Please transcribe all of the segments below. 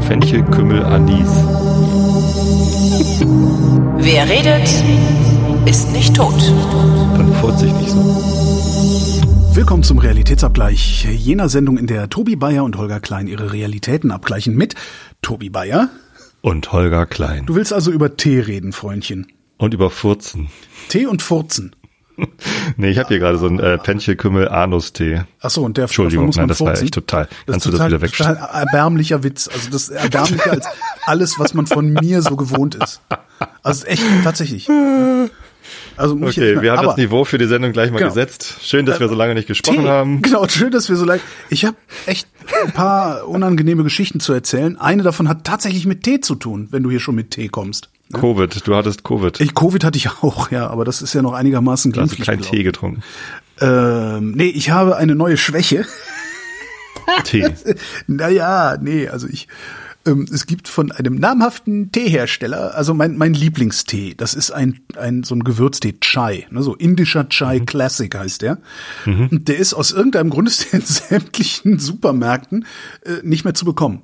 Fenchel, Kümmel, Anis. Wer redet, ist nicht tot. Dann furzt sich nicht so. Willkommen zum Realitätsabgleich jener Sendung, in der Tobi Bayer und Holger Klein ihre Realitäten abgleichen mit Tobi Bayer. Und Holger Klein. Du willst also über Tee reden, Freundchen. Und über Furzen. Tee und Furzen. nee, ich habe hier gerade so einen äh, Penchelkümmel Anus Tee. Ach so, und der Entschuldigung, muss man nein, das furzen. war echt total. Das Kannst ist du das wieder wegstellen? total erbärmlicher Witz. Also das ist erbärmlicher als alles, was man von mir so gewohnt ist. Also echt tatsächlich. Also muss ich Okay, wir haben aber- das Niveau für die Sendung gleich mal Genau. gesetzt. Schön, dass wir so lange nicht gesprochen Tee. haben. Genau, schön, dass wir so leicht. Ich habe echt ein paar unangenehme Geschichten zu erzählen. Eine davon hat tatsächlich mit Tee zu tun, wenn du hier schon mit Tee kommst. Covid, du hattest Covid. Ich, Covid hatte ich auch, ja, aber das ist ja noch einigermaßen du hast glimpflich. keinen. Tee getrunken. Ähm, nee, ich habe eine neue Schwäche. Tee. naja, nee, also ich. Ähm, es gibt von einem namhaften Teehersteller, also mein, mein Lieblingstee, das ist ein, ein so ein Gewürztee Chai, ne, so indischer Chai Classic heißt der. Und der ist aus irgendeinem Grund ist der in sämtlichen Supermärkten äh, nicht mehr zu bekommen.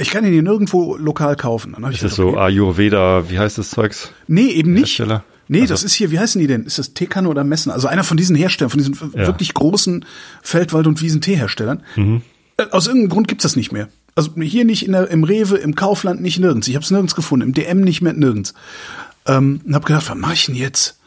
Ich kann ihn hier nirgendwo lokal kaufen. Dann Ist das so okay. Ayurveda, wie heißt das Zeugs? Nee, eben nicht. Hersteller? Nee, Also- das ist hier, wie heißen die denn? Ist das Teekanne oder Messen? Also einer von diesen Herstellern, von diesen Ja. wirklich großen Feldwald- und Wiesen-Teeherstellern. Mhm. Äh, Aus irgendeinem Grund gibt's das nicht mehr. Also hier nicht in der, im Rewe, im Kaufland nicht nirgends. Ich habe es nirgends gefunden, im DM nicht mehr nirgends. Ähm, und hab gedacht, was mache ich denn jetzt?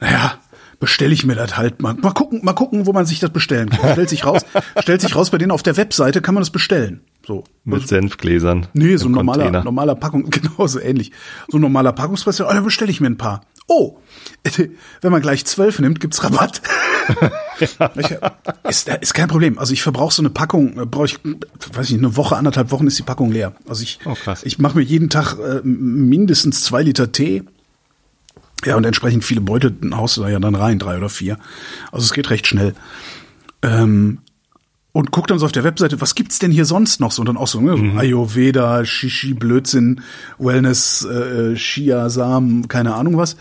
Naja, bestelle ich mir das halt mal. Mal gucken, mal gucken, wo man sich das bestellen kann. Stellt sich raus, stellt sich raus, bei denen auf der Webseite kann man das bestellen. So. Mit Senfgläsern. Nee, so ein normaler, Container. normaler Packung, genau so ähnlich. So ein normaler Packungspreis, oh, da bestelle ich mir ein paar. Oh, wenn man gleich zwölf nimmt, gibt's Rabatt. Ist, ist kein Problem. Also ich verbrauche so eine Packung, äh, brauche ich, weiß ich, eine Woche, anderthalb Wochen ist die Packung leer. Also ich, Oh, ich mache mir jeden Tag äh, mindestens zwei Liter Tee. Ja, und entsprechend viele Beutel haust du da ja dann rein, drei oder vier. Also es geht recht schnell. Ähm, und guck dann so auf der Webseite, was gibt's denn hier sonst noch so? Und dann auch so, ne, so Ayurveda, Shishi, Blödsinn, Wellness, äh, Chia, Samen, keine Ahnung was.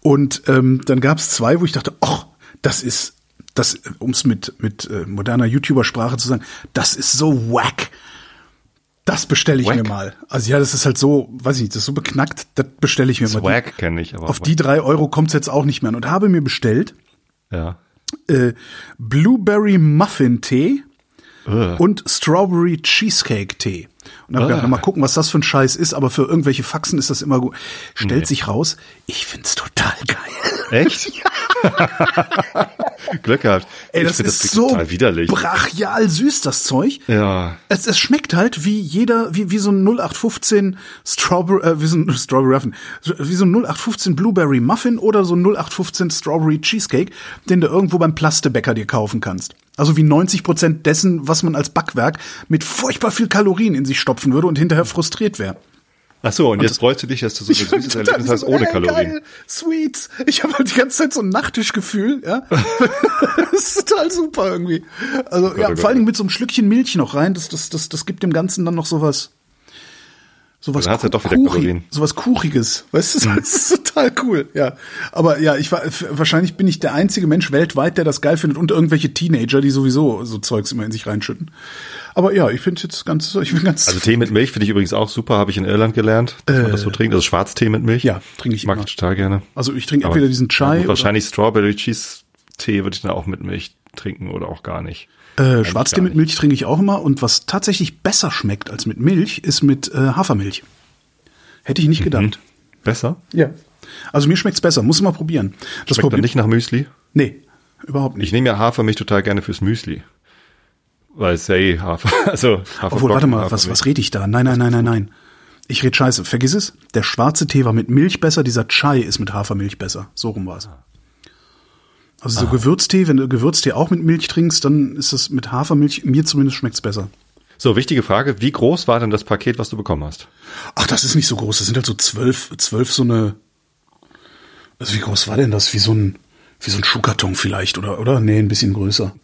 Und ähm, dann gab's zwei, wo ich dachte, ach, das ist, das, ums mit mit äh, moderner YouTuber-Sprache zu sagen, das ist so wack. Das bestelle ich Wack? mir mal. Also ja, das ist halt so, weiß ich nicht, das ist so beknackt, das bestelle ich mir mal. Swag kenne ich, aber Auf die drei Euro kommt's jetzt auch nicht mehr an. Und habe mir bestellt ja. äh, Blueberry Muffin Tee Ugh. und Strawberry Cheesecake Tee. Und dann hab ich gedacht, mal gucken, was das für ein Scheiß ist, aber für irgendwelche Faxen ist das immer gut. Stellt Nee. sich raus, ich find's total geil. Echt? Glück gehabt. Ey, ich das ist klingt so total widerlich. brachial süß, das Zeug. Ja. Es, es schmeckt halt wie jeder, wie, wie so ein 0815 Strawberry, äh, wie so ein Strawberry Muffin, wie so ein 0815 Blueberry Muffin oder so ein 0815 Strawberry Cheesecake, den du irgendwo beim Plastebäcker dir kaufen kannst. Also wie 90 Prozent dessen, was man als Backwerk mit furchtbar viel Kalorien in sich stopfen würde und hinterher frustriert wäre. Ach so, und jetzt freust du dich, dass du so ein süßes Erlebnis hast ohne ey, Kalorien. Geil, Sweets. Ich habe halt die ganze Zeit so ein Nachtischgefühl, ja. das ist total super irgendwie. Also ja, oh Gott. vor allen Dingen mit so einem Schlückchen Milch noch rein, das, das, das, das gibt dem Ganzen dann noch sowas. Sowas Dann hat's ja doch wieder Kuchi- Kalorien. Sowas Kuchiges. Weißt du, das ist total cool, ja. Aber ja, ich war, wahrscheinlich bin ich der einzige Mensch weltweit, der das geil findet und irgendwelche Teenager, die sowieso so Zeugs immer in sich reinschütten. Aber ja, ich finde jetzt ganz, ich bin ganz. Also Tee mit Milch finde ich übrigens auch super, habe ich in Irland gelernt, dass man das so trinkt. Also Schwarztee mit Milch. Ja, trinke ich Mag immer. ich total gerne. also ich trinke entweder diesen Chai Ja, wahrscheinlich Strawberry Cheese Tee würde ich dann auch mit Milch trinken oder auch gar nicht. Äh, Schwarztee mit Milch trinke ich auch immer und was tatsächlich besser schmeckt als mit Milch, ist mit äh, Hafermilch. Hätte ich nicht gedacht. Besser? Ja. Also mir schmeckt's besser, muss mal probieren. Das Schmeckt dann Problem- nicht nach Müsli? Nee, überhaupt nicht. Ich nehme ja Hafermilch total gerne fürs Müsli. Weil es ja eh Hafer, also Haferflocken, Obwohl, warte mal, was, was rede ich da? Nein, nein, nein, nein, nein. Ich rede scheiße. Vergiss es. Der schwarze Tee war mit Milch besser, dieser Chai ist mit Hafermilch besser. So rum war's. Also so Gewürztee, wenn du Gewürztee auch mit Milch trinkst, dann ist das mit Hafermilch, mir zumindest schmeckt's besser. So, wichtige Frage. Wie groß war denn das Paket, was du bekommen hast? Ach, das ist nicht so groß. Das sind halt so zwölf, zwölf so eine. Also wie groß war denn das? Wie so ein, wie so ein Schuhkarton vielleicht, oder, oder? Nee, ein bisschen größer.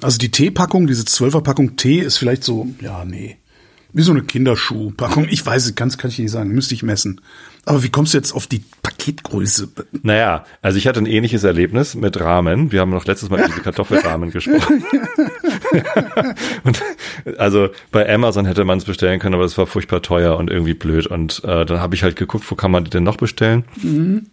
Also die Teepackung, diese Zwölferpackung Tee ist vielleicht so, ja, nee. Wie so eine Kinderschuhpackung. Ich weiß es, ganz kann ich nicht sagen. Müsste ich messen. Aber wie kommst du jetzt auf die Paketgröße? Naja, also ich hatte ein ähnliches Erlebnis mit Ramen. Wir haben noch letztes Mal über diese Kartoffelramen gesprochen. und also bei Amazon hätte man es bestellen können, aber es war furchtbar teuer und irgendwie blöd. Und äh, dann habe ich halt geguckt, wo kann man die denn noch bestellen? Mhm.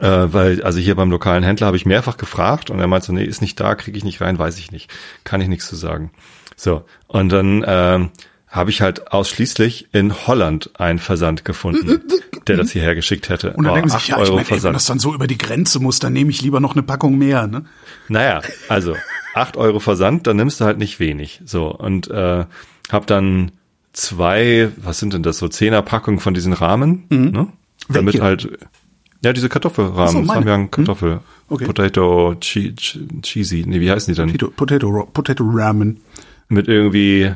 Äh, weil, also hier beim lokalen Händler habe ich mehrfach gefragt und er meinte so, nee, ist nicht da, kriege ich nicht rein, weiß ich nicht. Kann ich nichts zu sagen. So, und dann äh, habe ich halt ausschließlich in Holland einen Versand gefunden, der das hierher geschickt hätte. Und dann oh, denken sich, ja, Euro ich meine, wenn das dann so über die Grenze muss, dann nehme ich lieber noch eine Packung mehr, ne? Naja, also acht Euro Versand, dann nimmst du halt nicht wenig. So, und äh, hab dann zwei, was sind denn das, so zehner Packungen von diesen Rahmen, mhm. ne? Damit Welche? halt, ja, diese Kartoffelrahmen, so, wir einen Kartoffel. Hm? Okay. Potato che Cheesy, nee, wie heißen die dann? Potato, Potato, Potato Ramen mit irgendwie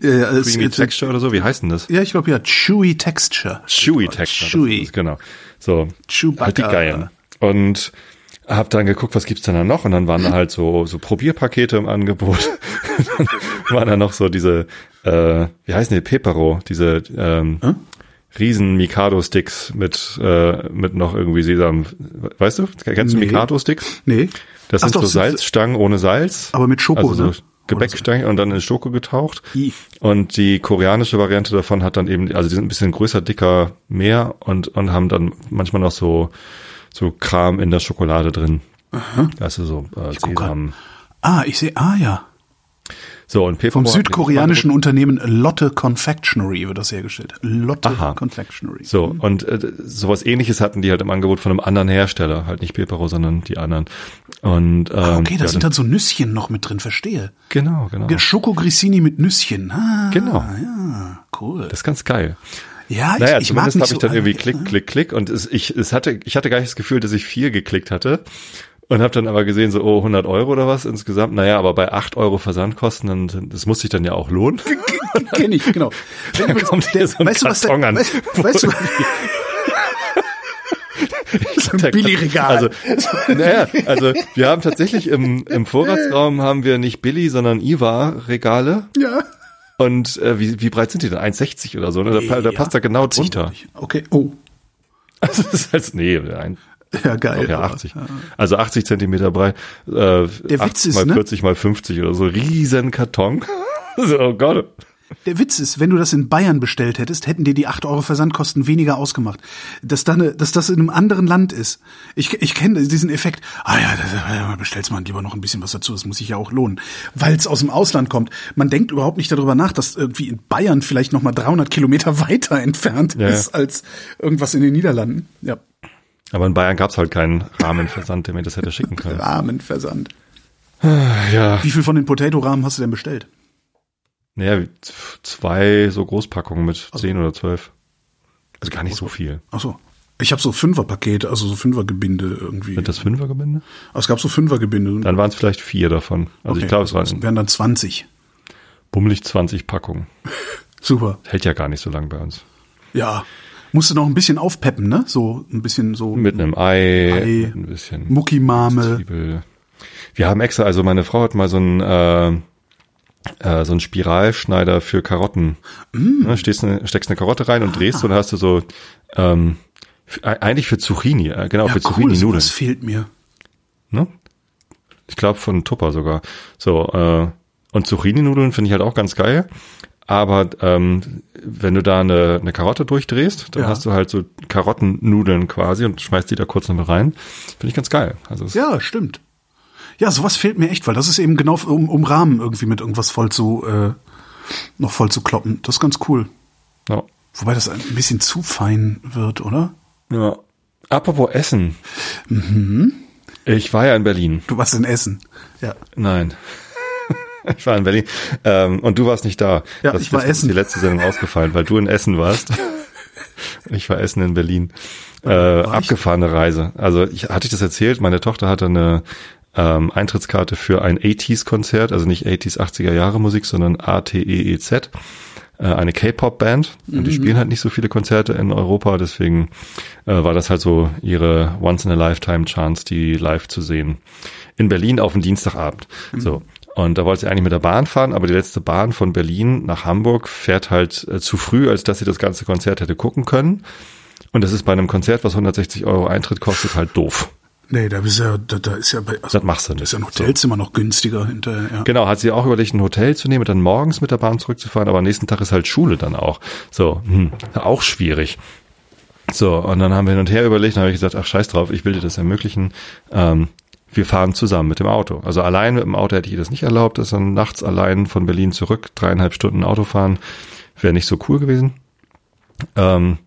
ja, Creamy es, Texture oder so. Wie heißt denn das? Ja, ich glaube ja, Chewy Texture. Chewy Texture. Chewy. Das, genau. So. Chewbacca. Halt die Geilen. Und hab dann geguckt, was gibt's denn da noch? Und dann waren da halt so, so Probierpakete im Angebot. dann waren da noch so diese, äh, wie heißen die, Pepero, diese, ähm, hm? riesen Mikado-Sticks mit, äh, mit noch irgendwie Sesam. Weißt du? Kennst du Mikado-Sticks? Nee. Das Ach sind doch, so Salzstangen ohne Salz. Aber mit Schoko, also so, ne? Gebäckstein und dann in Schoko getaucht. I. Und die koreanische Variante davon hat dann eben, also die sind ein bisschen größer, dicker, mehr und, und haben dann manchmal noch so, so Kram in der Schokolade drin. Aha. Also so äh, Sesam. Ah, ich sehe, ah ja. So, und Vom südkoreanischen Unternehmen Lotte Confectionery wird das hergestellt. Lotte Aha. Confectionery. So, mhm. und äh, sowas ähnliches hatten die halt im Angebot von einem anderen Hersteller. Halt nicht Pepero, sondern die anderen. Und, ähm, ah, okay, da ja, sind dann so Nüsschen noch mit drin, verstehe. Genau, genau. Schoko-Grissini mit Nüsschen. Ah, genau. Ja, cool. Das ist ganz geil. Ja, ich, naja, ich zumindest habe ich dann irgendwie Klick, Klick, Klick und es, ich, es hatte, ich hatte gar nicht das Gefühl, dass ich viel geklickt hatte und habe dann aber gesehen, so, oh, 100 Euro oder was insgesamt. Naja, aber bei 8 Euro Versandkosten, dann, das muss sich dann ja auch lohnen. Kenn ich, genau. Dann kommt hier so ein weißt Karton du, was da, an. Weißt, weißt du, so ein Billy-Regal. Also, naja, also wir haben tatsächlich im, im Vorratsraum haben wir nicht Billy, sondern Iva-Regale. Ja. Und äh, wie, wie breit sind die denn? 1,60 oder so? Ne? Da, da passt da genau drunter. Okay, oh. Also das ist halt, nee, ein, Ja, geil. Ja, 80. Also 80 Zentimeter breit. Äh, Der Witz ist, mal ne? 40 mal 50 oder so. Riesen Karton. so, oh Gott. Der Witz ist, wenn du das in Bayern bestellt hättest, hätten dir die 8 Euro Versandkosten weniger ausgemacht. Dass, da ne, dass das in einem anderen Land ist. Ich, ich kenne diesen Effekt. Ah ja, bestellst man lieber noch ein bisschen was dazu, das muss sich ja auch lohnen. Weil es aus dem Ausland kommt. Man denkt überhaupt nicht darüber nach, dass irgendwie in Bayern vielleicht noch mal 300 Kilometer weiter entfernt ja. ist als irgendwas in den Niederlanden. Ja. Aber in Bayern gab's halt keinen Rahmenversand, der mir das hätte schicken können. Rahmenversand. Ja. Wie viel von den Potato-Rahmen hast du denn bestellt? Naja, zwei so Großpackungen mit also, zehn oder zwölf. Also gar nicht so viel. Ach so. Ich habe so Fünferpakete, also so Fünfergebinde irgendwie. Sind das Fünfergebinde? Also es gab so Fünfergebinde. Dann waren es vielleicht vier davon. Also okay. ich glaube, es waren. Das wären dann 20. Bummelig 20 Packungen. Super. hält ja gar nicht so lang bei uns. Ja. Musst du noch ein bisschen aufpeppen, ne? So ein bisschen so. Mit einem Ei, Ei ein bisschen Muckimame. Wir haben extra, also meine Frau hat mal so ein äh, äh, so ein Spiralschneider für Karotten. Mm. Ne, stehst eine, steckst eine Karotte rein und ah. drehst und hast du so ähm, eigentlich für Zucchini, äh, genau, ja, für Zucchini-Nudeln. Das fehlt mir. Ne? Ich glaube von Tupper sogar. So, äh, und Zucchini-Nudeln finde ich halt auch ganz geil. Aber ähm, wenn du da eine, eine Karotte durchdrehst, dann ja. hast du halt so Karottennudeln quasi und schmeißt die da kurz noch mit rein. Finde ich ganz geil. Also ja, stimmt. Ja, sowas fehlt mir echt, weil das ist eben genau um, um Rahmen irgendwie mit irgendwas voll zu äh, noch voll zu kloppen. Das ist ganz cool. Ja. Wobei das ein bisschen zu fein wird, oder? Ja. Apropos Essen. Mhm. Ich war ja in Berlin. Du warst in Essen. Ja. Nein. ich war in Berlin. Ähm, und du warst nicht da. Ja, das ich war Essen. die letzte Sendung ausgefallen, weil du in Essen warst. ich war Essen in Berlin. Äh, abgefahrene Reise. Also ich hatte ich das erzählt, meine Tochter hatte eine ähm, Eintrittskarte für ein 80s-Konzert, also nicht 80s, 80er Jahre Musik, sondern A-T-E-E-Z äh, eine K-Pop-Band. Und die mhm. spielen halt nicht so viele Konzerte in Europa, deswegen äh, war das halt so ihre Once-in-a-Lifetime-Chance, die live zu sehen. In Berlin auf dem Dienstagabend. Mhm. So. Und da wollte sie eigentlich mit der Bahn fahren, aber die letzte Bahn von Berlin nach Hamburg fährt halt äh, zu früh, als dass sie das ganze Konzert hätte gucken können. Und das ist bei einem Konzert, was 160 Euro Eintritt kostet, halt doof. Nee, da ist ja, da, da ist ja bei, also, Das machst du da nicht. ist ja ein Hotelzimmer noch günstiger hinterher, ja. Genau, hat sie auch überlegt, ein Hotel zu nehmen, dann morgens mit der Bahn zurückzufahren, aber am nächsten Tag ist halt Schule dann auch. So, hm, auch schwierig. So, und dann haben wir hin und her überlegt, dann habe ich gesagt, ach scheiß drauf, ich will dir das ermöglichen. Ähm, wir fahren zusammen mit dem Auto. Also allein mit dem Auto hätte ich ihr das nicht erlaubt, dass dann nachts allein von Berlin zurück, dreieinhalb Stunden Auto fahren, wäre nicht so cool gewesen. Ähm,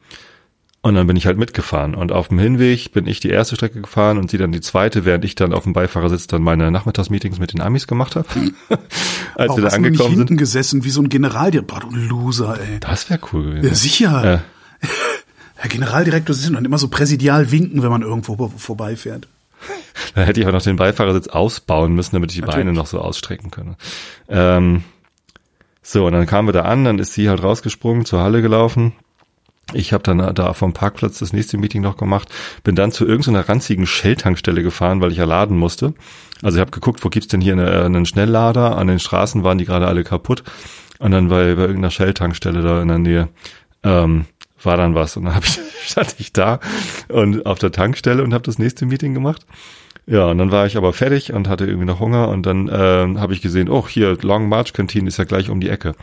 und dann bin ich halt mitgefahren. Und auf dem Hinweg bin ich die erste Strecke gefahren und sie dann die zweite, während ich dann auf dem Beifahrersitz dann meine Nachmittagsmeetings mit den Amis gemacht habe. Als Warum wir da angekommen hinten sind. gesessen wie so ein Generaldirektor? Boah, du Loser, ey. Das wäre cool gewesen. Ja, sicher. Äh, Herr Generaldirektor, Sie sind dann immer so präsidial winken, wenn man irgendwo vor- vorbeifährt. Dann hätte ich auch noch den Beifahrersitz ausbauen müssen, damit ich die Beine noch so ausstrecken könne. Ähm, so, und dann kamen wir da an, dann ist sie halt rausgesprungen, zur Halle gelaufen. Ich habe dann da vom Parkplatz das nächste Meeting noch gemacht, bin dann zu irgendeiner ranzigen Shell-Tankstelle gefahren, weil ich ja laden musste. Also ich habe geguckt, wo gibt's denn hier eine, einen Schnelllader? An den Straßen waren die gerade alle kaputt. Und dann bei, bei irgendeiner Shell-Tankstelle da in der Nähe ähm, war dann was. Und dann hab ich, stand ich da und auf der Tankstelle und habe das nächste Meeting gemacht. Ja, und dann war ich aber fertig und hatte irgendwie noch Hunger und dann ähm, habe ich gesehen, oh, hier, Long March Canteen ist ja gleich um die Ecke.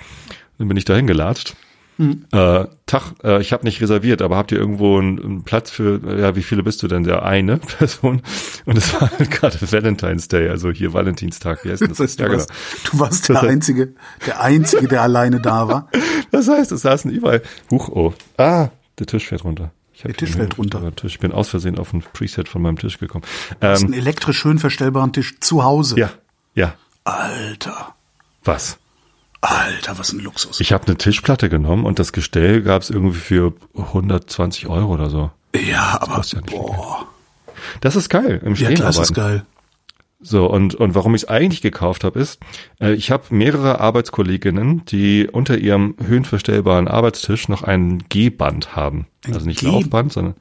Dann bin ich dahin gelatscht. Äh, Tag, äh, ich habe nicht reserviert, aber habt ihr irgendwo einen, einen Platz für, ja, wie viele bist du denn? Der eine Person. Und es war halt gerade Valentine's Day, also hier Valentinstag. Wie heißt denn Das das? heißt, du, ja, genau. warst, du warst der Das heißt- Einzige, der Einzige, der alleine da war. Das heißt, es saßen überall. Huch, oh. Ah, der Tisch fällt runter. Ich Der Tisch fällt runter. Tisch. Ich bin aus Versehen auf ein Preset von meinem Tisch gekommen. Du hast Ähm, einen elektrisch schön verstellbaren Tisch zu Hause. ja, ja. Alter, Was? Alter, was ein Luxus. Ich habe eine Tischplatte genommen und das Gestell gab es irgendwie für 120 Euro oder so. ja, aber kostet ja boah, Das ist geil im ja, Stehen das ist geil. So, und, und warum ich es eigentlich gekauft habe, ist, äh, ich habe mehrere Arbeitskolleginnen, die unter ihrem höhenverstellbaren Arbeitstisch noch ein G-Band haben. Ein also nicht Laufband, sondern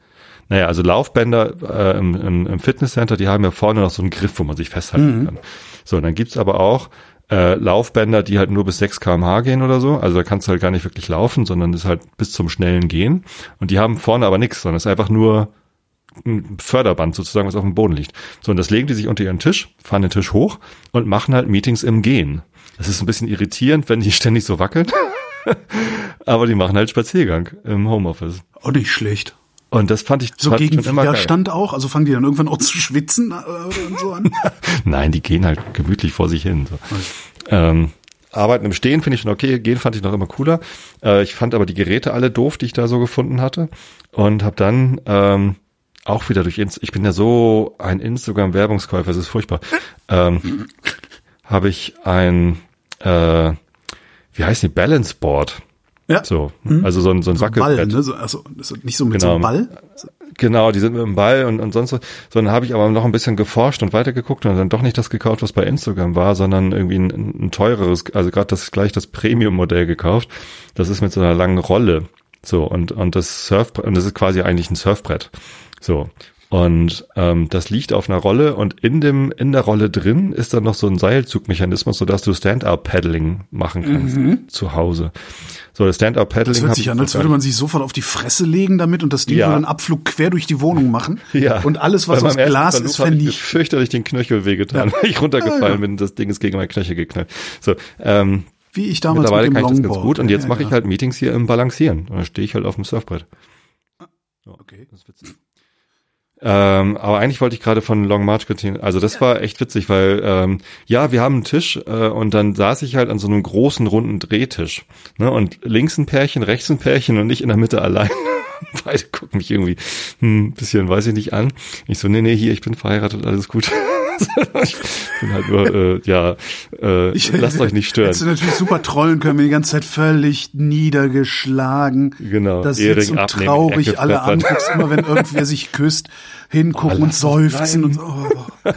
naja, also Laufbänder äh, im, im, Fitnesscenter, die haben ja vorne noch so einen Griff, wo man sich festhalten kann. So, und dann gibt's aber auch äh, Laufbänder, die halt nur bis 6 kmh gehen oder so. Also da kannst du halt gar nicht wirklich laufen, sondern ist halt bis zum schnellen Gehen. Und die haben vorne aber nichts, sondern es ist einfach nur ein Förderband sozusagen, was auf dem Boden liegt. So, und das legen die sich unter ihren Tisch, fahren den Tisch hoch und machen halt Meetings im Gehen. Das ist ein bisschen irritierend, wenn die ständig so wackeln. Aber die machen halt Spaziergang im Homeoffice. Auch nicht schlecht. Und das fand ich So gegen. Widerstand auch? Also fangen die dann irgendwann auch zu schwitzen äh, oder so an? Nein, die gehen halt gemütlich vor sich hin. So. Ähm, Arbeiten im Stehen finde ich schon okay, gehen fand ich noch immer cooler. Äh, ich fand aber die Geräte alle doof, die ich da so gefunden hatte. Und habe dann ähm, auch wieder durch Inst ich bin ja so ein Instagram-Werbungskäufer, es ist furchtbar. Ähm, habe ich ein äh, wie heißt die Balance Board? Ja. So, also so ein so ein Ball, Wackelbrett. ne? So, also nicht so mit so Genau. einem Ball. Genau, die sind mit dem Ball und, und sonst was. So, dann habe ich aber noch ein bisschen geforscht und weitergeguckt und dann doch nicht das gekauft, was bei Instagram war, sondern irgendwie ein, ein teureres, also gerade das gleich das Premium-Modell gekauft. Das ist mit so einer langen Rolle. So, und, und das Surf, und das ist quasi eigentlich ein Surfbrett. So. Und ähm, das liegt auf einer Rolle und in dem in der Rolle drin ist dann noch so ein Seilzugmechanismus, sodass du Stand-up-Paddling machen kannst zu Hause. So, das Stand-up-Paddling Das hört sich ich an, als würde man sich sofort auf die Fresse legen damit und das Ding Ja. würde einen Abflug quer durch die Wohnung machen. Ja. Und alles, was aus Glas Versuch ist, hab ich vernichtet. fürchterlich den Knöchel wehgetan, weil ich runtergefallen Ah, ja. bin und das Ding ist gegen meinen Knöchel geknallt. So, ähm, Wie ich damals mittlerweile mit dem kann ich das ganz gut und jetzt Ja, mache ja. ich halt Meetings hier im Balancieren. Und dann stehe ich halt auf dem Surfbrett. Okay. Das ist witzig. Ähm, aber eigentlich wollte ich gerade von Long March Canteen, also das war echt witzig, weil ähm, ja, wir haben einen Tisch äh, und dann saß ich halt an so einem großen runden Drehtisch. Ne? Und links ein Pärchen, rechts ein Pärchen und nicht in der Mitte allein. Beide gucken mich irgendwie ein bisschen, weiß ich nicht, an. Ich so, nee, nee, hier, ich bin verheiratet, alles gut. ich bin halt nur, äh, ja, äh, Ich- lasst euch nicht stören. Hättest du natürlich super trollen können, wenn die ganze Zeit völlig niedergeschlagen. Genau, Da Ehering sitzt und abnehmen, traurig Ecke alle anguckst, immer wenn irgendwer sich küsst, hingucken Oh, und seufzen und. Oh.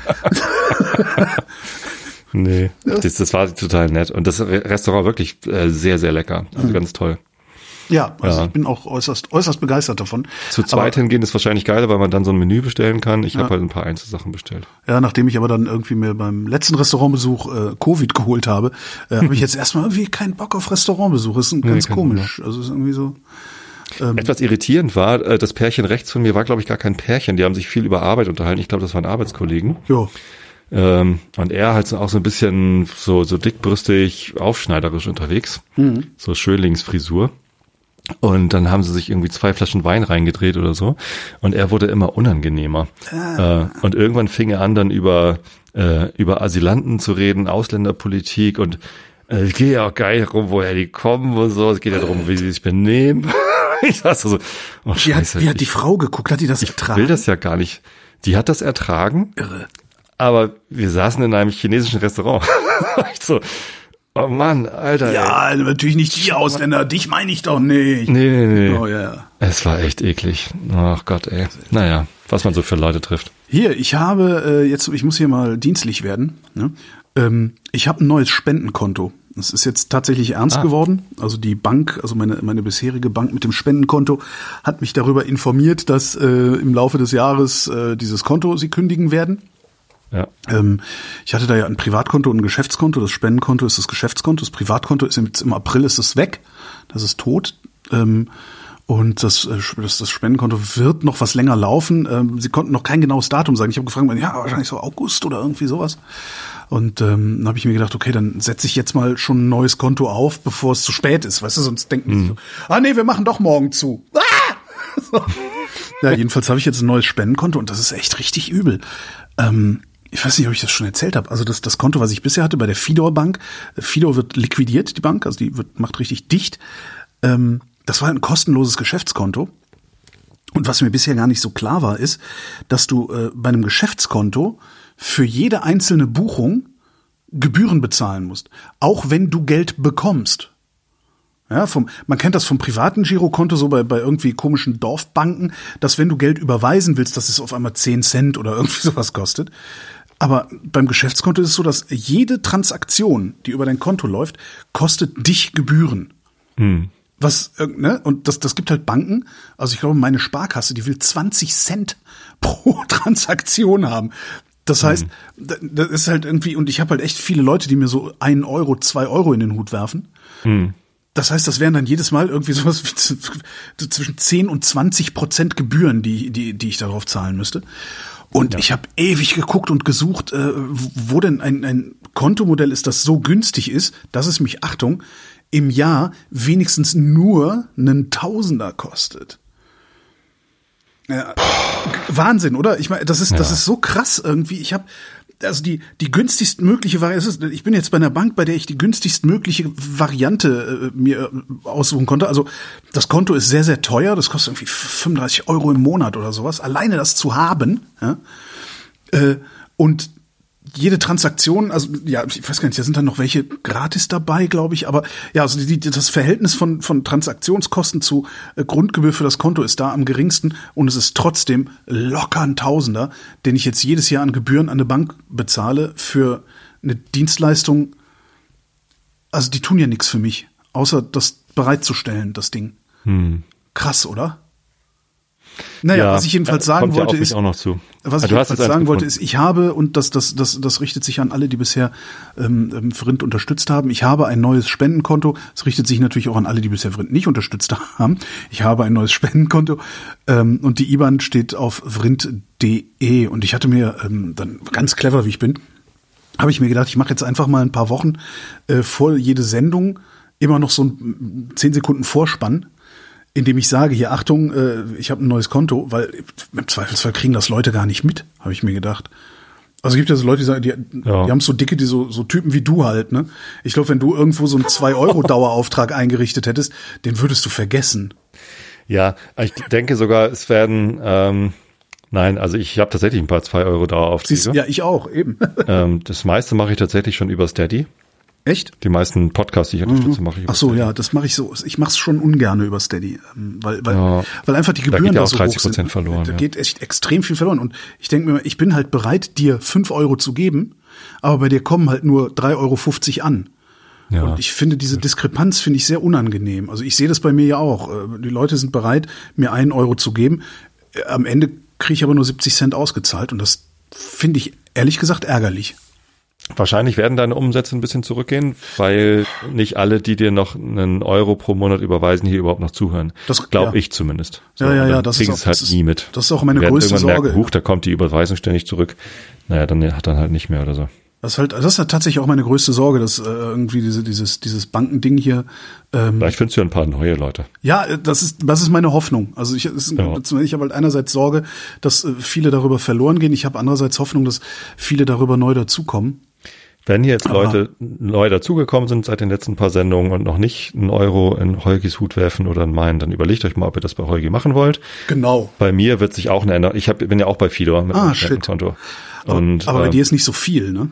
Nee, das, das war total nett. Und das Re- Restaurant wirklich äh, sehr, sehr lecker. Also ganz toll. Ja, also Ja. ich bin auch äußerst, äußerst begeistert davon. Zu zweit hingehen ist wahrscheinlich geiler, weil man dann so ein Menü bestellen kann. Ich habe halt ein paar Einzelsachen bestellt. Ja, nachdem ich aber dann irgendwie mir beim letzten Restaurantbesuch äh, Covid geholt habe, äh, habe ich jetzt erstmal irgendwie keinen Bock auf Restaurantbesuch. Ist ein ganz komisch. Also ist irgendwie so. Ähm. Etwas irritierend war, äh, das Pärchen rechts von mir war, glaube ich, gar kein Pärchen. Die haben sich viel über Arbeit unterhalten. Ich glaube, das waren Arbeitskollegen. Ja. Ähm, und er halt so auch so ein bisschen so, so dickbrüstig, aufschneiderisch unterwegs. So Schönlingsfrisur. Und dann haben sie sich irgendwie zwei Flaschen Wein reingedreht oder so. Und er wurde immer unangenehmer. Äh, und irgendwann fing er an, dann über, äh, über Asylanten zu reden, Ausländerpolitik und äh, es geht ja auch geil darum, woher die kommen und so. Es geht ja darum, wie sie sich benehmen. ich saß da so, oh Wie hat, wie hat die ich Frau geguckt? Hat die das will ertragen? das ja gar nicht. Die hat das ertragen. Irre. Aber wir saßen in einem chinesischen Restaurant. ich so, oh Mann, Alter. Ja, natürlich nicht die Ausländer. Dich meine ich doch nicht. Ey. Nee, nee, nee. Oh ja. Es war echt eklig. Ach Gott, ey. Naja, was man so für Leute trifft. Hier, ich habe äh, jetzt, ich muss hier mal dienstlich werden. Ne? Ähm, ich habe ein neues Spendenkonto. Das ist jetzt tatsächlich ernst Ah. geworden. Also die Bank, also meine, meine bisherige Bank mit dem Spendenkonto, hat mich darüber informiert, dass äh, im Laufe des Jahres äh, dieses Konto sie kündigen werden. Ja. Ähm, ich hatte da ja ein Privatkonto und ein Geschäftskonto. Das Spendenkonto ist das Geschäftskonto. Das Privatkonto ist im, im April ist es weg. Das ist tot. Ähm, und das, äh, das, das Spendenkonto wird noch was länger laufen. Ähm, sie konnten noch kein genaues Datum sagen. Ich habe gefragt, ja, wahrscheinlich so August oder irgendwie sowas. Und ähm, dann habe ich mir gedacht, okay, dann setze ich jetzt mal schon ein neues Konto auf, bevor es zu spät ist. Weißt du, sonst denken die so, ah nee, wir machen doch morgen zu. Ah! So. Ja, jedenfalls habe ich jetzt ein neues Spendenkonto und das ist echt richtig übel. Ähm, ich weiß nicht, ob ich das schon erzählt habe. Also das, das Konto, was ich bisher hatte bei der Fidor Bank, Fidor wird liquidiert, die Bank, also die wird, macht richtig dicht. Ähm, das war ein kostenloses Geschäftskonto. Und was mir bisher gar nicht so klar war, ist, dass du äh, bei einem Geschäftskonto für jede einzelne Buchung Gebühren bezahlen musst, auch wenn du Geld bekommst. Ja, vom, man kennt das vom privaten Girokonto, so bei, bei irgendwie komischen Dorfbanken, dass wenn du Geld überweisen willst, dass es auf einmal 10 Cent oder irgendwie sowas kostet. Aber beim Geschäftskonto ist es so, dass jede Transaktion, die über dein Konto läuft, kostet dich Gebühren. Was, äh, ne? Und das, das gibt halt Banken. Also ich glaube, meine Sparkasse, die will 20 Cent pro Transaktion haben. Das heißt, da- das ist halt irgendwie, und ich habe halt echt viele Leute, die mir so einen Euro, zwei Euro in den Hut werfen. Das heißt, das wären dann jedes Mal irgendwie sowas wie zwischen 10 und 20 Prozent Gebühren, die, die, die ich darauf zahlen müsste. Und ich habe ewig geguckt und gesucht, äh, wo denn ein, ein Kontomodell ist, das so günstig ist, dass es mich, Achtung, im Jahr wenigstens nur einen Tausender kostet. Ja, Wahnsinn, oder? Ich meine, das ist das Ja. ist so krass irgendwie. Ich habe also die die günstigst mögliche Variante. Ich bin jetzt bei einer Bank, bei der ich die günstigst mögliche Variante äh, mir äh, aussuchen konnte. Also das Konto ist sehr sehr teuer. Das kostet irgendwie 35 Euro im Monat oder sowas. Alleine das zu haben. Ja? Äh, und jede Transaktion, also ja, ich weiß gar nicht, da sind dann noch welche gratis dabei, glaube ich, aber ja, also die, das Verhältnis von, von Transaktionskosten zu äh, Grundgebühr für das Konto ist da am geringsten und es ist trotzdem locker ein Tausender, den ich jetzt jedes Jahr an Gebühren an eine Bank bezahle für eine Dienstleistung. Also die tun ja nichts für mich, außer das bereitzustellen, das Ding. Krass, oder? Naja, Ja, was ich jedenfalls äh, sagen ja wollte mich ist, was ich jedenfalls sagen wollte, ist, ich habe, und das, das, das, das richtet sich an alle, die bisher ähm, ähm, Vrind unterstützt haben, ich habe ein neues Spendenkonto. Es richtet sich natürlich auch an alle, die bisher Vrind nicht unterstützt haben. Ich habe ein neues Spendenkonto ähm, und die IBAN steht auf vrind.de. Und ich hatte mir ähm, dann ganz clever, wie ich bin, habe ich mir gedacht, ich mache jetzt einfach mal ein paar Wochen äh, vor jede Sendung immer noch so ein 10 Sekunden Vorspann, indem ich sage, hier Achtung, äh, ich habe ein neues Konto, weil im Zweifelsfall kriegen das Leute gar nicht mit, habe ich mir gedacht. Also es gibt ja so Leute, die sagen, die, Ja. die haben so dicke, die so, so Typen wie du halt, ne? Ich glaube, wenn du irgendwo so einen 2-Euro-Dauerauftrag eingerichtet hättest, den würdest du vergessen. Ja, ich denke sogar, es werden, ähm, nein, also ich habe tatsächlich ein paar 2 Euro Siehst, Dauerauftriebe. ja, ich auch, eben. Ähm, das meiste mache ich tatsächlich schon über Steady. Echt? Die meisten Podcasts, die ich unterstütze, mache ich über Ach so, Steady. ja, das mache ich so. Ich mache es schon ungerne über Steady, ähm, weil weil, Ja. weil einfach die Da Gebühren geht ja da auch so 30% hoch sind. verloren, Da ja. geht echt extrem viel verloren. Und ich denke mir, ich bin halt bereit, dir fünf Euro zu geben, aber bei dir kommen halt nur 3,50 Euro an. Ja. Und ich finde diese Diskrepanz finde ich sehr unangenehm. Also ich sehe das bei mir ja auch. Äh, Die Leute sind bereit, mir einen Euro zu geben. Äh, Am Ende kriege ich aber nur 70 Cent ausgezahlt und das finde ich ehrlich gesagt ärgerlich. Wahrscheinlich werden deine Umsätze ein bisschen zurückgehen, weil nicht alle, die dir noch einen Euro pro Monat überweisen, hier überhaupt noch zuhören. Das- glaube ja. ich zumindest. Ja, ja, ja, dann das ist auch- es halt das nie mit. das ist auch meine größte Sorge. Merken, huch, da kommt die Überweisung ständig zurück. Naja, dann hat dann halt nicht mehr oder so. Das ist halt, das ist halt tatsächlich auch meine größte Sorge, dass äh, irgendwie diese, dieses, dieses Bankending hier. Ähm, Vielleicht findest du ja ein paar neue Leute. ja, äh, das ist, das ist meine Hoffnung. Also ich, ist, Ja. ich habe halt einerseits Sorge, dass äh, viele darüber verloren gehen. Ich habe andererseits Hoffnung, dass viele darüber neu dazukommen. Wenn hier jetzt Leute neu dazugekommen sind seit den letzten paar Sendungen und noch nicht einen Euro in Holgis Hut werfen oder in meinen, dann überlegt euch mal, ob ihr das bei Holgi machen wollt. Genau. Bei mir wird sich auch eine Änderung. Ich hab, bin ja auch bei Fido mit Ah, meinem shit. Spendenkonto. Und, Aber bei äh, dir ist nicht so viel, ne?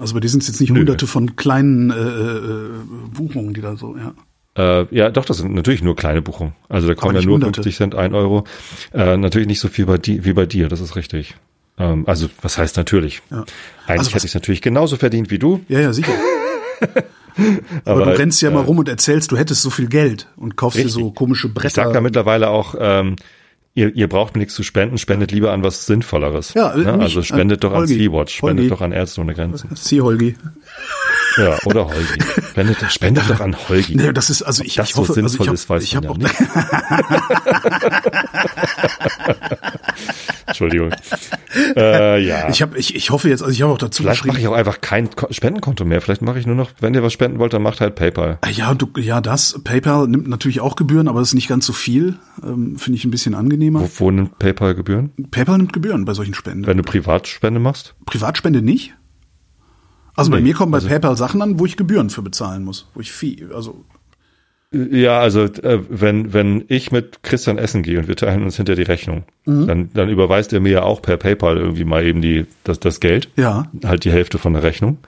Also bei dir sind es jetzt nicht Nö. hunderte von kleinen äh, äh, Buchungen, die da so, ja. Äh, ja, doch, das sind natürlich nur kleine Buchungen. Also da kommen ja nur Hunderte. 50 Cent, 1 Euro. Äh, natürlich nicht so viel bei di wie bei dir, das ist richtig. Ähm, also, was heißt natürlich? Ja. Eigentlich Also hätte ich es natürlich genauso verdient wie du. Ja, ja, sicher. Aber, Aber, du rennst ja äh, mal rum und erzählst, du hättest so viel Geld und kaufst dir so Richtig. komische Ich Bretter. sage da mittlerweile auch, ähm, ihr, ihr braucht mir nichts zu spenden, spendet lieber an was Sinnvolleres. Ja, ne? mich, Also spendet äh, doch an Holgi. Sea-Watch, spendet Holgi. doch an Ärzte ohne Grenzen. See, Holgi. Ja, oder Holgi. Spendet, spendet doch an Holgi. Nee, das ist, also ich, das ich so hoffe, also ich sinnvoll hab, ist, weiß ich hab ja auch, nicht. Entschuldigung. Äh, ja. ich habe, ich, ich hoffe jetzt, also ich habe auch dazu Vielleicht mache ich auch einfach kein Ko- Spendenkonto mehr. Vielleicht mache ich nur noch, wenn ihr was spenden wollt, dann macht halt PayPal. Ah, Ja, du, ja, das. PayPal nimmt natürlich auch Gebühren, aber das ist nicht ganz so viel. Ähm, Finde ich ein bisschen angenehmer. Wo, wo nimmt PayPal Gebühren? PayPal nimmt Gebühren bei solchen Spenden. Wenn du Privatspende machst? Privatspende nicht. Also bei Nee, mir kommen bei also- PayPal Sachen an, wo ich Gebühren für bezahlen muss, wo ich Fee, also Ja, also äh, wenn wenn ich mit Christian essen gehe und wir teilen uns hinter die Rechnung, Mhm. dann dann überweist er mir ja auch per PayPal irgendwie mal eben die das das Geld, ja, halt die Hälfte von der Rechnung.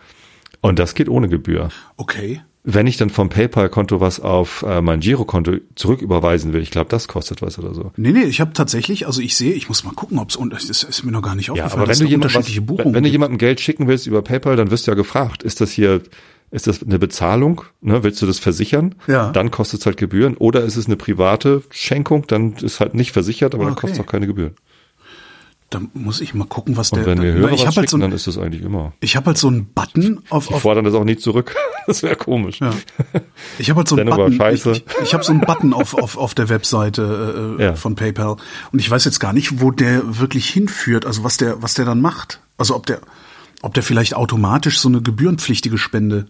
Und das geht ohne Gebühr. okay. Wenn ich dann vom PayPal-Konto was auf äh, mein Girokonto zurücküberweisen will, ich glaube, das kostet was oder so. Nee, nee, ich habe tatsächlich, also ich sehe, ich muss mal gucken, ob es und das ist mir noch gar nicht Ja, aufgefallen, aber wenn du, jemand unterschiedliche wenn, Buchungen wenn du gibt. jemandem Geld schicken willst über PayPal, dann wirst du ja gefragt, ist das hier, ist das eine Bezahlung? Ne, willst du das versichern? Ja. Dann kostet es halt Gebühren. Oder ist es eine private Schenkung? Dann ist halt nicht versichert, aber dann Okay. kostet es auch keine Gebühren. Da muss ich mal gucken, was Und der. wenn wir da- Hörer ich was habe halt so schicken, ein, dann ist das eigentlich immer. ich habe halt so einen Button auf, Die auf fordern das auch nie zurück. das wäre komisch. Ja. Ich habe halt so einen Button. Ich, scheiße. ich, ich habe so einen Button auf, auf, auf der Webseite äh, Ja. von PayPal und ich weiß jetzt gar nicht, wo der wirklich hinführt, also was der, was der dann macht. Also ob der, ob der vielleicht automatisch so eine gebührenpflichtige Spende.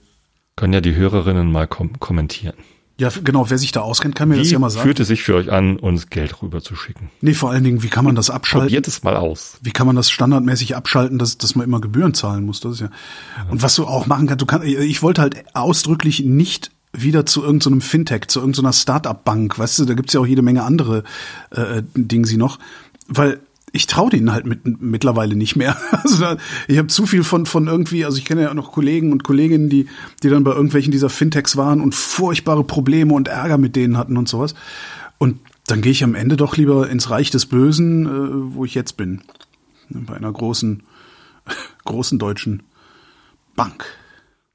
Können ja die Hörerinnen mal kom kommentieren. Ja, genau. Wer sich da auskennt, kann mir das Wie ja mal sagen. fühlt es sich für euch an, uns Geld rüber zu schicken? Nee, vor allen Dingen, wie kann man das abschalten? Probiert es mal aus. Wie kann man das standardmäßig abschalten, dass, dass man immer Gebühren zahlen muss? Das ist ja. Und was du auch machen kannst, du kannst, ich wollte halt ausdrücklich nicht wieder zu irgendeinem Fintech, zu irgendeiner Start-up-Bank, weißt du, da gibt's ja auch jede Menge andere äh, Dinge sie noch, weil ich traue denen halt mit, mittlerweile nicht mehr. Also da, ich habe zu viel von von irgendwie, also ich kenne ja auch noch Kollegen und Kolleginnen, die die dann bei irgendwelchen dieser Fintechs waren und furchtbare Probleme und Ärger mit denen hatten und sowas. Und dann gehe ich am Ende doch lieber ins Reich des Bösen, äh, wo ich jetzt bin, bei einer großen großen deutschen Bank.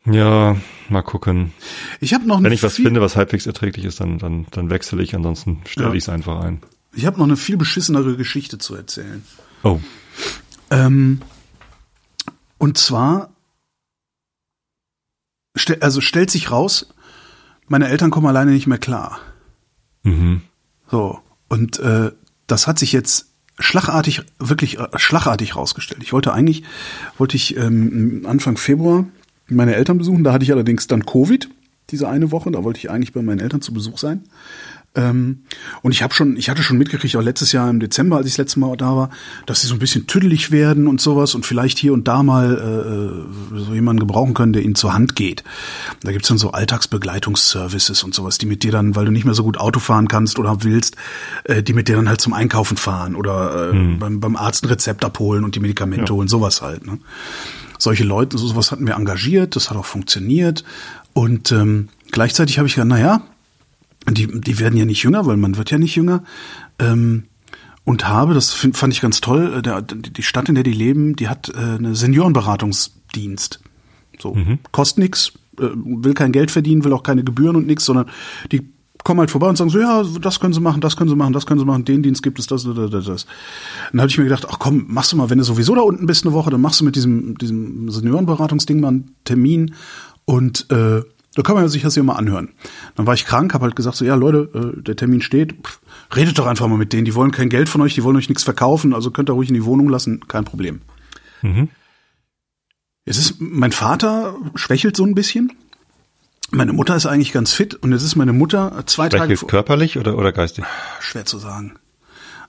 Ja, mal gucken. Ich habe noch Wenn ich was finde, was halbwegs erträglich ist, dann, dann, dann wechsle ich, ansonsten stelle Ja. ich es einfach ein. Ich habe noch eine viel beschissenere Geschichte zu erzählen. Oh, Ähm, und zwar, also stellt sich raus, meine Eltern kommen alleine nicht mehr klar. mhm. So. Und äh, das hat sich jetzt schlagartig, wirklich äh, schlagartig rausgestellt. Ich wollte eigentlich, wollte ich ähm, Anfang Februar meine Eltern besuchen. Da hatte ich allerdings dann Covid, diese eine Woche. Da wollte ich eigentlich bei meinen Eltern zu Besuch sein. Ähm, und ich habe schon, ich hatte schon mitgekriegt, auch letztes Jahr im Dezember, als ich das letzte Mal da war, dass sie so ein bisschen tüdelig werden und sowas und vielleicht hier und da mal äh, so jemanden gebrauchen können, der ihnen zur Hand geht. Da gibt's dann so Alltagsbegleitungsservices und sowas, die mit dir dann, weil du nicht mehr so gut Auto fahren kannst oder willst, äh, die mit dir dann halt zum Einkaufen fahren oder äh, beim, beim Arzt ein Rezept abholen und die Medikamente holen, sowas halt. Ne? Solche Leute, sowas hatten wir engagiert, das hat auch funktioniert und ähm, gleichzeitig habe ich gedacht, na ja, die, die werden ja nicht jünger, weil man wird ja nicht jünger. Ähm, und habe, das find, fand ich ganz toll, äh, der, die Stadt, in der die leben, die hat äh, eine Seniorenberatungsdienst. So, kostet nix, äh, will kein Geld verdienen, will auch keine Gebühren und nichts, sondern die kommen halt vorbei und sagen so, ja, das können sie machen, das können sie machen, das können sie machen, den Dienst gibt es, das, das, das, das. Dann habe ich mir gedacht, ach komm, machst du mal, wenn du sowieso da unten bist eine Woche, dann machst du mit diesem, diesem Seniorenberatungsding mal einen Termin und äh, da kann man sich das ja mal anhören. Dann war ich krank, habe halt gesagt so, ja Leute, äh, der Termin steht, pff, redet doch einfach mal mit denen, die wollen kein Geld von euch, die wollen euch nichts verkaufen, also könnt ihr ruhig in die Wohnung lassen, kein Problem. Mhm. Es ist, mein Vater schwächelt so ein bisschen. Meine Mutter ist eigentlich ganz fit und jetzt ist meine Mutter zwei Tage Schwächelt vor, körperlich oder, oder geistig? schwer zu sagen.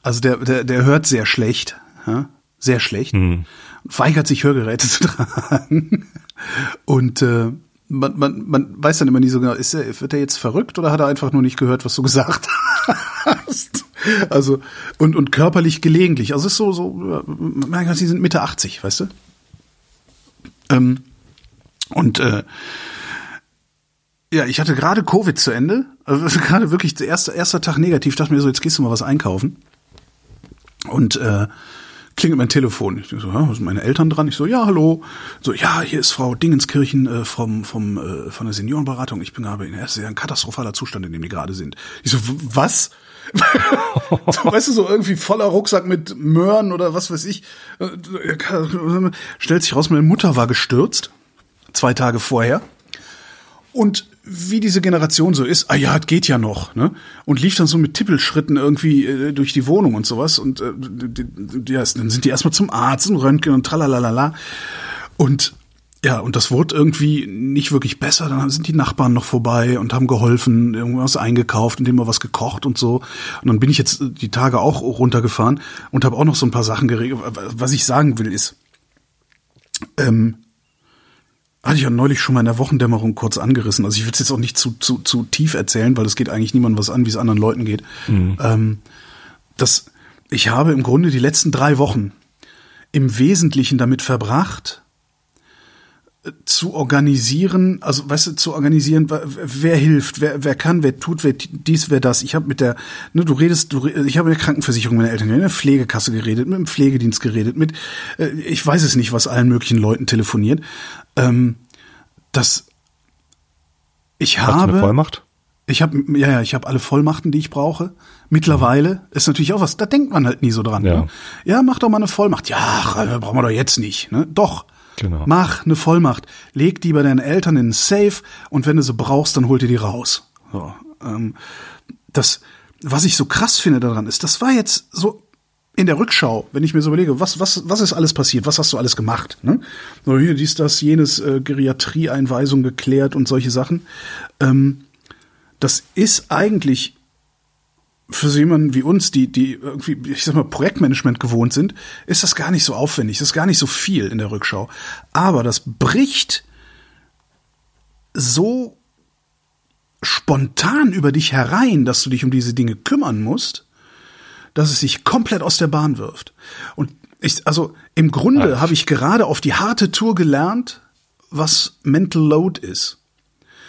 Also der, der, der hört sehr schlecht, ja? sehr schlecht, weigert sich Hörgeräte zu tragen und äh, man, man, man weiß dann immer nie so genau, ist er, wird er jetzt verrückt oder hat er einfach nur nicht gehört, was du gesagt hast? Also und und körperlich gelegentlich. Also es ist so so, mein Gott, sie sind Mitte 80, weißt du? Ähm, und äh, ja, ich hatte gerade Covid zu Ende, also gerade wirklich der erste, erster Tag negativ. Dachte mir so, jetzt gehst du mal was einkaufen. Und äh, klingelt mein Telefon. Ich so, ja, sind meine Eltern dran? Ich so, ja, hallo. So, ja, hier ist Frau Dingenskirchen äh, vom, vom, äh, von der Seniorenberatung. Ich bin gerade in er ist ja ein katastrophaler Zustand, in dem die gerade sind. Ich so, was? so, weißt du, so irgendwie voller Rucksack mit Möhren oder was weiß ich. Äh, Stellt sich raus, meine Mutter war gestürzt. Zwei Tage vorher. Und wie diese Generation so ist, ah ja, es geht ja noch, ne? Und lief dann so mit Tippelschritten irgendwie äh, durch die Wohnung und sowas. Und äh, die, die, dann sind die erstmal zum Arzt und Röntgen und tralalala. Und ja, und das wurde irgendwie nicht wirklich besser. Dann sind die Nachbarn noch vorbei und haben geholfen, irgendwas eingekauft, indem wir was gekocht und so. Und dann bin ich jetzt die Tage auch runtergefahren und habe auch noch so ein paar Sachen geregelt. Was ich sagen will ist, ähm, hatte ich ja neulich schon mal in der Wochendämmerung kurz angerissen. Also ich will es jetzt auch nicht zu, zu, zu tief erzählen, weil es geht eigentlich niemandem was an, wie es anderen Leuten geht. Ähm, das, ich habe im Grunde die letzten drei Wochen im Wesentlichen damit verbracht, zu organisieren, also weißt du, zu organisieren, wer, hilft, wer, wer kann, wer tut, wer dies, wer das. Ich habe mit der, ne, du redest, du, ich habe mit der Krankenversicherung meiner Eltern mit der Pflegekasse geredet, mit dem Pflegedienst geredet, mit, äh, ich weiß es nicht, was allen möglichen Leuten telefoniert. Ähm, das, ich Hast du habe, eine Vollmacht? ich habe, ja, ja, ich habe alle Vollmachten, die ich brauche. Mittlerweile ist natürlich auch was, da denkt man halt nie so dran. Ja. Ne? ja mach doch mal eine Vollmacht. Ja, ach, brauchen wir doch jetzt nicht. Ne? Doch. Genau. Mach eine Vollmacht. Leg die bei deinen Eltern in ein Safe und wenn du sie brauchst, dann holt ihr die raus. So, ähm, das, was ich so krass finde daran ist, das war jetzt so in der Rückschau, wenn ich mir so überlege, was, was, was ist alles passiert, was hast du alles gemacht? Ne? So hier dies, das, jenes, äh, Geriatrieeinweisung geklärt und solche Sachen. Ähm, das ist eigentlich für so jemanden wie uns, die, die irgendwie, ich sag mal, Projektmanagement gewohnt sind, ist das gar nicht so aufwendig, das ist gar nicht so viel in der Rückschau. Aber das bricht so spontan über dich herein, dass du dich um diese Dinge kümmern musst, dass es sich komplett aus der Bahn wirft. Und ich, also im Grunde habe ich gerade auf die harte Tour gelernt, was Mental Load ist.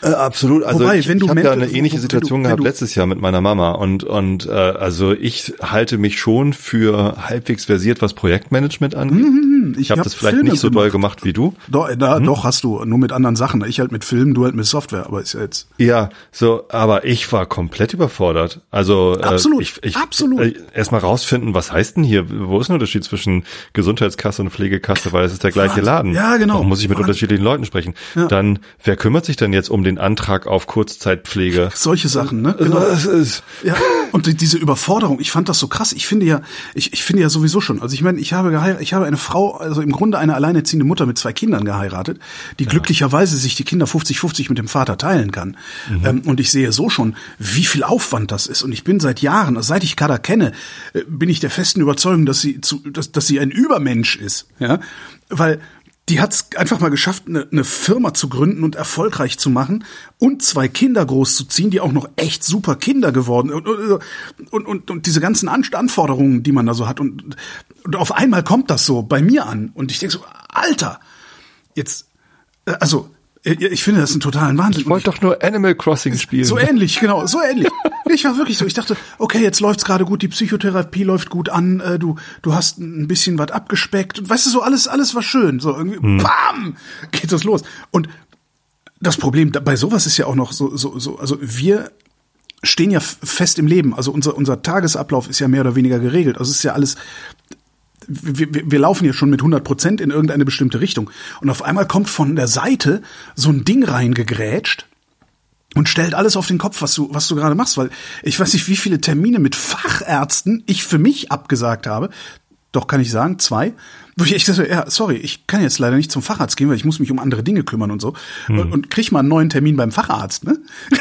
Äh, absolut. Also Wobei, ich, ich habe ja eine ähnliche Situation gehabt letztes Jahr mit meiner Mama und und äh, also ich halte mich schon für halbwegs versiert, was Projektmanagement angeht. Ich ich habe hab das vielleicht Filme nicht so doll gemacht. gemacht wie du. Doch, da, doch hast du, nur mit anderen Sachen. Ich halt mit Filmen, du halt mit Software, aber ist ja jetzt. Ja, so, aber ich war komplett überfordert. Also Absolut, äh, ich, ich, absolut. Äh, erstmal rausfinden, was heißt denn hier? Wo ist ein Unterschied zwischen Gesundheitskasse und Pflegekasse? Weil es ist der gleiche. Laden. Ja, genau. Warum muss ich mit Wahnsinn. unterschiedlichen Leuten sprechen? Ja. Dann, wer kümmert sich denn jetzt um den Antrag auf Kurzzeitpflege? Solche Sachen, ne? Genau. Ja, und die- diese Überforderung, ich fand das so krass. Ich finde ja, ich, ich finde ja sowieso schon. Also ich meine, ich habe geheiratet, ich habe eine Frau, also im Grunde eine alleinerziehende Mutter mit zwei Kindern geheiratet, die glücklicherweise sich die Kinder 50-50 mit dem Vater teilen kann. Ähm, und ich sehe so schon, wie viel Aufwand das ist. Und ich bin seit Jahren, also seit ich Kada kenne, äh, bin ich der festen Überzeugung, dass sie zu, dass, dass sie ein Übermensch ist. Ja, weil die hat es einfach mal geschafft, eine, eine Firma zu gründen und erfolgreich zu machen und zwei Kinder großzuziehen, die auch noch echt super Kinder geworden und, und, und, und, diese ganzen An- Anforderungen, die man da so hat. Und, und auf einmal kommt das so bei mir an. Und ich denke so, Alter, jetzt, äh, also, ich finde das einen totalen Wahnsinn. ich wollte doch nur Animal Crossing spielen. So ähnlich, genau, so ähnlich. Ich war wirklich so, ich dachte, okay, jetzt läuft's gerade gut, die Psychotherapie läuft gut an, äh, du du hast ein bisschen was abgespeckt und weißt du so alles alles war schön, so irgendwie bam, geht das los. Und das Problem bei sowas ist ja auch noch so, so, so, also wir stehen ja fest im Leben. Also unser, unser Tagesablauf ist ja mehr oder weniger geregelt. Also es ist ja alles, wir, wir, laufen ja schon mit 100 Prozent in irgendeine bestimmte Richtung. Und auf einmal kommt von der Seite so ein Ding reingegrätscht und stellt alles auf den Kopf, was du, was du gerade machst, weil ich weiß nicht, wie viele Termine mit Fachärzten ich für mich abgesagt habe. Doch kann ich sagen, zwei, wo ich echt dachte, ja, sorry, ich kann jetzt leider nicht zum Facharzt gehen, weil ich muss mich um andere Dinge kümmern und so. Hm. Und, und krieg mal einen neuen Termin beim Facharzt, ne?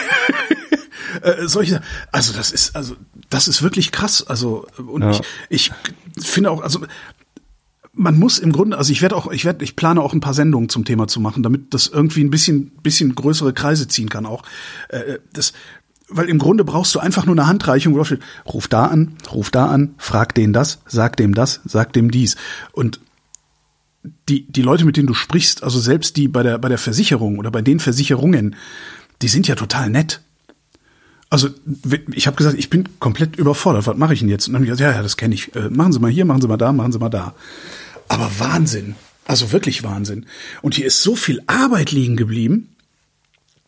äh, solche, also das ist, also das ist wirklich krass. Also und ja. ich, ich finde auch, also man muss im Grunde, also ich werde auch, ich werde, ich plane auch ein paar Sendungen zum Thema zu machen, damit das irgendwie ein bisschen, bisschen größere Kreise ziehen kann auch. Äh, das, weil im Grunde brauchst du einfach nur eine Handreichung, wo steht, ruf da an, ruf da an, frag den das, sag dem das, sag dem dies. Und die, die Leute, mit denen du sprichst, also selbst die bei der, bei der Versicherung oder bei den Versicherungen, die sind ja total nett. Also ich habe gesagt, ich bin komplett überfordert. Was mache ich denn jetzt? Und dann habe ich gesagt, ja, ja, das kenne ich. Äh, machen Sie mal hier, machen Sie mal da, machen Sie mal da. Aber Wahnsinn. Also wirklich Wahnsinn. Und hier ist so viel Arbeit liegen geblieben,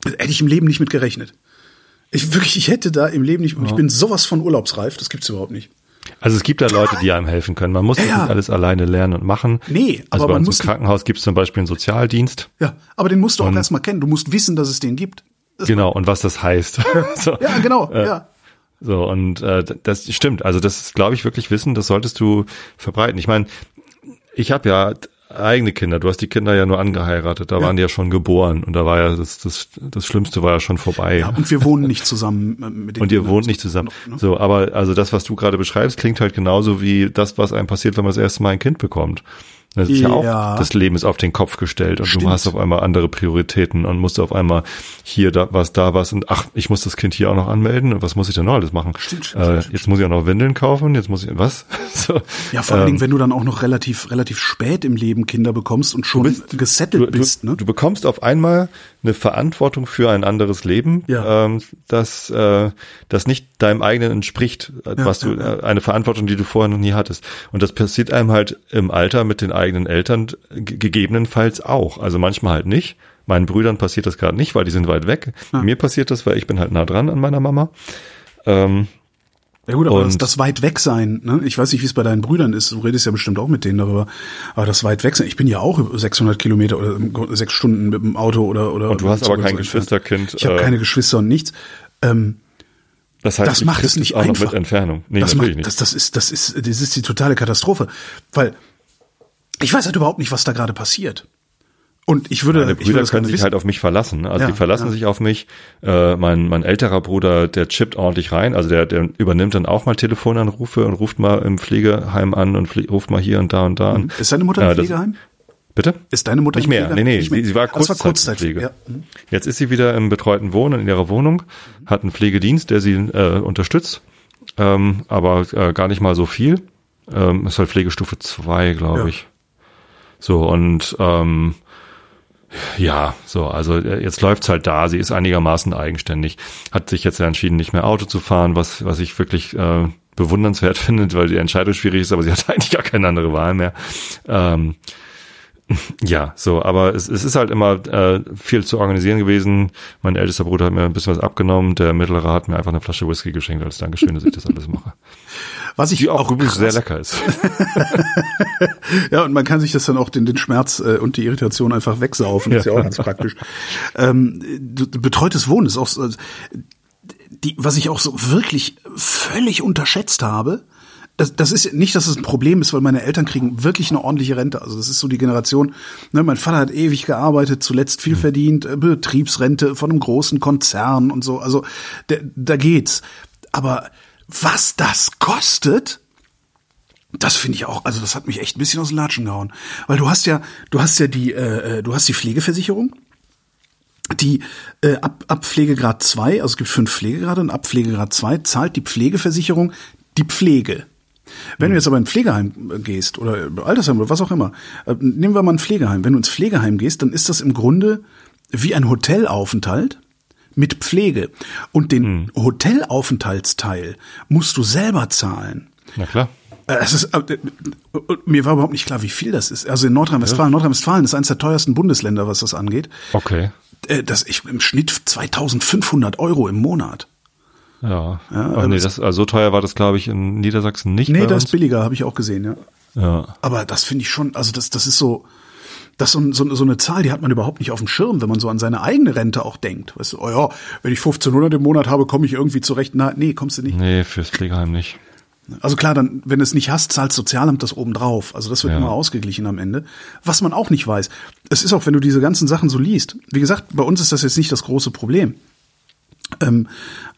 hätte ich im Leben nicht mit gerechnet. Ich wirklich, ich hätte da im Leben nicht, und ich bin sowas von urlaubsreif, das gibt's überhaupt nicht. Also es gibt da Leute, die einem helfen können. Man muss ja, das nicht alles alleine lernen und machen. Nee, also aber bei uns im Krankenhaus gibt es zum Beispiel einen Sozialdienst. Ja, aber den musst du auch erstmal kennen. Du musst wissen, dass es den gibt. Genau, und was das heißt. so, ja, genau, äh, ja. So, und äh, das stimmt. Also das ist, glaube ich, wirklich Wissen, das solltest du verbreiten. Ich meine, ich habe ja eigene Kinder. Du hast die Kinder ja nur angeheiratet. Da ja. waren die ja schon geboren und da war ja das, das, das Schlimmste war ja schon vorbei. Ja, und wir wohnen nicht zusammen äh, mit den Und ihr wohnt nicht zusammen. Noch, ne? So, aber also das, was du gerade beschreibst, klingt halt genauso wie das, was einem passiert, wenn man das erste Mal ein Kind bekommt. Das ist ja, ja auch, das Leben ist auf den Kopf gestellt und Stimmt. du hast auf einmal andere Prioritäten und musst auf einmal hier da was, da was und ach, ich muss das Kind hier auch noch anmelden und was muss ich denn noch alles machen? Stimmt, stimmt, äh. Jetzt muss ich auch noch Windeln kaufen, jetzt muss ich, was? so, ja, vor allen Dingen, ähm, wenn du dann auch noch relativ, relativ spät im Leben Kinder bekommst und schon bist, gesettelt du, bist, ne? Du bekommst auf einmal eine Verantwortung für ein anderes Leben, ja. ähm, das, äh, das nicht deinem eigenen entspricht, äh, ja, was du, ja, äh, eine Verantwortung, die du vorher noch nie hattest. Und das passiert einem halt im Alter mit den eigenen Eltern gegebenenfalls auch. Also manchmal halt nicht. Meinen Brüdern passiert das gerade nicht, weil die sind weit weg. Mir passiert das, weil ich bin halt nah dran an meiner Mama. Ähm, ja gut, aber das, das weit weg sein, ne? ich weiß nicht, wie es bei deinen Brüdern ist, du redest ja bestimmt auch mit denen darüber, aber das weit weg sein, ich bin ja auch 600 Kilometer oder sechs Stunden mit dem Auto oder oder. Und du hast aber kein Geschwisterkind. Ich habe äh, keine Geschwister und nichts. Ähm, das heißt, das macht es nicht einfach. mit Entfernung. Nee, das natürlich macht, nicht. Das, das ist, das ist, das ist die totale Katastrophe, weil ich weiß halt überhaupt nicht, was da gerade passiert. Und ich würde, meine Brüder ich würde können sich halt auf mich verlassen. Ne? Also ja, die verlassen ja. sich auf mich. Äh, mein, mein älterer Bruder, der chippt ordentlich rein. Also der, der übernimmt dann auch mal Telefonanrufe und ruft mal im Pflegeheim an und ruft mal hier und da und da an. Mhm. Ist deine Mutter im Pflegeheim? Bitte? Ist deine Mutter nicht mehr? Nee, nee, sie, sie war Kurzzeitpflege. Ja. Mhm. Jetzt ist sie wieder im betreuten Wohnen in ihrer Wohnung, hat einen Pflegedienst, der sie äh, unterstützt, ähm, aber äh, gar nicht mal so viel. Ähm, ist halt Pflegestufe 2, glaube ja. ich. So, und ähm, ja, so, also äh, jetzt läuft's halt da, sie ist einigermaßen eigenständig, hat sich jetzt entschieden, nicht mehr Auto zu fahren, was, was ich wirklich äh, bewundernswert finde, weil die Entscheidung schwierig ist, aber sie hat eigentlich gar keine andere Wahl mehr. Ähm, ja, so, aber es, es ist halt immer äh, viel zu organisieren gewesen. Mein ältester Bruder hat mir ein bisschen was abgenommen, der mittlere hat mir einfach eine Flasche Whisky geschenkt als Dankeschön, dass ich das alles mache. Was ich Die auch, auch übrigens sehr lecker ist. ja, und man kann sich das dann auch den, den Schmerz äh, und die Irritation einfach wegsaufen. Das ist ja auch ganz praktisch. Ähm, betreutes Wohnen ist auch so, die, was ich auch so wirklich völlig unterschätzt habe, das, das ist nicht, dass es ein Problem ist, weil meine Eltern kriegen wirklich eine ordentliche Rente. Also das ist so die Generation. Ne, mein Vater hat ewig gearbeitet, zuletzt viel mhm. verdient, äh, Betriebsrente von einem großen Konzern und so. Also der, da geht's. Aber was das kostet, das finde ich auch, also das hat mich echt ein bisschen aus den Latschen gehauen. Weil du hast ja, du hast ja die, äh, äh du hast die Pflegeversicherung, die äh, ab, ab Pflegegrad 2, also es gibt fünf Pflegegrade und ab Pflegegrad 2 zahlt die Pflegeversicherung die Pflege. Wenn du jetzt aber in ein Pflegeheim gehst oder Altersheim oder was auch immer, äh, nehmen wir mal ein Pflegeheim. Wenn du ins Pflegeheim gehst, dann ist das im Grunde wie ein Hotelaufenthalt mit Pflege. Und den hm. Hotelaufenthaltsteil musst du selber zahlen. Na klar. Äh, es ist, äh, mir war überhaupt nicht klar, wie viel das ist. Also in Nordrhein-Westfalen, ja. Nordrhein-Westfalen ist eines der teuersten Bundesländer, was das angeht. Okay. äh, das ich im Schnitt 2500 Euro im Monat. Ja. Ja, Ach, nee, das- also so teuer war das, glaube ich, in Niedersachsen nicht. Nee, das ist billiger, habe ich auch gesehen, ja. Ja. Aber das finde ich schon, also das, das ist so, das ist so, so, so eine Zahl, die hat man überhaupt nicht auf dem Schirm, wenn man so an seine eigene Rente auch denkt. Weißt du, oh ja, wenn ich 1500 im Monat habe, komme ich irgendwie zurecht. Na, nee, kommst du nicht. Nee, fürs Pflegeheim nicht. Also klar, dann, wenn du es nicht hast, zahlt Sozialamt das obendrauf. Also das wird Ja. immer ausgeglichen am Ende. Was man auch nicht weiß. Es ist auch, wenn du diese ganzen Sachen so liest. Wie gesagt, bei uns ist das jetzt nicht das große Problem. Ähm,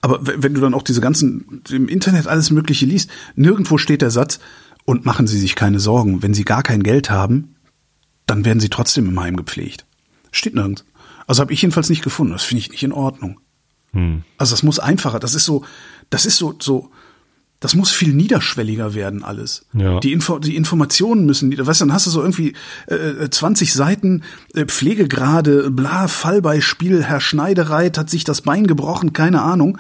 aber wenn du dann auch diese ganzen im Internet alles Mögliche liest, nirgendwo steht der Satz, und machen Sie sich keine Sorgen, wenn Sie gar kein Geld haben, dann werden Sie trotzdem im Heim gepflegt. Steht nirgends. Also habe ich jedenfalls nicht gefunden. Das finde ich nicht in Ordnung. Hm. Also das muss einfacher. Das ist so, das ist so, so, das muss viel niederschwelliger werden alles. Ja. Die, Info, die Informationen müssen, weißt du, dann hast du so irgendwie äh, 20 Seiten äh, Pflegegrade, bla, Fallbeispiel, Herr Schneidereit hat sich das Bein gebrochen, keine Ahnung.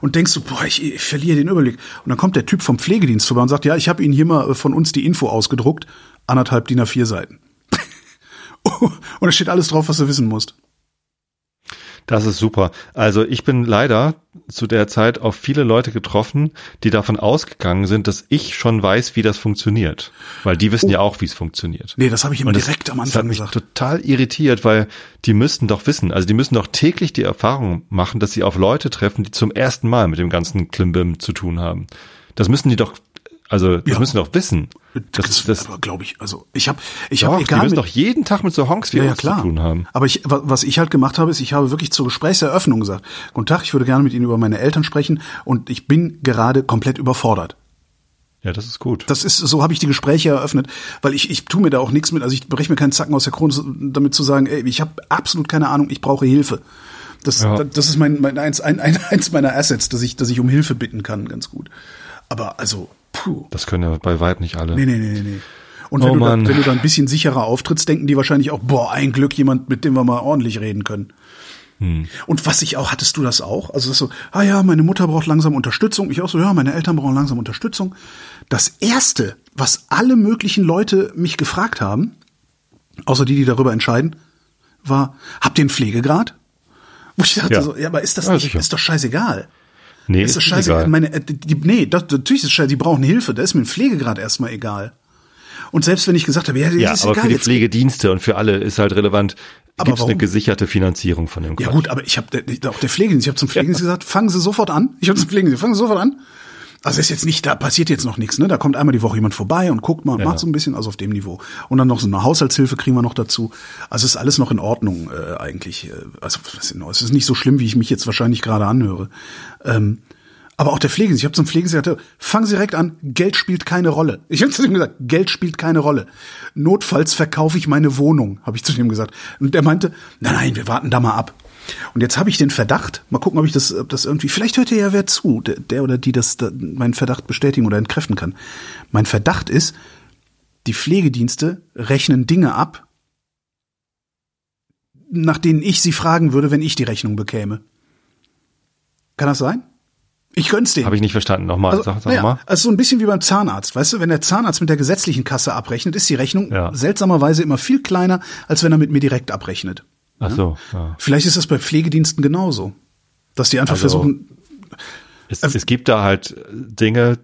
Und denkst du, boah, ich, ich verliere den Überblick. Und dann kommt der Typ vom Pflegedienst vorbei und sagt, ja, ich habe Ihnen hier mal äh, von uns die Info ausgedruckt, anderthalb DIN A4 Seiten. und da steht alles drauf, was du wissen musst. Das ist super. Also ich bin leider zu der Zeit auf viele Leute getroffen, die davon ausgegangen sind, dass ich schon weiß, wie das funktioniert. Weil die wissen ja auch, wie es funktioniert. Nee, das habe ich immer direkt am das hat Anfang mich gesagt. total irritiert, weil die müssten doch wissen, also die müssen doch täglich die Erfahrung machen, dass sie auf Leute treffen, die zum ersten Mal mit dem ganzen Klimbim zu tun haben. Das müssen die doch, also das Ja. müssen die doch wissen. Das, Das, das, aber glaube ich, also ich habe, ich habe die egal müssen mit, doch jeden Tag mit so Honks wie ja, ja, klar. zu tun haben. Aber ich, wa- was ich halt gemacht habe, ist, ich habe wirklich zur Gesprächseröffnung gesagt: Guten Tag, ich würde gerne mit Ihnen über meine Eltern sprechen und ich bin gerade komplett überfordert. Ja, das ist gut. Das ist, so habe ich die Gespräche eröffnet, weil ich, ich tue mir da auch nichts mit, also ich breche mir keinen Zacken aus der Krone, damit zu sagen, ey, ich habe absolut keine Ahnung, ich brauche Hilfe. Das, Ja. das ist mein, mein eins, ein, ein, eins meiner Assets, dass ich, dass ich um Hilfe bitten kann, ganz gut. Aber also, puh. Das können ja bei weit nicht alle. Nee, nee, nee, nee. Und Oh wenn, du da, wenn du da ein bisschen sicherer auftrittst, denken die wahrscheinlich auch, boah, ein Glück, jemand, mit dem wir mal ordentlich reden können. Hm. Und was ich auch, hattest du das auch? Also das ist so, ah ja, meine Mutter braucht langsam Unterstützung. Ich auch so, ja, meine Eltern brauchen langsam Unterstützung. Das erste, was alle möglichen Leute mich gefragt haben, außer die, die darüber entscheiden, war, habt ihr einen Pflegegrad? Wo ich dachte Ja. so, ja, aber ist das Ja, nicht, sicher. ist doch scheißegal. Nee, Ist das ist scheiße? egal. Meine, äh, die, nee, das, natürlich ist es scheiße, die brauchen Hilfe. Da ist mir ein Pflegegrad erstmal egal. Und selbst wenn ich gesagt habe, ja, das Ja, ist aber egal. für die Pflegedienste und für alle ist halt relevant, gibt es eine gesicherte Finanzierung von dem ja Quatsch. gut, aber ich habe auch der Pflegedienst, ich habe zum Pflegedienst gesagt, fangen Sie sofort an. Ich habe zum Pflegedienst, fangen Sie sofort an. Also ist jetzt nicht, da passiert jetzt noch nichts, ne? Da kommt einmal die Woche jemand vorbei und guckt mal und Ja. macht so ein bisschen, also auf dem Niveau. Und dann noch so eine Haushaltshilfe kriegen wir noch dazu. Also ist alles noch in Ordnung äh, eigentlich. Äh, Also es ist nicht so schlimm, wie ich mich jetzt wahrscheinlich gerade anhöre. Ähm, aber auch der Pflegedienst, ich habe zum Pflegedienst gesagt, fangen Sie direkt an, Geld spielt keine Rolle. Ich habe zu ihm gesagt, Geld spielt keine Rolle. Notfalls verkaufe ich meine Wohnung, habe ich zu ihm gesagt. Und der meinte, nein, nein, wir warten da mal ab. Und jetzt habe ich den Verdacht, mal gucken, ob ich das, ob das irgendwie, vielleicht hört ja wer zu, der, der oder die das, da, meinen Verdacht bestätigen oder entkräften kann. Mein Verdacht ist, die Pflegedienste rechnen Dinge ab, nach denen ich sie fragen würde, wenn ich die Rechnung bekäme. Kann das sein? Ich gönn's denen. Habe ich nicht verstanden. Nochmal, Also, sag, sag naja, mal. also so ein bisschen wie beim Zahnarzt, weißt du, wenn der Zahnarzt mit der gesetzlichen Kasse abrechnet, ist die Rechnung Ja. seltsamerweise immer viel kleiner, als wenn er mit mir direkt abrechnet. Ach so, ja. Vielleicht ist das bei Pflegediensten genauso, dass die einfach Also- versuchen, Es, es gibt da halt Dinge,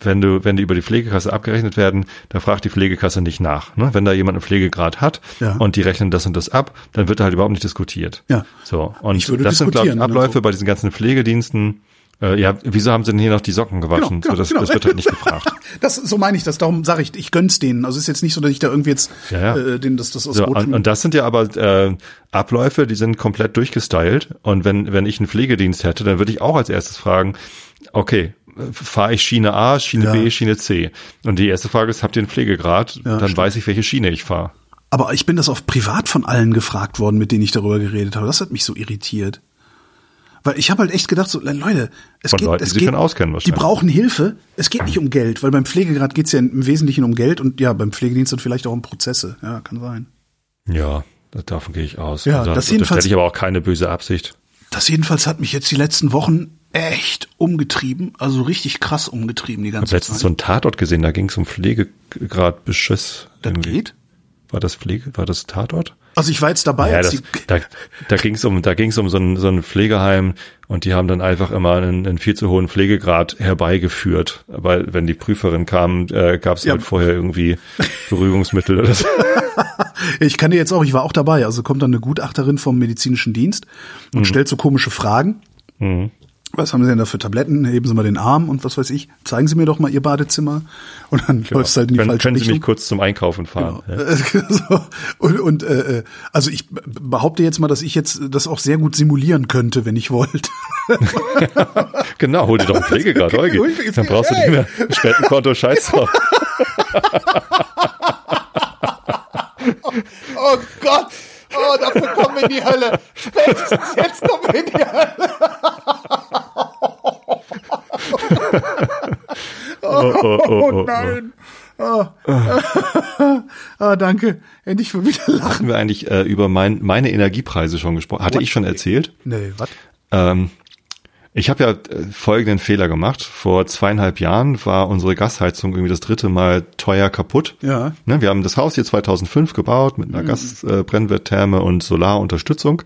wenn du, wenn die über die Pflegekasse abgerechnet werden, da fragt die Pflegekasse nicht nach. Ne? Wenn da jemand einen Pflegegrad hat Ja. und die rechnen das und das ab, dann wird da halt überhaupt nicht diskutiert. Ja. So. Und Ich würde das sind, glaube ich, Abläufe so. bei diesen ganzen Pflegediensten. Äh, ja, wieso haben sie denn hier noch die Socken gewaschen? so, das, das wird halt nicht gefragt. Das, so meine ich das, darum sage ich, ich gönn's denen. Also es ist jetzt nicht so, dass ich da irgendwie jetzt Ja, ja. Äh, denen das, das aus So, und, und das sind ja aber äh, Abläufe, die sind komplett durchgestylt. Und wenn, wenn ich einen Pflegedienst hätte, dann würde ich auch als erstes fragen, okay, fahre ich Schiene A, Schiene Ja. B, Schiene C? Und die erste Frage ist, habt ihr einen Pflegegrad? Ja, dann stimmt. weiß ich, welche Schiene ich fahre. Aber ich bin das auf privat von allen gefragt worden, mit denen ich darüber geredet habe. Das hat mich so irritiert. Weil ich habe halt echt gedacht, so, Leute, es Von geht, Leuten, es geht, auskennen die brauchen Hilfe. Es geht nicht um Geld, weil beim Pflegegrad geht's ja im Wesentlichen um Geld und ja, beim Pflegedienst dann vielleicht auch um Prozesse. Ja, kann sein. Ja, davon gehe ich aus. Ja, Also, das da jedenfalls- stelle ich aber auch keine böse Absicht. Das jedenfalls hat mich jetzt die letzten Wochen echt umgetrieben, also richtig krass umgetrieben die Ich habe ganze letztens Zeit. so einen Tatort gesehen, da ging es um Pflegegrad Beschiss. das irgendwie. geht? War das Pflege, war das Tatort? Also ich war jetzt dabei. Ja, das, da, da ging es um, da ging's um so ein, so ein Pflegeheim und die haben dann einfach immer einen, einen viel zu hohen Pflegegrad herbeigeführt. Weil wenn die Prüferin kam, äh, gab es Ja. halt vorher irgendwie Beruhigungsmittel oder so. Ich kann dir jetzt auch, ich war auch dabei. Also kommt dann eine Gutachterin vom medizinischen Dienst Mhm. und stellt so komische Fragen. Was haben Sie denn da für Tabletten? Heben Sie mal den Arm und was weiß ich. Zeigen Sie mir doch mal Ihr Badezimmer. Und dann läuft es halt in die Können, falsche können Sie Richtung. mich kurz zum Einkaufen fahren? Ja. so. Und, und äh, äh, also ich behaupte jetzt mal, dass ich jetzt das auch sehr gut simulieren könnte, wenn ich wollte. Genau, hol dir doch einen Pflegegrad, ich- Dann brauchst du nicht mehr ein Spendenkonto, scheiß drauf. Oh Gott! Oh, dafür kommen wir in die Hölle. Spätestens jetzt kommen wir in die Hölle. Oh, oh, oh, Oh oh, nein. Oh. ah, danke. Endlich mal wieder lachen. Hatten wir eigentlich äh, über mein, meine Energiepreise schon gesprochen? Hatte ich schon erzählt? Nee, was? Ähm, ich habe ja äh, folgenden Fehler gemacht. Vor zweieinhalb Jahren war unsere Gasheizung irgendwie das dritte Mal teuer kaputt. Ja. Ne, wir haben das Haus hier 2005 gebaut mit einer Gasbrennwerttherme und Solarunterstützung.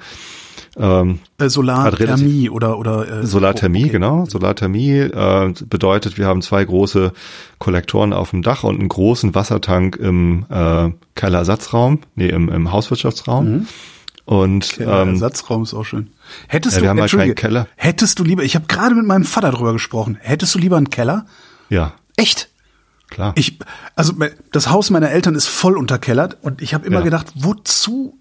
Ähm, Äh, Solarthermie oder oder äh, Solarthermie, okay. genau. Solarthermie äh, bedeutet, wir haben zwei große Kollektoren auf dem Dach und einen großen Wassertank im äh, Kellerersatzraum, nee, im, im Hauswirtschaftsraum. Und Der ähm, Ersatzraum ist auch schön. Hättest Ja, du wir haben halt keinen Keller. Hättest du lieber, ich habe gerade mit meinem Vater drüber gesprochen. Hättest du lieber einen Keller? ja, Echt? klar. Ich, also das Haus meiner Eltern ist voll unterkellert und ich habe immer Ja. gedacht, wozu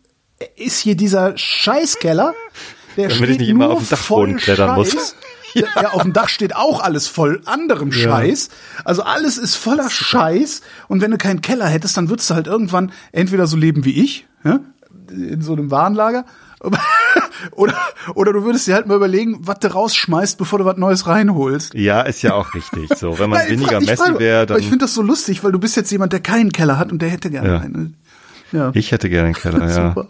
ist hier dieser Scheißkeller? Der Damit ich steht nicht immer nur auf den Dachboden voll klettern muss. Scheiß. Ja. auf dem Dach steht auch alles voll anderem Scheiß. Also alles ist voller Scheiß. Und wenn du keinen Keller hättest, dann würdest du halt irgendwann entweder so leben wie ich, ja? in so einem Warenlager, oder, oder du würdest dir halt mal überlegen, was du rausschmeißt, bevor du was Neues reinholst. ja, ist ja auch richtig. So, wenn man Nein, ich weniger ich Messi wäre, aber dann Ich finde das so lustig, weil du bist jetzt jemand, der keinen Keller hat und der hätte gerne Ja. einen. Ja. ich hätte gerne einen Keller, ja. Super.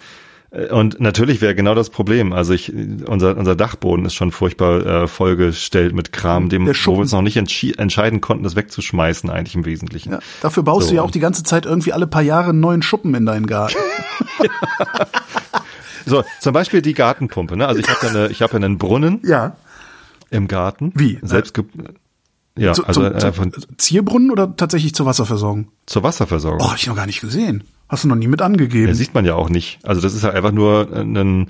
Und natürlich wäre genau das Problem. Also ich, unser, unser Dachboden ist schon furchtbar äh, vollgestellt mit Kram, dem, wo wir uns noch nicht entscheiden konnten, das wegzuschmeißen, eigentlich im Wesentlichen. Ja. Dafür baust So. du ja auch die ganze Zeit irgendwie alle paar Jahre einen neuen Schuppen in deinen Garten. So, zum Beispiel die Gartenpumpe. Ne? Also ich habe ja, eine, ich hab ja einen Brunnen ja. im Garten. Wie? Selbst ja, Zu, also zum, zum, Zierbrunnen oder tatsächlich zur Wasserversorgung? zur Wasserversorgung. Oh, hab ich noch gar nicht gesehen. Hast du noch nie mit angegeben. Ja, sieht man ja auch nicht. Also das ist ja einfach nur ein,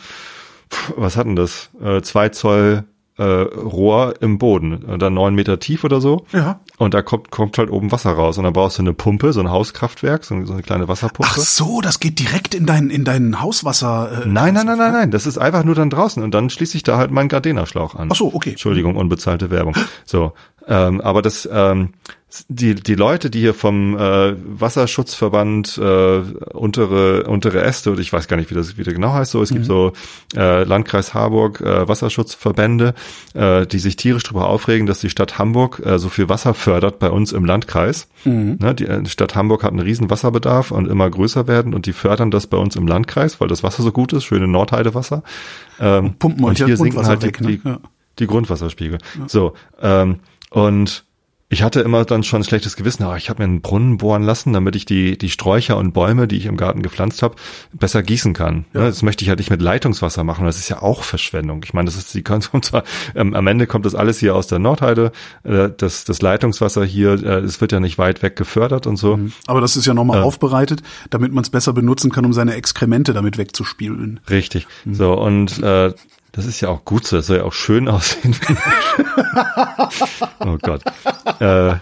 pf, was hat denn das? Äh, zwei Zoll äh, Rohr im Boden, und dann neun Meter tief oder so. Ja. Und da kommt, kommt halt oben Wasser raus. Und dann brauchst du eine Pumpe, so ein Hauskraftwerk, so, so eine kleine Wasserpumpe. Ach so, das geht direkt in dein, in dein Hauswasser. Äh, Nein, nein, nein, nein, nein. Das ist einfach nur dann draußen und dann schließe ich da halt meinen Gardena-Schlauch an. Ach so, okay. Entschuldigung, unbezahlte Werbung. So, ähm, aber das, ähm, die die Leute, die hier vom äh, Wasserschutzverband äh, untere untere Äste oder ich weiß gar nicht, wie das wie der genau heißt. So, es gibt so äh, Landkreis Harburg äh, Wasserschutzverbände, äh, die sich tierisch darüber aufregen, dass die Stadt Hamburg äh, so viel Wasser fördert bei uns im Landkreis. Ne, die äh, Stadt Hamburg hat einen riesen Wasserbedarf und immer größer werden und die fördern das bei uns im Landkreis, weil das Wasser so gut ist, schöne Nordheidewasser. Ähm, Pumpen euch und ja hier sinken halt die, weg, ne? die, Ja. die Grundwasserspiegel. So, ähm, und ich hatte immer dann schon ein schlechtes Gewissen, aber ich habe mir einen Brunnen bohren lassen, damit ich die, die Sträucher und Bäume, die ich im Garten gepflanzt habe, besser gießen kann. Ne, Das möchte ich halt nicht mit Leitungswasser machen. Das ist ja auch Verschwendung. Ich meine, das ist die kommt zwar, ähm, am Ende kommt das alles hier aus der Nordheide. Äh, das, das Leitungswasser hier, äh, es wird ja nicht weit weg gefördert und so. Aber das ist ja nochmal aufbereitet, damit man es besser benutzen kann, um seine Exkremente damit wegzuspülen. Richtig. So, und äh, das ist ja auch gut so, das soll ja auch schön aussehen. oh Gott. Äh,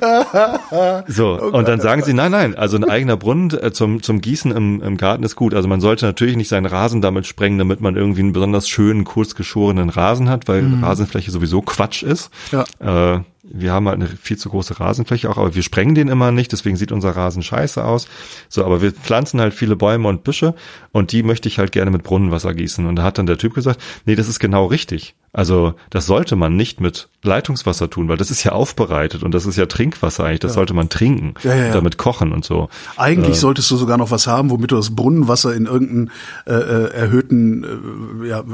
so, und dann sagen sie, nein, nein, also ein eigener Brunnen äh, zum, zum Gießen im, im Garten ist gut. Also man sollte natürlich nicht seinen Rasen damit sprengen, damit man irgendwie einen besonders schönen, kurz geschorenen Rasen hat, weil Rasenfläche sowieso Quatsch ist. Ja. Äh, wir haben halt eine viel zu große Rasenfläche auch, aber wir sprengen den immer nicht, deswegen sieht unser Rasen scheiße aus. So, aber wir pflanzen halt viele Bäume und Büsche und die möchte ich halt gerne mit Brunnenwasser gießen. Und da hat dann der Typ gesagt, nee, das ist genau richtig. Also das sollte man nicht mit Leitungswasser tun, weil das ist ja aufbereitet und das ist ja Trinkwasser eigentlich. Das ja. sollte man trinken, ja, ja, damit kochen und so. Eigentlich äh, solltest du sogar noch was haben, womit du das Brunnenwasser in irgendeinen äh, äh erhöhten äh, ja,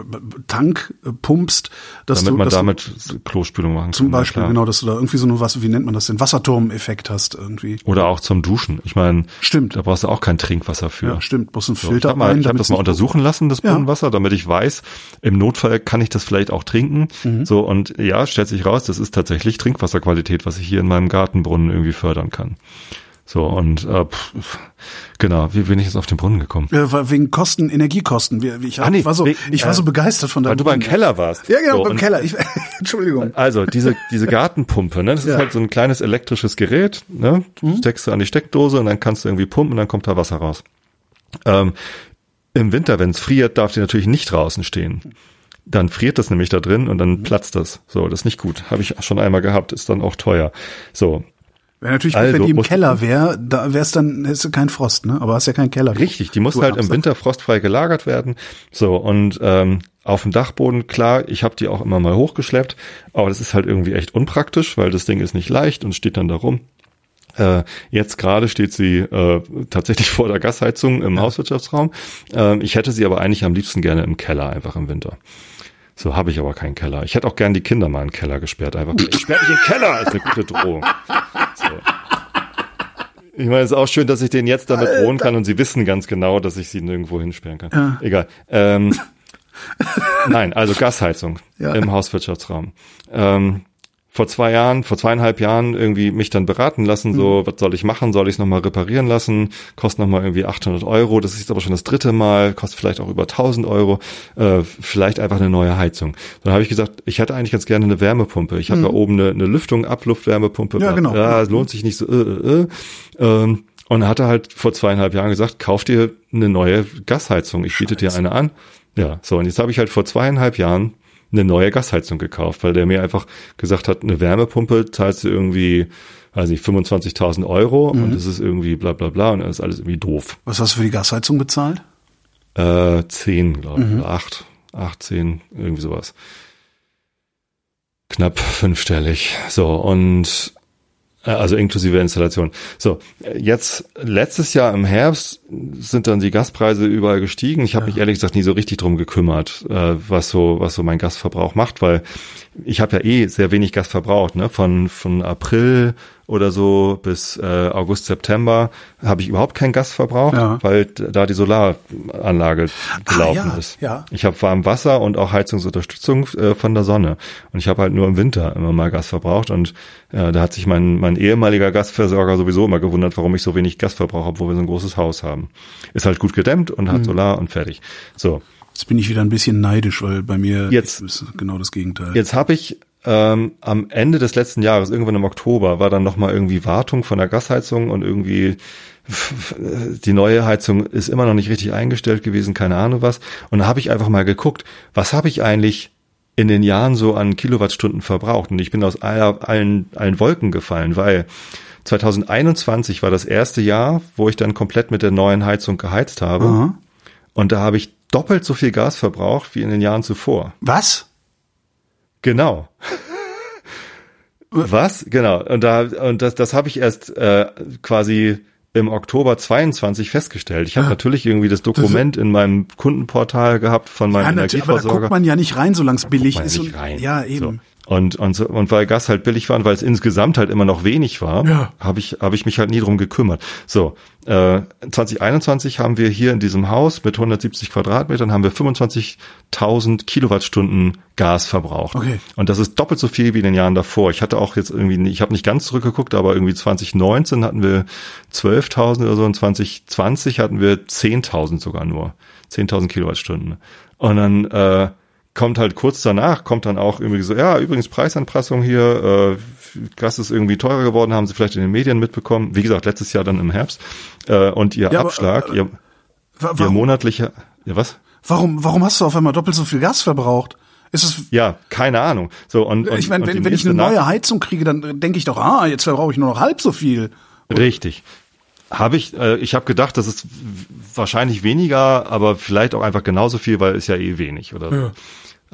Tank pumpst, dass damit du, man dass damit Klospülung machen zum kann. Zum Beispiel, genau, dass du da irgendwie so eine was, wie nennt man das, den Wasserturmeffekt hast irgendwie. Oder auch zum Duschen. Ich meine, stimmt. Da brauchst du auch kein Trinkwasser für. Ja, stimmt. Brauchst einen Filter. So, ich habe hab das mal untersuchen lassen, das Brunnenwasser, damit ich weiß, im Notfall kann ich das vielleicht auch trinken. Mhm. So und ja, stellt sich raus, das ist tatsächlich Trinkwasserqualität, was ich hier in meinem Gartenbrunnen irgendwie fördern kann. So, und äh, pff, genau, wie bin ich jetzt auf den Brunnen gekommen? Ja, wegen Kosten, Energiekosten. Ich, ah, nee, war so, ich war so begeistert von deinem Weil du beim Keller warst. Ja, genau, so, beim Keller. Ich, Entschuldigung. Also, diese, diese Gartenpumpe, ne, das ja. ist halt so ein kleines elektrisches Gerät, ne? Mhm. Steckst du an die Steckdose und dann kannst du irgendwie pumpen und dann kommt da Wasser raus. Ähm, Im Winter, wenn es friert, darf die natürlich nicht draußen stehen dann friert das nämlich da drin und dann platzt das. So, das ist nicht gut. Habe ich schon einmal gehabt, ist dann auch teuer. So, Wäre natürlich also, gut, wenn die im Keller wäre, da wär's dann, hättest du keinen Frost, ne? Aber hast ja keinen Keller. Richtig, die muss halt im Winter frostfrei gelagert werden. So, und ähm, auf dem Dachboden, klar, ich habe die auch immer mal hochgeschleppt, aber das ist halt irgendwie echt unpraktisch, weil das Ding ist nicht leicht und steht dann da rum. Äh, jetzt gerade steht sie äh, tatsächlich vor der Gasheizung im ja. Hauswirtschaftsraum. Äh, ich hätte sie aber eigentlich am liebsten gerne im Keller, einfach im Winter. So habe ich aber keinen Keller. Ich hätte auch gern die Kinder mal in den Keller gesperrt. Einfach, ich sperre mich in den Keller, ist eine gute Drohung. So. Ich meine, es ist auch schön, dass ich denen jetzt damit drohen kann und sie wissen ganz genau, dass ich sie nirgendwo hinsperren kann. Ja. Egal. Ähm, nein, also Gasheizung ja. im Hauswirtschaftsraum. Ähm, vor zwei Jahren, vor zweieinhalb Jahren irgendwie mich dann beraten lassen, so, mhm. was soll ich machen? Soll ich es nochmal reparieren lassen? Kostet nochmal irgendwie 800 Euro. Das ist jetzt aber schon das dritte Mal, kostet vielleicht auch über 1000 Euro. Äh, vielleicht einfach eine neue Heizung. Dann habe ich gesagt, ich hätte eigentlich ganz gerne eine Wärmepumpe. Ich habe mhm. da oben eine, eine Lüftung, Abluftwärmepumpe. Ja, genau. Ja, es lohnt sich nicht so. Äh, äh, äh. Ähm, und er hatte halt vor zweieinhalb Jahren gesagt, kauf dir eine neue Gasheizung. Ich biete dir eine an. Ja, so, und jetzt habe ich halt vor zweieinhalb Jahren eine neue Gasheizung gekauft, weil der mir einfach gesagt hat, eine Wärmepumpe zahlst du irgendwie, weiß nicht, 25.000 Euro mhm. und es ist irgendwie bla bla bla und das ist alles irgendwie doof. Was hast du für die Gasheizung bezahlt? Äh, 10, glaube ich, mhm. 8, 8, 10, irgendwie sowas. Knapp fünfstellig. So, und also inklusive Installation. So, jetzt letztes Jahr im Herbst sind dann die Gaspreise überall gestiegen. Ich habe ja. mich ehrlich gesagt nie so richtig drum gekümmert, äh, was so was so mein Gasverbrauch macht, weil ich habe ja eh sehr wenig Gas verbraucht, ne? Von von April oder so bis äh, August, September habe ich überhaupt kein Gas verbraucht, ja. weil da die Solaranlage gelaufen ah, ja, ist. Ja. Ich habe warm Wasser und auch Heizungsunterstützung äh, von der Sonne. Und ich habe halt nur im Winter immer mal Gas verbraucht. Und äh, da hat sich mein, mein ehemaliger Gasversorger sowieso immer gewundert, warum ich so wenig Gas verbrauche, obwohl wir so ein großes Haus haben. Ist halt gut gedämmt und hat mhm. Solar und fertig. So. Jetzt bin ich wieder ein bisschen neidisch, weil bei mir jetzt, ist genau das Gegenteil. Jetzt habe ich ähm, am Ende des letzten Jahres, irgendwann im Oktober, war dann nochmal irgendwie Wartung von der Gasheizung und irgendwie die neue Heizung ist immer noch nicht richtig eingestellt gewesen, keine Ahnung was. Und da habe ich einfach mal geguckt, was habe ich eigentlich in den Jahren so an Kilowattstunden verbraucht? Und ich bin aus aller, allen, allen Wolken gefallen, weil 2021 war das erste Jahr, wo ich dann komplett mit der neuen Heizung geheizt habe. Mhm. Und da habe ich doppelt so viel Gas verbraucht wie in den Jahren zuvor. Was? Genau. Was? Genau. Und da und das das habe ich erst äh, quasi im Oktober 22 festgestellt. Ich habe ah, natürlich irgendwie das Dokument das in meinem Kundenportal gehabt von meinem ja, Energieversorger. Aber da guckt man ja nicht rein, solange es billig ist. Ja, ja, eben. So. Und, und, so, und weil Gas halt billig war und weil es insgesamt halt immer noch wenig war, ja. habe ich, hab ich mich halt nie drum gekümmert. So, äh, 2021 haben wir hier in diesem Haus mit 170 Quadratmetern haben wir 25.000 Kilowattstunden Gas verbraucht. Okay. Und das ist doppelt so viel wie in den Jahren davor. Ich hatte auch jetzt irgendwie, ich habe nicht ganz zurückgeguckt, aber irgendwie 2019 hatten wir 12.000 oder so und 2020 hatten wir 10.000 sogar nur. 10.000 Kilowattstunden. Und dann äh, kommt halt kurz danach, kommt dann auch irgendwie so, ja, übrigens Preisanpassung hier, äh, Gas ist irgendwie teurer geworden, haben sie vielleicht in den Medien mitbekommen. Wie gesagt, letztes Jahr dann im Herbst. Äh, und ihr ja, Abschlag, aber, äh, ihr, warum, ihr monatlicher, ja was? Warum, warum hast du auf einmal doppelt so viel Gas verbraucht? Ist es ja, keine Ahnung. So und, und ich meine, wenn, wenn ich eine neue Heizung kriege, dann denke ich doch, ah, jetzt verbrauche ich nur noch halb so viel. Richtig. Habe ich, äh, ich habe gedacht, das ist wahrscheinlich weniger, aber vielleicht auch einfach genauso viel, weil es ja eh wenig oder ja.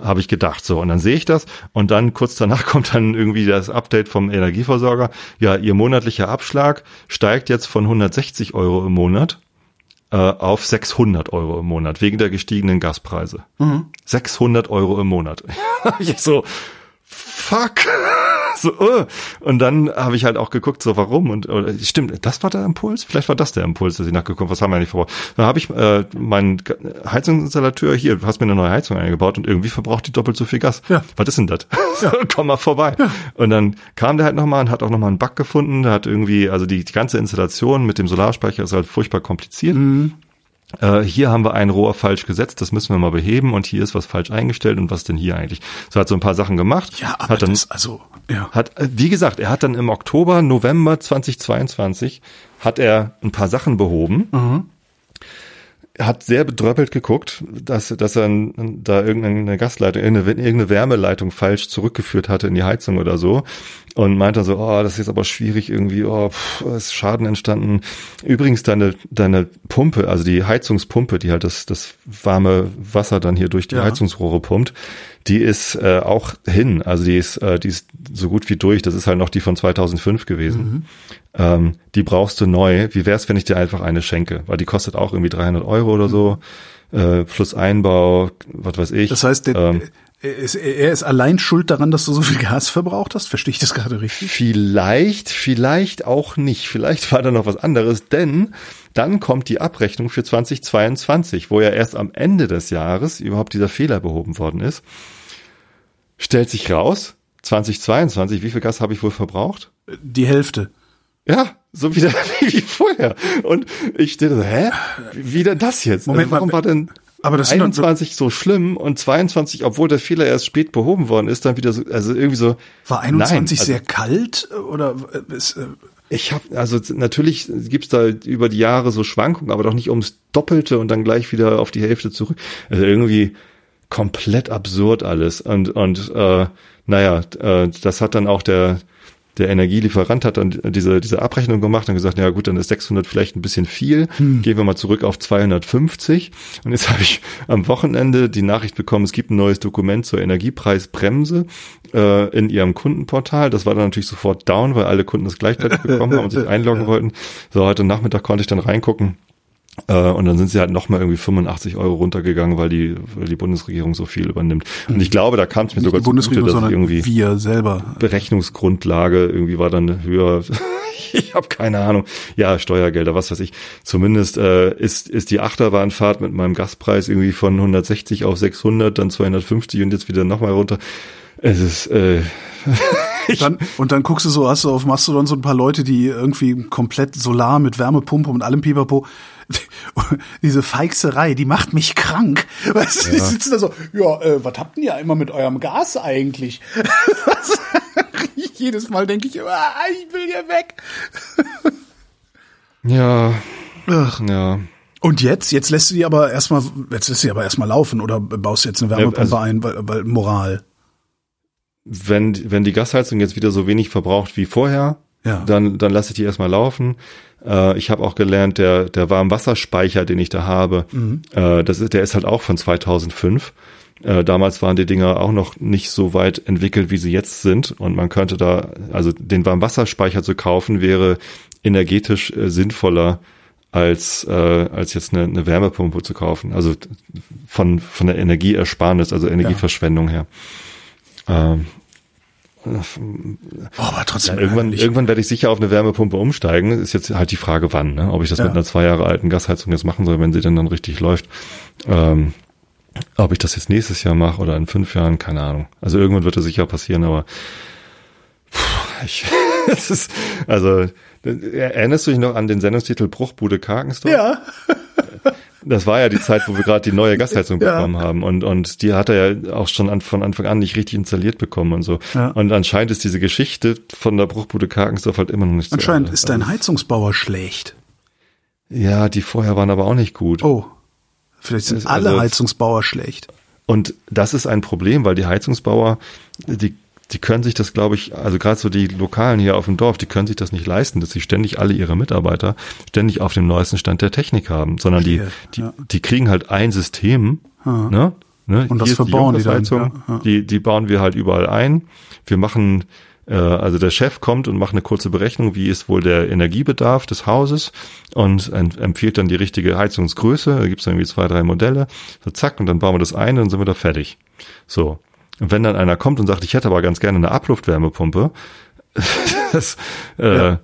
habe ich gedacht so und dann sehe ich das und dann kurz danach kommt dann irgendwie das Update vom Energieversorger. Ja, ihr monatlicher Abschlag steigt jetzt von 160 Euro im Monat äh, auf 600 Euro im Monat wegen der gestiegenen Gaspreise. Mhm. 600 Euro im Monat. ich so, fuck. so, uh. Und dann habe ich halt auch geguckt, so warum. Und oder, stimmt, das war der Impuls? Vielleicht war das der Impuls, dass ich nachgeguckt was haben wir eigentlich vor. Dann habe ich äh, meinen Heizungsinstallateur hier, du hast mir eine neue Heizung eingebaut und irgendwie verbraucht die doppelt so viel Gas. Ja. Was ist denn das? Ja. Komm mal vorbei. Ja. Und dann kam der halt nochmal und hat auch nochmal einen Bug gefunden. Der hat irgendwie, also die, die ganze Installation mit dem Solarspeicher ist halt furchtbar kompliziert. Mhm. Äh, hier haben wir ein Rohr falsch gesetzt, das müssen wir mal beheben und hier ist was falsch eingestellt und was denn hier eigentlich? So hat so ein paar Sachen gemacht. Ja, aber hat dann, das, also, ja. Hat, wie gesagt, er hat dann im Oktober, November 2022 hat er ein paar Sachen behoben. Mhm hat sehr bedröppelt geguckt, dass, dass er da irgendeine Gasleitung, irgendeine, irgendeine Wärmeleitung falsch zurückgeführt hatte in die Heizung oder so. Und meinte so, oh, das ist jetzt aber schwierig irgendwie, oh, pff, ist Schaden entstanden. Übrigens deine, deine Pumpe, also die Heizungspumpe, die halt das, das warme Wasser dann hier durch die ja. Heizungsrohre pumpt, die ist äh, auch hin. Also die ist, äh, die ist so gut wie durch. Das ist halt noch die von 2005 gewesen. Mhm. Ähm, die brauchst du neu. Wie wär's, wenn ich dir einfach eine schenke? Weil die kostet auch irgendwie 300 Euro oder so. Mhm. Äh, plus Einbau, was weiß ich. Das heißt, der, ähm, er ist, er ist allein schuld daran, dass du so viel Gas verbraucht hast? Verstehe ich das gerade richtig? Vielleicht, vielleicht auch nicht. Vielleicht war da noch was anderes, denn dann kommt die Abrechnung für 2022, wo ja erst am Ende des Jahres überhaupt dieser Fehler behoben worden ist. Stellt sich raus, 2022, wie viel Gas habe ich wohl verbraucht? Die Hälfte. Ja, so wieder wie vorher. Und ich stehe so, hä? Wie denn das jetzt? Moment, also warum war denn aber das 21 so schlimm und 22, obwohl der Fehler erst spät behoben worden ist, dann wieder so, also irgendwie so. War 21 nein, also, sehr kalt oder ist, äh, ich habe also natürlich gibt's da über die Jahre so Schwankungen, aber doch nicht ums Doppelte und dann gleich wieder auf die Hälfte zurück. Also irgendwie komplett absurd alles. Und, und äh, naja, äh, das hat dann auch der, der Energielieferant hat dann diese, diese Abrechnung gemacht und gesagt, ja gut, dann ist 600 vielleicht ein bisschen viel. Hm. Gehen wir mal zurück auf 250. Und jetzt habe ich am Wochenende die Nachricht bekommen, es gibt ein neues Dokument zur Energiepreisbremse äh, in ihrem Kundenportal. Das war dann natürlich sofort down, weil alle Kunden das gleichzeitig bekommen haben und sich einloggen ja. wollten. So, heute Nachmittag konnte ich dann reingucken. Äh, und dann sind sie halt nochmal irgendwie 85 Euro runtergegangen, weil die, weil die Bundesregierung so viel übernimmt. Und ich glaube, da kam es mir sogar zu gute, dass irgendwie wir selber Berechnungsgrundlage irgendwie war dann höher. ich habe keine Ahnung. Ja, Steuergelder, was weiß ich. Zumindest äh, ist ist die Achterbahnfahrt mit meinem Gaspreis irgendwie von 160 auf 600, dann 250 und jetzt wieder nochmal runter. Es ist äh, dann, und dann guckst du so, hast du auf Mastodon so ein paar Leute, die irgendwie komplett Solar mit Wärmepumpe und allem Pipapo diese Feixerei, die macht mich krank. Weißt du, ja. die sitzen da so, ja, äh, was habt ihr ja immer mit eurem Gas eigentlich? Jedes Mal denke ich, ah, ich will hier weg. ja. Ach. Ja. Und jetzt? Jetzt lässt du die aber erstmal, jetzt lässt du die aber erstmal laufen oder baust du jetzt eine Wärmepumpe ja, also, ein, weil, weil Moral. Wenn, wenn die Gasheizung jetzt wieder so wenig verbraucht wie vorher, ja. dann, dann lasse ich die erstmal laufen. Äh, ich habe auch gelernt, der, der Warmwasserspeicher, den ich da habe, mhm. äh, das ist, der ist halt auch von 2005. Äh, damals waren die Dinger auch noch nicht so weit entwickelt, wie sie jetzt sind. Und man könnte da, also den Warmwasserspeicher zu kaufen, wäre energetisch äh, sinnvoller als äh, als jetzt eine, eine Wärmepumpe zu kaufen. Also von von der Energieersparnis, also Energieverschwendung ja. her. Ähm, Oh, aber trotzdem. Ja, irgendwann, irgendwann werde ich sicher auf eine Wärmepumpe umsteigen. Ist jetzt halt die Frage, wann. Ne? Ob ich das ja. mit einer zwei Jahre alten Gasheizung jetzt machen soll, wenn sie denn dann richtig läuft. Ähm, ob ich das jetzt nächstes Jahr mache oder in fünf Jahren, keine Ahnung. Also irgendwann wird das sicher passieren, aber pff, ich, es ist, also erinnerst du dich noch an den Sendungstitel Bruchbude Karkensdorf? Ja. Das war ja die Zeit, wo wir gerade die neue Gasheizung ja. bekommen haben und und die hat er ja auch schon an, von Anfang an nicht richtig installiert bekommen und so. Ja. Und anscheinend ist diese Geschichte von der Bruchbude Karkensdorf halt immer noch nicht. Anscheinend ist dein Heizungsbauer schlecht. Ja, die vorher waren aber auch nicht gut. Oh, vielleicht sind alle also, Heizungsbauer schlecht. Und das ist ein Problem, weil die Heizungsbauer, die die können sich das, glaube ich, also gerade so die Lokalen hier auf dem Dorf, die können sich das nicht leisten, dass sie ständig alle ihre Mitarbeiter ständig auf dem neuesten Stand der Technik haben, sondern die, die, ja. die kriegen halt ein System, ha. ne? Ne? Und das Hier verbauen die dann, Junkersheizung, ja, ja. Die, die bauen wir halt überall ein. Wir machen, äh, also der Chef kommt und macht eine kurze Berechnung, wie ist wohl der Energiebedarf des Hauses und empfiehlt dann die richtige Heizungsgröße. Da gibt's dann irgendwie zwei, drei Modelle. So zack, und dann bauen wir das ein und dann sind wir da fertig. So. Und wenn dann einer kommt und sagt, ich hätte aber ganz gerne eine Abluftwärmepumpe, das, äh, Ja.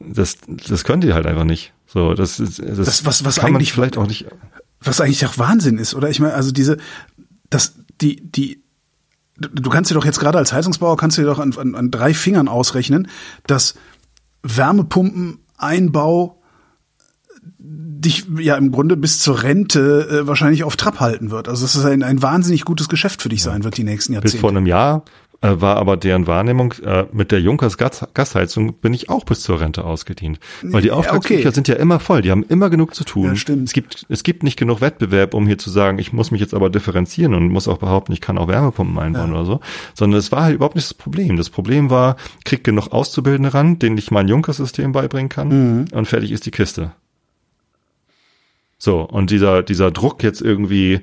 das, das können die halt einfach nicht. So, das, das, Das, was- was kann man eigentlich- vielleicht auch nicht. was eigentlich auch Wahnsinn ist, oder? Ich meine, also diese, das, die, die, du kannst dir doch jetzt gerade als Heizungsbauer kannst du dir doch an, an, an drei Fingern ausrechnen, dass Wärmepumpeneinbau dich ja im Grunde bis zur Rente äh, wahrscheinlich auf Trab halten wird. Also es ein, ein wahnsinnig gutes Geschäft für dich sein wird die nächsten Bis Jahrzehnte. vor einem Jahr äh, war aber deren Wahrnehmung, äh, mit der Junkers Gas Gasheizung bin ich auch bis zur Rente ausgedient. Weil die Ja, Auftragsbücher okay. sind ja immer voll, die haben immer genug zu tun. Ja, stimmt. Es gibt, es gibt nicht genug Wettbewerb, um hier zu sagen, ich muss mich jetzt aber differenzieren und muss auch behaupten, ich kann auch Wärmepumpen einbauen oder so. Sondern es war halt überhaupt nicht das Problem. Das Problem war, krieg genug Auszubildende ran, denen ich mein Junkers-System beibringen kann Mhm. und fertig ist die Kiste. So, und dieser, dieser Druck jetzt irgendwie,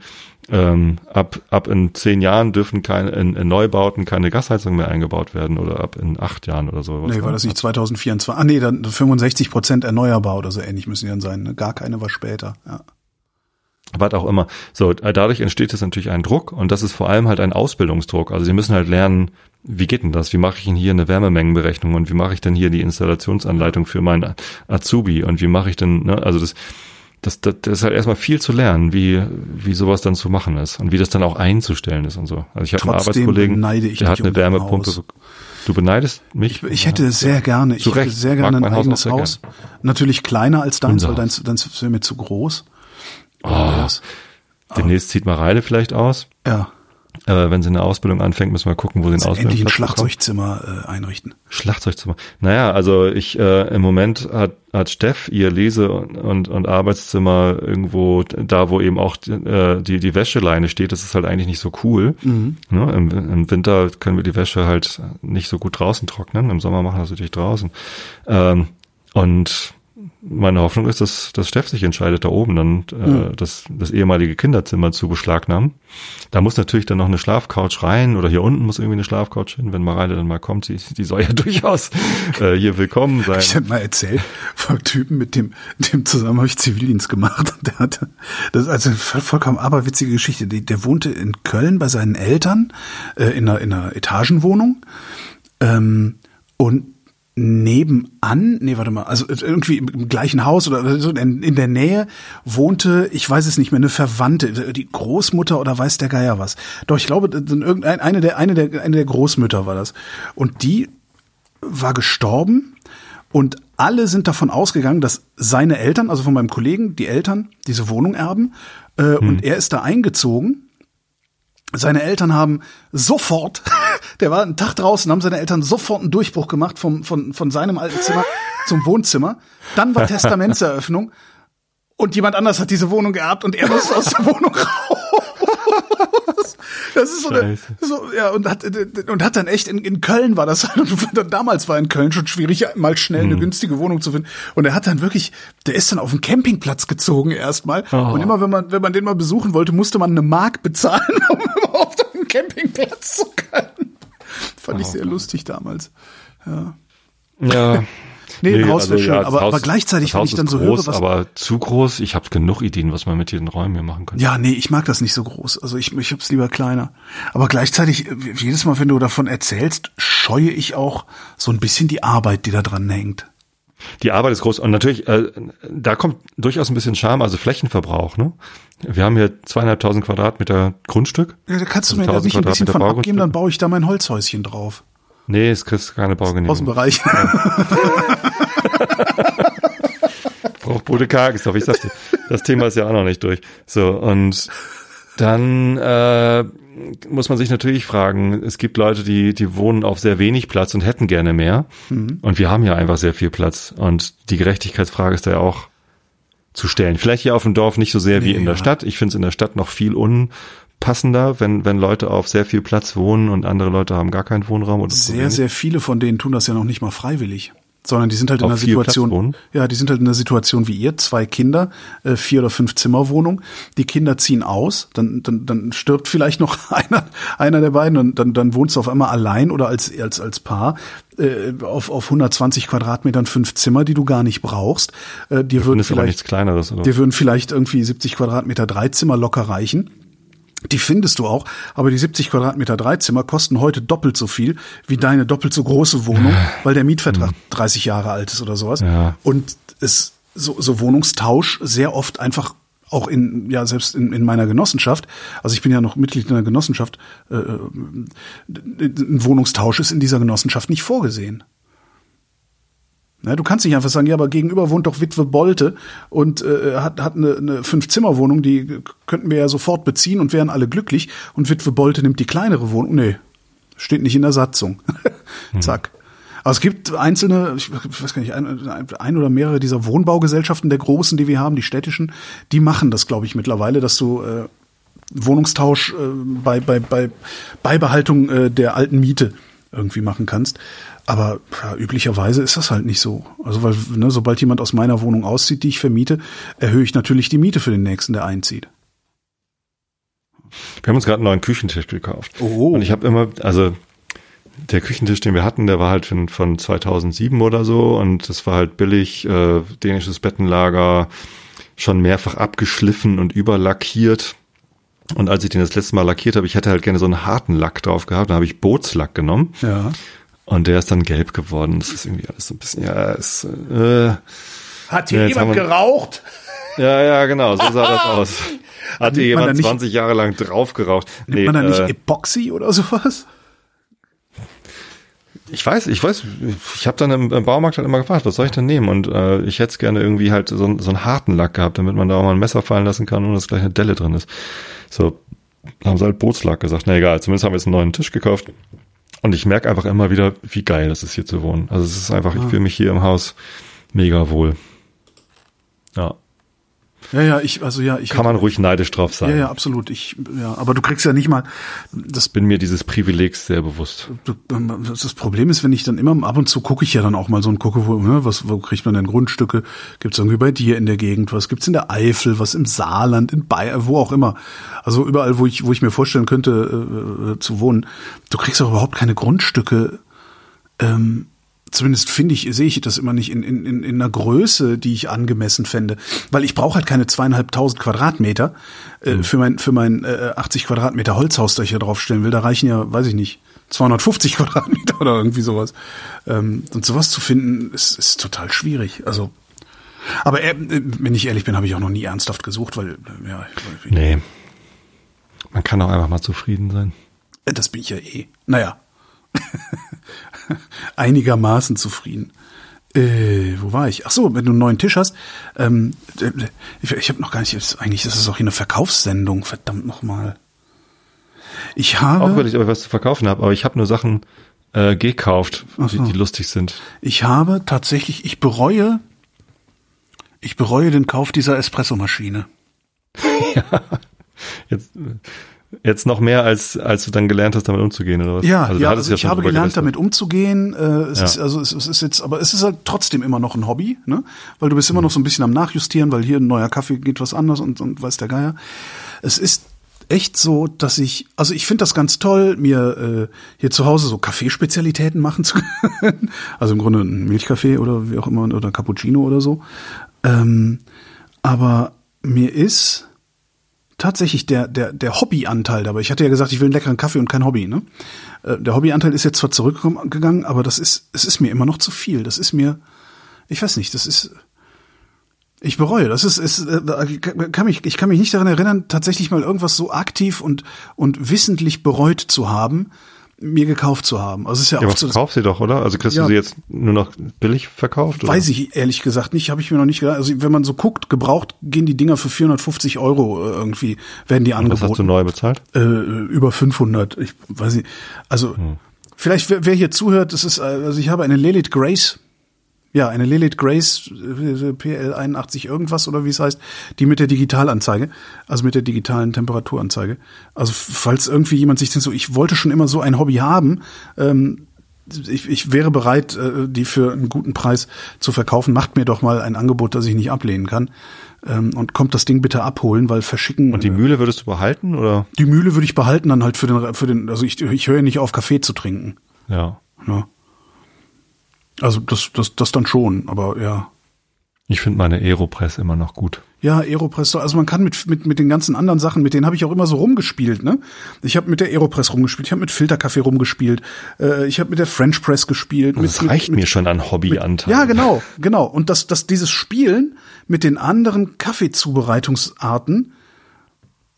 ähm, ab, ab in zehn Jahren dürfen keine, in, in Neubauten keine Gasheizung mehr eingebaut werden oder ab in acht Jahren oder so. Nee, war das nicht 2024? Ah nee, dann 65 Prozent erneuerbar oder so ähnlich müssen die dann sein. Ne? Gar keine war später. Ja. Was auch immer. So, äh, dadurch entsteht jetzt natürlich ein Druck und das ist vor allem halt ein Ausbildungsdruck. Also sie müssen halt lernen, wie geht denn das? Wie mache ich denn hier eine Wärmemengenberechnung und wie mache ich denn hier die Installationsanleitung für meinen Azubi und wie mache ich denn, ne, also das, das, das, das ist halt erstmal viel zu lernen, wie, wie sowas dann zu machen ist und wie das dann auch einzustellen ist und so. Also ich habe einen Arbeitskollegen, beneide ich der hat eine um Wärmepumpe. Haus. Du beneidest mich? Ich hätte sehr gerne, ich Zu hätte Recht. sehr Mag gerne ein Haus auch eigenes sehr Haus. Natürlich kleiner als deins, Unser weil deins, Haus. deins wäre mir zu groß. Oh, demnächst zieht Mareile vielleicht aus. Ja, Äh, wenn sie eine Ausbildung anfängt, müssen wir gucken, wo sie eine endlich ein Ausbildung Schlagzeugzimmer äh, einrichten. Schlagzeugzimmer. Naja, also ich äh, im Moment hat, hat Steff ihr Lese- und, und, und Arbeitszimmer irgendwo da, wo eben auch äh, die, die Wäscheleine steht. Das ist halt eigentlich nicht so cool. Mhm. Ne? Im, Im Winter können wir die Wäsche halt nicht so gut draußen trocknen. Im Sommer machen wir das natürlich draußen. Ähm, und meine Hoffnung ist, dass, dass Steff sich entscheidet, da oben dann äh, Mhm. das, das ehemalige Kinderzimmer zu beschlagnahmen. Da muss natürlich dann noch eine Schlafcouch rein oder hier unten muss irgendwie eine Schlafcouch hin, wenn Mareile dann mal kommt. Die, die soll ja durchaus äh, hier willkommen sein. Ich hatte mal erzählt vom Typen mit dem, dem zusammen habe ich Zivildienst gemacht. Der hatte, das ist also vollkommen aberwitzige Geschichte. Der, der wohnte in Köln bei seinen Eltern äh, in, einer, in einer Etagenwohnung ähm, und nebenan, nee, warte mal, also irgendwie im, gleichen Haus oder so in, der Nähe wohnte, ich weiß es nicht mehr, eine Verwandte, die Großmutter oder weiß der Geier was. Doch ich glaube, eine der eine der eine der Großmütter war das. Und die war gestorben und alle sind davon ausgegangen, dass seine Eltern, also von meinem Kollegen, die Eltern, diese Wohnung erben äh, und er ist da eingezogen. Seine Eltern haben sofort, der war einen Tag draußen, haben seine Eltern sofort einen Durchbruch gemacht vom, von, von seinem alten Zimmer zum Wohnzimmer. Dann war Testamentseröffnung und jemand anders hat diese Wohnung geerbt und er musste aus der Wohnung raus. Das ist so, eine, so ja und hat und hat dann echt in, in Köln war das und damals war in Köln schon schwierig mal schnell Hm. eine günstige Wohnung zu finden und er hat dann wirklich der ist dann auf den Campingplatz gezogen erstmal Oh. und immer wenn man wenn man den mal besuchen wollte musste man eine Mark bezahlen um Campingplatz zu können fand Oh ich sehr lustig damals ja Ja. Nee, ein Haus wäre schön, das aber- aber gleichzeitig, wenn Haus ich dann ist so groß, höre, was- aber zu groß. Ich habe genug Ideen, was man mit diesen Räumen hier machen könnte. Ja, nee, ich mag das nicht so groß. Also ich, ich hab's lieber kleiner. Aber gleichzeitig, jedes Mal, wenn du davon erzählst, scheue ich auch so ein bisschen die Arbeit, die da dran hängt. Die Arbeit ist groß und natürlich, äh, da kommt durchaus ein bisschen Charme, also Flächenverbrauch. Ne? Wir haben hier zweieinhalbtausend Quadratmeter Grundstück. Ja, da kannst du mir Also da nicht ein bisschen 1000 von abgeben, dann baue ich da mein Holzhäuschen drauf. Nee, es kriegst keine Baugenehmigung. Außenbereich. Braucht Bude Kargesdorf, ich sagte, das Thema ist ja auch noch nicht durch. So, und dann äh, muss man sich natürlich fragen, es gibt Leute, die, die wohnen auf sehr wenig Platz und hätten gerne mehr. Und wir haben ja einfach sehr viel Platz. Und die Gerechtigkeitsfrage ist da ja auch zu stellen. Vielleicht hier auf dem Dorf nicht so sehr wie Nee, in der ja. Stadt. Ich finde es in der Stadt noch viel unpassender, wenn, wenn Leute auf sehr viel Platz wohnen und andere Leute haben gar keinen Wohnraum. Oder so Sehr, wenig. sehr viele von denen tun das ja noch nicht mal freiwillig. Sondern die sind halt in Auf einer viel Platz Situation, ja, die sind halt in einer Situation wie ihr, zwei Kinder, äh, vier oder fünf Zimmerwohnung. Die Kinder ziehen aus, dann, dann, dann stirbt vielleicht noch einer, einer der beiden und dann, dann wohnst du auf einmal allein oder als, als, als Paar äh, auf, auf 120 Quadratmetern fünf Zimmer, die du gar nicht brauchst. Äh, dir würden aber nichts vielleicht, Kleineres, oder? dir würden vielleicht irgendwie 70 Quadratmeter drei Zimmer locker reichen. Die findest du auch, aber die 70 Quadratmeter Dreizimmer kosten heute doppelt so viel wie deine doppelt so große Wohnung, weil der Mietvertrag 30 Jahre alt ist oder sowas. Ja. Und es so, so Wohnungstausch sehr oft einfach auch in, ja, selbst in, in meiner Genossenschaft, also ich bin ja noch Mitglied in einer Genossenschaft, äh, ein Wohnungstausch ist in dieser Genossenschaft nicht vorgesehen. Ne, du kannst nicht einfach sagen, ja, aber gegenüber wohnt doch Witwe Bolte und äh, hat, hat eine, eine Fünf-Zimmer-Wohnung, die könnten wir ja sofort beziehen und wären alle glücklich. Und Witwe Bolte nimmt die kleinere Wohnung. Nee, steht nicht in der Satzung. Zack. Aber es gibt einzelne, ich weiß gar nicht, ein, ein oder mehrere dieser Wohnbaugesellschaften der großen, die wir haben, die städtischen, die machen das, glaube ich, mittlerweile, dass du äh, Wohnungstausch äh, bei, bei, bei Beibehaltung äh, der alten Miete irgendwie machen kannst. Aber ja, üblicherweise ist das halt nicht so. Also weil, ne, sobald jemand aus meiner Wohnung auszieht, die ich vermiete, erhöhe ich natürlich die Miete für den nächsten, der einzieht. Wir haben uns gerade einen neuen Küchentisch gekauft. Oh. Und ich habe immer, also der Küchentisch, den wir hatten, der war halt von, von 2007 oder so und das war halt billig, äh, dänisches Bettenlager, schon mehrfach abgeschliffen und überlackiert. Und als ich den das letzte Mal lackiert habe, ich hätte halt gerne so einen harten Lack drauf gehabt, da habe ich Bootslack genommen. Ja. Und der ist dann gelb geworden. Das ist irgendwie alles so ein bisschen, ja, ist, äh, Hat hier Ja, jemand wir- geraucht? ja, ja, genau, so sah das aus. Hat hier man jemand nicht- 20 Jahre lang drauf geraucht. Nimmt man da nicht äh, Epoxy oder sowas? Ich weiß, ich weiß, ich habe dann im, im Baumarkt halt immer gefragt, was soll ich denn nehmen? Und äh, ich hätte gerne irgendwie halt so, einen- so einen harten Lack gehabt, damit man da auch mal ein Messer fallen lassen kann, ohne dass gleich eine Delle drin ist. So, haben sie halt Bootslack gesagt. Na egal, zumindest haben wir jetzt einen neuen Tisch gekauft. Und ich merke einfach immer wieder, wie geil es ist, hier zu wohnen. Also es ist einfach, ich fühle mich hier im Haus mega wohl. Ja, Ja, ja, ich, also ja, ich. kann man ruhig neidisch drauf sein. Ja, ja, absolut. Ich, ja, aber du kriegst ja nicht mal, das Bin mir dieses Privilegs sehr bewusst. Du, ähm, das Problem ist, wenn ich dann immer ab und zu gucke ich ja dann auch mal so und gucke, wo, ne, was, wo kriegt man denn Grundstücke? Gibt's irgendwie bei dir in der Gegend was? Gibt's in der Eifel was? Im Saarland, in Bayern, wo auch immer. Also überall, wo ich, wo ich mir vorstellen könnte äh, äh, zu wohnen. Du kriegst auch überhaupt keine Grundstücke. Ähm, zumindest finde ich, sehe ich das immer nicht in, in, in, in einer Größe, die ich angemessen fände. Weil ich brauche halt keine zweieinhalbtausend Quadratmeter äh, für mein, für mein äh, 80 Quadratmeter Holzhaus, das ich hier draufstellen will. Da reichen ja, weiß ich nicht, 250 Quadratmeter oder irgendwie sowas. Ähm, und sowas zu finden, ist, ist total schwierig. Also, aber äh, wenn ich ehrlich bin, habe ich auch noch nie ernsthaft gesucht, weil, äh, ja, ich- Nee. Man kann auch einfach mal zufrieden sein. Äh, Das bin ich ja eh. Naja. Einigermaßen zufrieden. Äh, wo war ich? Ach so, wenn du einen neuen Tisch hast. Ähm, äh, ich ich habe noch gar nicht. Eigentlich ist es auch hier eine Verkaufssendung. Verdammt noch mal. Ich Auch habe, weil ich euch was zu verkaufen habe, aber ich habe nur Sachen äh, gekauft, die, die lustig sind. ich habe tatsächlich, ich bereue, ich bereue den Kauf dieser Espressomaschine. Jetzt, jetzt noch mehr, als, als du dann gelernt hast, damit umzugehen, oder was? Ja, also, ja, also ich schon habe gelernt, gelästert. damit umzugehen. Äh, es Ja. ist, also es, es ist jetzt, aber es ist halt trotzdem immer noch ein Hobby, ne? Weil du bist immer noch so ein bisschen am Nachjustieren, weil hier ein neuer Kaffee geht was anders und, und weiß der Geier. Es ist echt so, dass ich, also ich finde das ganz toll, mir äh, hier zu Hause so Kaffeespezialitäten machen zu können. Also im Grunde ein Milchkaffee oder wie auch immer oder Cappuccino oder so. Ähm, aber mir ist tatsächlich der, der, der Hobbyanteil dabei. Ich hatte ja gesagt, ich will einen leckeren Kaffee und kein Hobby, ne? Äh, Der Hobbyanteil ist jetzt zwar zurückgegangen, aber das ist, es ist mir immer noch zu viel. Das ist mir, ich weiß nicht, das ist, ich bereue. Das ist, ist äh, kann mich, ich kann mich nicht daran erinnern, tatsächlich mal irgendwas so aktiv und, und wissentlich bereut zu haben, mir gekauft zu haben. Also es ist ja, Ja, aber oft so, dass- verkauf sie doch, oder? Also kriegst Ja. du sie jetzt nur noch billig verkauft? Oder? Weiß ich ehrlich gesagt nicht, habe ich mir noch nicht gedacht. Also wenn man so guckt, gebraucht gehen die Dinger für 450 Euro äh, irgendwie, werden die Was hast du angeboten. neu bezahlt? Äh, über 500, ich weiß nicht. Also vielleicht wer, wer hier zuhört, das ist, äh, also ich habe eine Lilith Grace, ja eine Lilith Grace äh, PL 81 irgendwas oder wie es heißt, die mit der Digitalanzeige, also mit der digitalen Temperaturanzeige. Also falls irgendwie jemand sich denkt, so ich wollte schon immer so ein Hobby haben. Ähm, ich, ich wäre bereit, äh, die für einen guten Preis zu verkaufen. Macht mir doch mal ein Angebot, das ich nicht ablehnen kann. Ähm, und kommt das Ding bitte abholen, weil verschicken. Und die Mühle würdest du behalten oder? Die Mühle würde ich behalten, dann halt für den, für den, also ich, ich höre nicht auf, Kaffee zu trinken. Ja. Ja. Also das, das, das dann schon, aber ja. Ich finde meine Aeropress immer noch gut. Ja, Aeropress, also man kann mit, mit, mit den ganzen anderen Sachen, mit denen habe ich auch immer so rumgespielt, ne? Ich habe mit der Aeropress rumgespielt, ich habe mit Filterkaffee rumgespielt, äh, ich habe mit der French Press gespielt. Das mit, reicht mit, mir schon an Hobbyanteil. Ja, genau, genau. Und das, das, dieses Spielen mit den anderen Kaffeezubereitungsarten,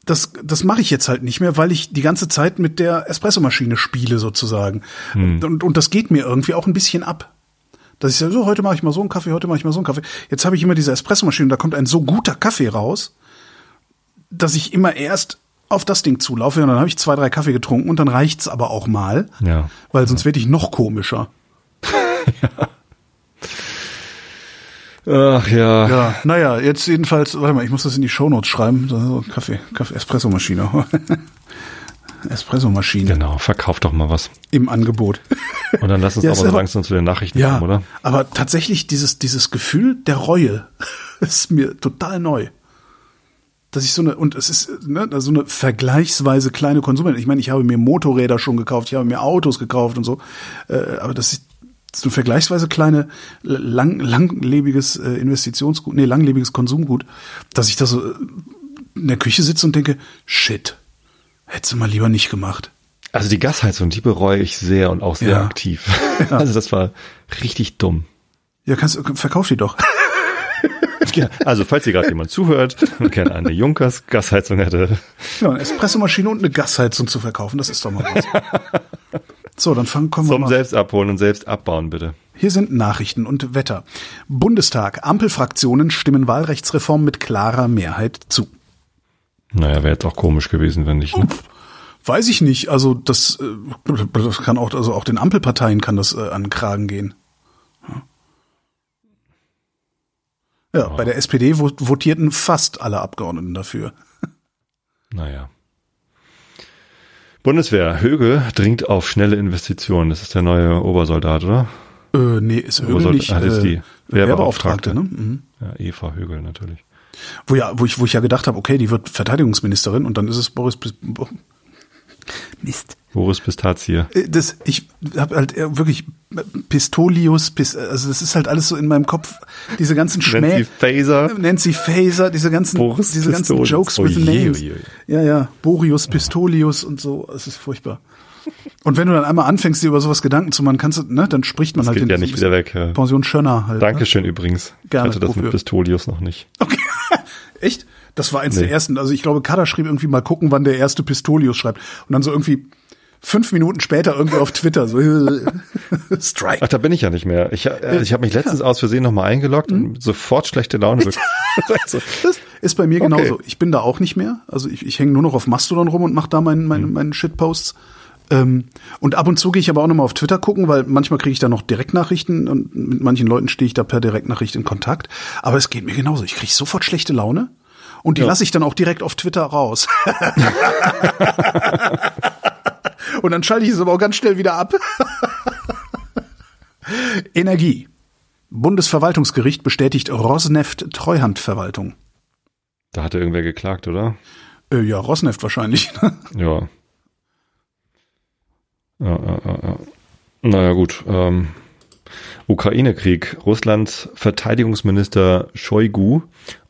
das, das mache ich jetzt halt nicht mehr, weil ich die ganze Zeit mit der Espressomaschine spiele sozusagen. Und, und das geht mir irgendwie auch ein bisschen ab. Dass ich sage, so, heute mache ich mal so einen Kaffee, heute mache ich mal so einen Kaffee. Jetzt habe ich immer diese Espressomaschine und da kommt ein so guter Kaffee raus, dass ich immer erst auf das Ding zulaufe und dann habe ich zwei, drei Kaffee getrunken und dann reicht's aber auch mal, Ja. weil sonst werde ich noch komischer. Ach ja. Ja, naja, jetzt jedenfalls, warte mal, ich muss das in die Shownotes schreiben. Kaffee, Kaffee, Espressomaschine. Espressomaschine Genau, verkauf doch mal was. im Angebot. Und dann lass uns Ja, aber so langsam zu den Nachrichten Ja, kommen, oder? aber tatsächlich dieses, dieses Gefühl der Reue ist mir total neu. Dass ich so eine, und es ist ne, so eine vergleichsweise kleine Konsumerin. Ich meine, ich habe mir Motorräder schon gekauft, ich habe mir Autos gekauft und so. Äh, aber das ist so ein vergleichsweise kleine, lang, langlebiges äh, Investitionsgut, nee, langlebiges Konsumgut, dass ich da so äh, in der Küche sitze und denke, shit, hättest du mal lieber nicht gemacht. Also die Gasheizung, die bereue ich sehr und auch sehr Ja. aktiv. Also das war richtig dumm. Ja, kannst, verkauf die doch. Ja, also falls hier gerade jemand zuhört und gerne eine Junkers Gasheizung hätte, Ja, eine Espressomaschine und eine Gasheizung zu verkaufen, das ist doch mal was. So, dann fangen, kommen wir zum mal. selbst abholen und selbst abbauen, bitte. Hier sind Nachrichten und Wetter. Bundestag. Ampelfraktionen stimmen Wahlrechtsreform mit klarer Mehrheit zu. Naja, wäre jetzt auch komisch gewesen, wenn nicht. Ne? Weiß ich nicht. Also das, äh, das kann auch, also auch den Ampelparteien kann das äh, an den Kragen gehen. Ja, ja bei der SPD vo- votierten fast alle Abgeordneten dafür. Naja. Bundeswehr, Höge dringt auf schnelle Investitionen. Das ist der neue Obersoldat, oder? Äh, nee, ist Högel Obersoldat- nicht ah, ist die äh, Wehrbeauftragte. Wehrbeauftragte, ne? Mhm. Ja, Eva Högel natürlich. Wo ja, wo ich, wo ich ja gedacht habe, okay, die wird Verteidigungsministerin und dann ist es Boris Mist. Boris Pistazie. Äh, Das, ich habe halt wirklich Pistolius, Pis, also das ist halt alles so in meinem Kopf, diese ganzen Nancy Schmäh. Faser. Nancy Faser, diese ganzen, Boris diese ganzen. Jokes Oh with je, names. oh je, oh Ja, ja, Borius, Pistolius und so, es ist furchtbar. Und wenn du dann einmal anfängst, dir über sowas Gedanken zu machen, kannst du, ne, dann spricht man Das halt geht den- ja nicht wieder weg. Ja. Pension Schönner halt. Ne? Dankeschön übrigens. Gerne, Ich hatte das wofür? mit Pistolius noch nicht. Okay. Echt? Das war eins Nee. der ersten. Also ich glaube, Kada schrieb irgendwie mal gucken, wann der erste Pistolius schreibt. Und dann so irgendwie fünf Minuten später irgendwie auf Twitter so Strike. Ach, da bin ich ja nicht mehr. Ich, äh, ich habe mich letztens aus Versehen nochmal eingeloggt Mhm. und sofort schlechte Laune Das ist bei mir Okay. genauso. Ich bin da auch nicht mehr. Also ich, ich hänge nur noch auf Mastodon rum und mache da meinen Mhm. meinen meinen Shitposts. Ähm, und ab und zu gehe ich aber auch nochmal auf Twitter gucken, weil manchmal kriege ich da noch Direktnachrichten und mit manchen Leuten stehe ich da per Direktnachricht in Kontakt. Aber es geht mir genauso. Ich kriege sofort schlechte Laune und die Ja. lasse ich dann auch direkt auf Twitter raus. und dann schalte ich es aber auch ganz schnell wieder ab. Energie. Bundesverwaltungsgericht bestätigt Rosneft Treuhandverwaltung. da hatte irgendwer geklagt, oder? Äh, ja, Rosneft wahrscheinlich. Ja. Ja, ja, ja, ja. Naja, gut. Ähm, Ukraine-Krieg. Russlands Verteidigungsminister Shoigu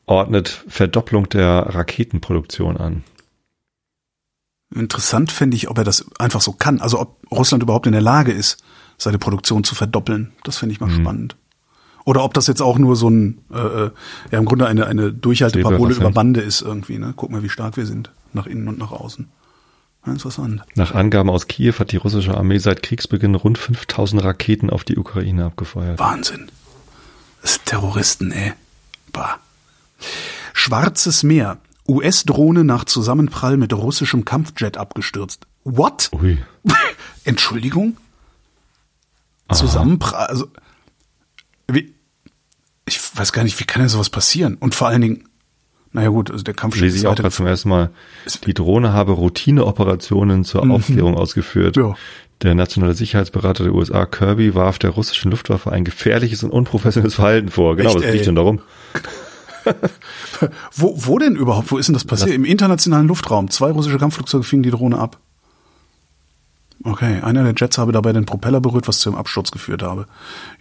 ordnet Verdopplung der Raketenproduktion an. Interessant fände ich, ob er das einfach so kann. Also ob Russland überhaupt in der Lage ist, seine Produktion zu verdoppeln. Das fände ich mal spannend. Oder ob das jetzt auch nur so ein, äh, äh, ja im Grunde eine, eine Durchhalteparole über Bande ist irgendwie. Ne? Guck mal, wie stark wir sind. Nach innen und nach außen. Interessant. Nach Angaben aus Kiew hat die russische Armee seit Kriegsbeginn rund 5000 Raketen auf die Ukraine abgefeuert. Wahnsinn. Das sind Terroristen, ey. Bah. Schwarzes Meer. US-Drohne nach Zusammenprall mit russischem Kampfjet abgestürzt. What? Ui. Entschuldigung? Zusammenprall, also, wie, ich weiß gar nicht, wie kann denn sowas passieren? Und vor allen Dingen Naja gut, also der Kampfjet Lese ich auch gerade zum ersten Mal. Die Drohne habe Routineoperationen zur Aufklärung ausgeführt. Ja. Der nationale Sicherheitsberater der USA, Kirby, warf der russischen Luftwaffe ein gefährliches und unprofessionelles Verhalten vor. Genau, Echt, was liegt denn darum? Wo, wo denn überhaupt? Wo ist denn das passiert? Im internationalen Luftraum. Zwei russische Kampfflugzeuge fingen die Drohne ab. Okay, einer der Jets habe dabei den Propeller berührt, was zum Absturz geführt habe.